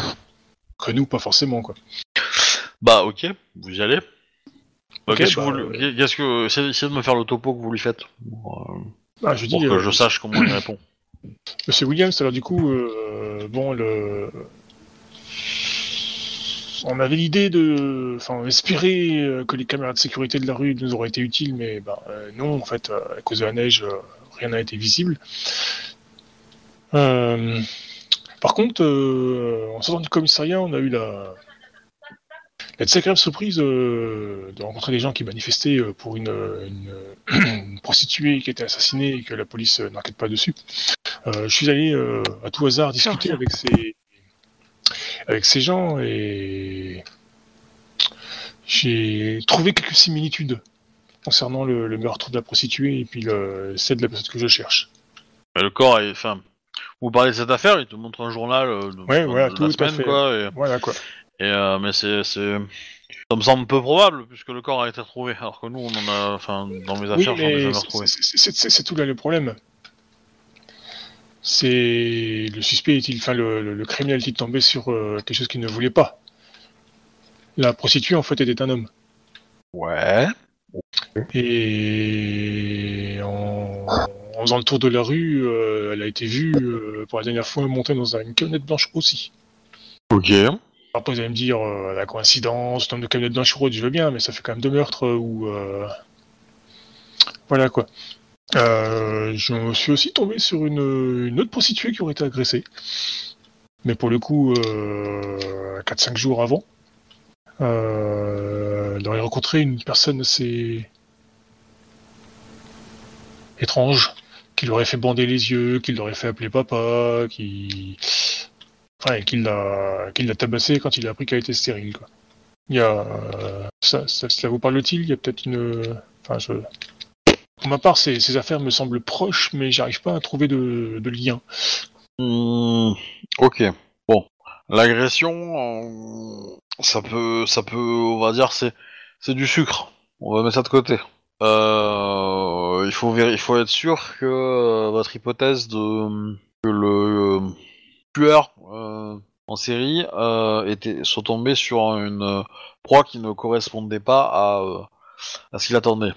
Que nous, pas forcément, quoi. Bah ok, vous y allez. Qu'est-ce que bah, vous, lui- qu'est-ce que essayez, essayez de me faire le topo que vous lui faites pour, euh, Ah, dis, pour que euh, je sache comment il répond. Monsieur Williams, alors du coup, euh, bon, le... on avait l'idée de, enfin, euh, que les caméras de sécurité de la rue nous auraient été utiles, mais ben, euh, non, en fait, euh, à cause de la neige, rien n'a été visible. Par contre, en sortant du commissariat, on a eu la, la très agréable surprise euh, de rencontrer des gens qui manifestaient euh, pour une, une, une prostituée qui était assassinée et que la police euh, n'enquête pas dessus. Euh, je suis allé euh, à tout hasard discuter avec ces avec ces gens et j'ai trouvé quelques similitudes concernant le, le meurtre de la prostituée et puis le celle de la personne que je cherche. Mais le corps est. Enfin, vous parlez de cette affaire, il te montre un journal euh, de, Ouais, de- voilà, de tout la semaine, fait. quoi. Et, Voilà quoi. Et, euh, mais c'est, c'est. Ça me semble peu probable puisque le corps a été retrouvé, alors que nous on en a. Enfin, dans mes Oui, affaires, j'en ai mais jamais c'est- retrouvé. c'est- c'est c'est- c'est tout là le problème. C'est le suspect est-il, enfin le, le- le criminel est-il tombé sur euh, quelque chose qu'il ne voulait pas? La prostituée en fait était un homme. Ouais. Et en, en faisant le tour de la rue, euh, elle a été vue euh, pour la dernière fois monter dans une camionnette blanche aussi. Ok. Après, vous allez me dire, euh, la coïncidence, le nombre de camionnettes blanches roses, je veux bien, mais ça fait quand même deux meurtres euh, où. euh, Voilà quoi. Euh, je suis aussi tombé sur une, autre prostituée qui aurait été agressée. Mais pour le coup, euh, 4-5 jours avant. Elle aurait rencontré une personne assez étrange, qui l'aurait fait bander les yeux, qui l'aurait fait appeler papa, qui. Enfin, et qui l'a tabassé quand il a appris qu'elle était stérile, quoi. Il y a. euh, ça, ça, cela vous parle-t-il? Il y a peut-être une. Enfin, je. Pour ma part, ces, ces affaires me semblent proches, mais j'arrive pas à trouver de, de lien. Hmm, ok. Bon. L'agression, euh, ça peut, ça peut, on va dire, c'est, du sucre. On va mettre ça de côté. Euh, il faut il faut être sûr que votre hypothèse de que le euh, tueur euh, en série euh, était soit tombé sur une euh, proie qui ne correspondait pas à, à ce qu'il attendait.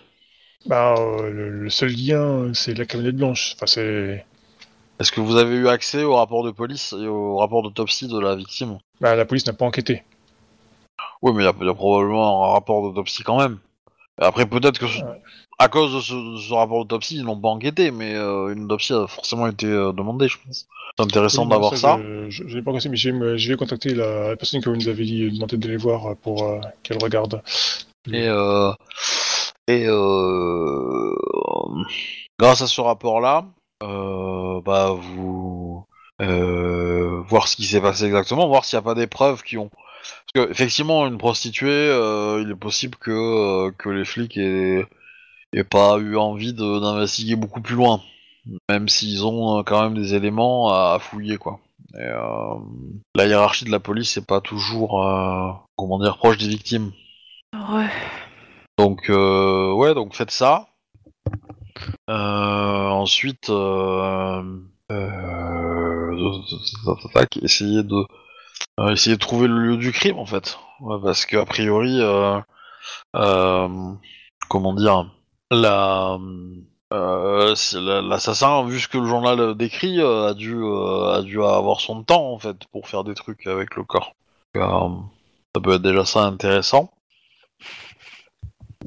Bah, le, le seul lien, c'est la camionnette blanche. Enfin, c'est. Est-ce que vous avez eu accès au rapport de police et au rapport d'autopsie de la victime? Bah, la police n'a pas enquêté. Oui, mais il y, y a probablement un rapport d'autopsie quand même. Après, peut-être que Ouais. à cause de ce, de ce rapport d'autopsie, ils n'ont pas enquêté, mais euh, une autopsie a forcément été euh, demandée, je pense. C'est intéressant Oui, d'avoir non, ça. Je, l'ai pas pensé, mais je vais, contacter la, la personne que vous nous avez dit, demandé de les voir pour euh, qu'elle regarde. Et, et grâce à ce rapport-là, bah vous voir ce qui s'est passé exactement, voir s'il n'y a pas des preuves qui ont. Parce que effectivement, une prostituée, euh, il est possible que euh, que les flics aient, aient pas eu envie de- d'investiguer beaucoup plus loin, même s'ils ont euh, quand même des éléments à, à fouiller, quoi. Et, euh, la hiérarchie de la police n'est pas toujours, euh, comment dire, proche des victimes. Ouais. Donc euh, ouais, donc faites ça. Euh, ensuite, euh, euh, tac, essayez de euh, essayez de trouver le lieu du crime en fait, parce qu'a priori, euh, euh, comment dire, la l'assassin, vu ce que le journal décrit, a dû a dû avoir son temps en fait pour faire des trucs avec le corps. Ça peut être déjà ça intéressant.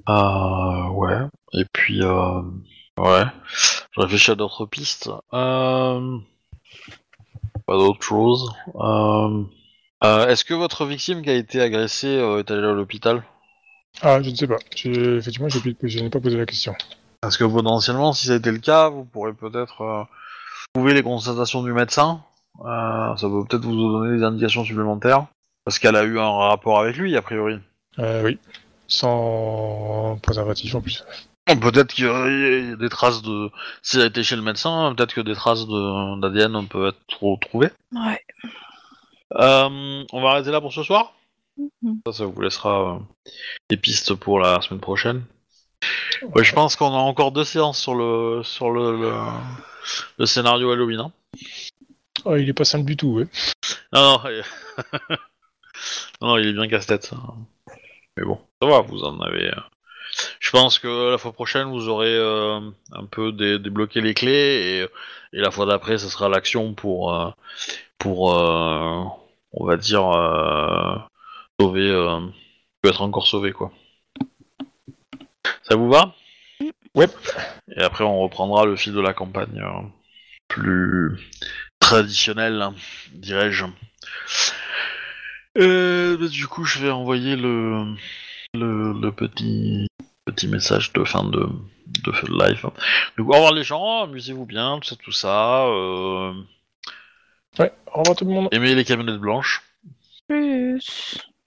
Ouais. Et puis, ouais. Je réfléchis à d'autres pistes. Pas d'autre chose. Euh, euh, Est-ce que votre victime qui a été agressée euh, est allée à l'hôpital? Ah, je ne sais pas. J'ai- Effectivement, j'ai je n'ai pas posé la question. Parce que potentiellement, si ça a été le cas, vous pourrez peut-être euh, trouver les constatations du médecin. Euh, ça peut peut-être vous donner des indications supplémentaires. Parce qu'elle a eu un rapport avec lui, a priori. Euh, oui. Sans préservatif en plus. Peut-être qu'il y a des traces de. S'il a été chez le médecin, peut-être que des traces de- d'ADN peuvent être retrouvées. Ouais. Euh, on va arrêter là pour ce soir. Mhm. Ça, ça vous laissera euh, des pistes pour la semaine prochaine. Ouais, je pense qu'on a encore deux séances sur le sur le, le, le scénario Halloween. hein. Oh, il est pas simple du tout, ouais. Non, non, il- non, non, il est bien casse-tête. Mais bon, ça va, vous en avez. euh. Je pense que la fois prochaine, vous aurez euh, un peu dé- débloqué les clés et, et la fois d'après, ce sera l'action pour euh, pour euh, on va dire euh, sauver, euh, peut être encore sauvé quoi. Ça vous va? Ouais. Et après, on reprendra le fil de la campagne euh, plus traditionnel, hein, dirais-je. Euh, bah, du coup, je vais envoyer le, le, le petit, petit message de fin de, de live. Au revoir les gens, amusez-vous bien, tout ça, tout ça. euh, Ouais, au revoir tout le monde. aimez les camionnettes blanches. Plus.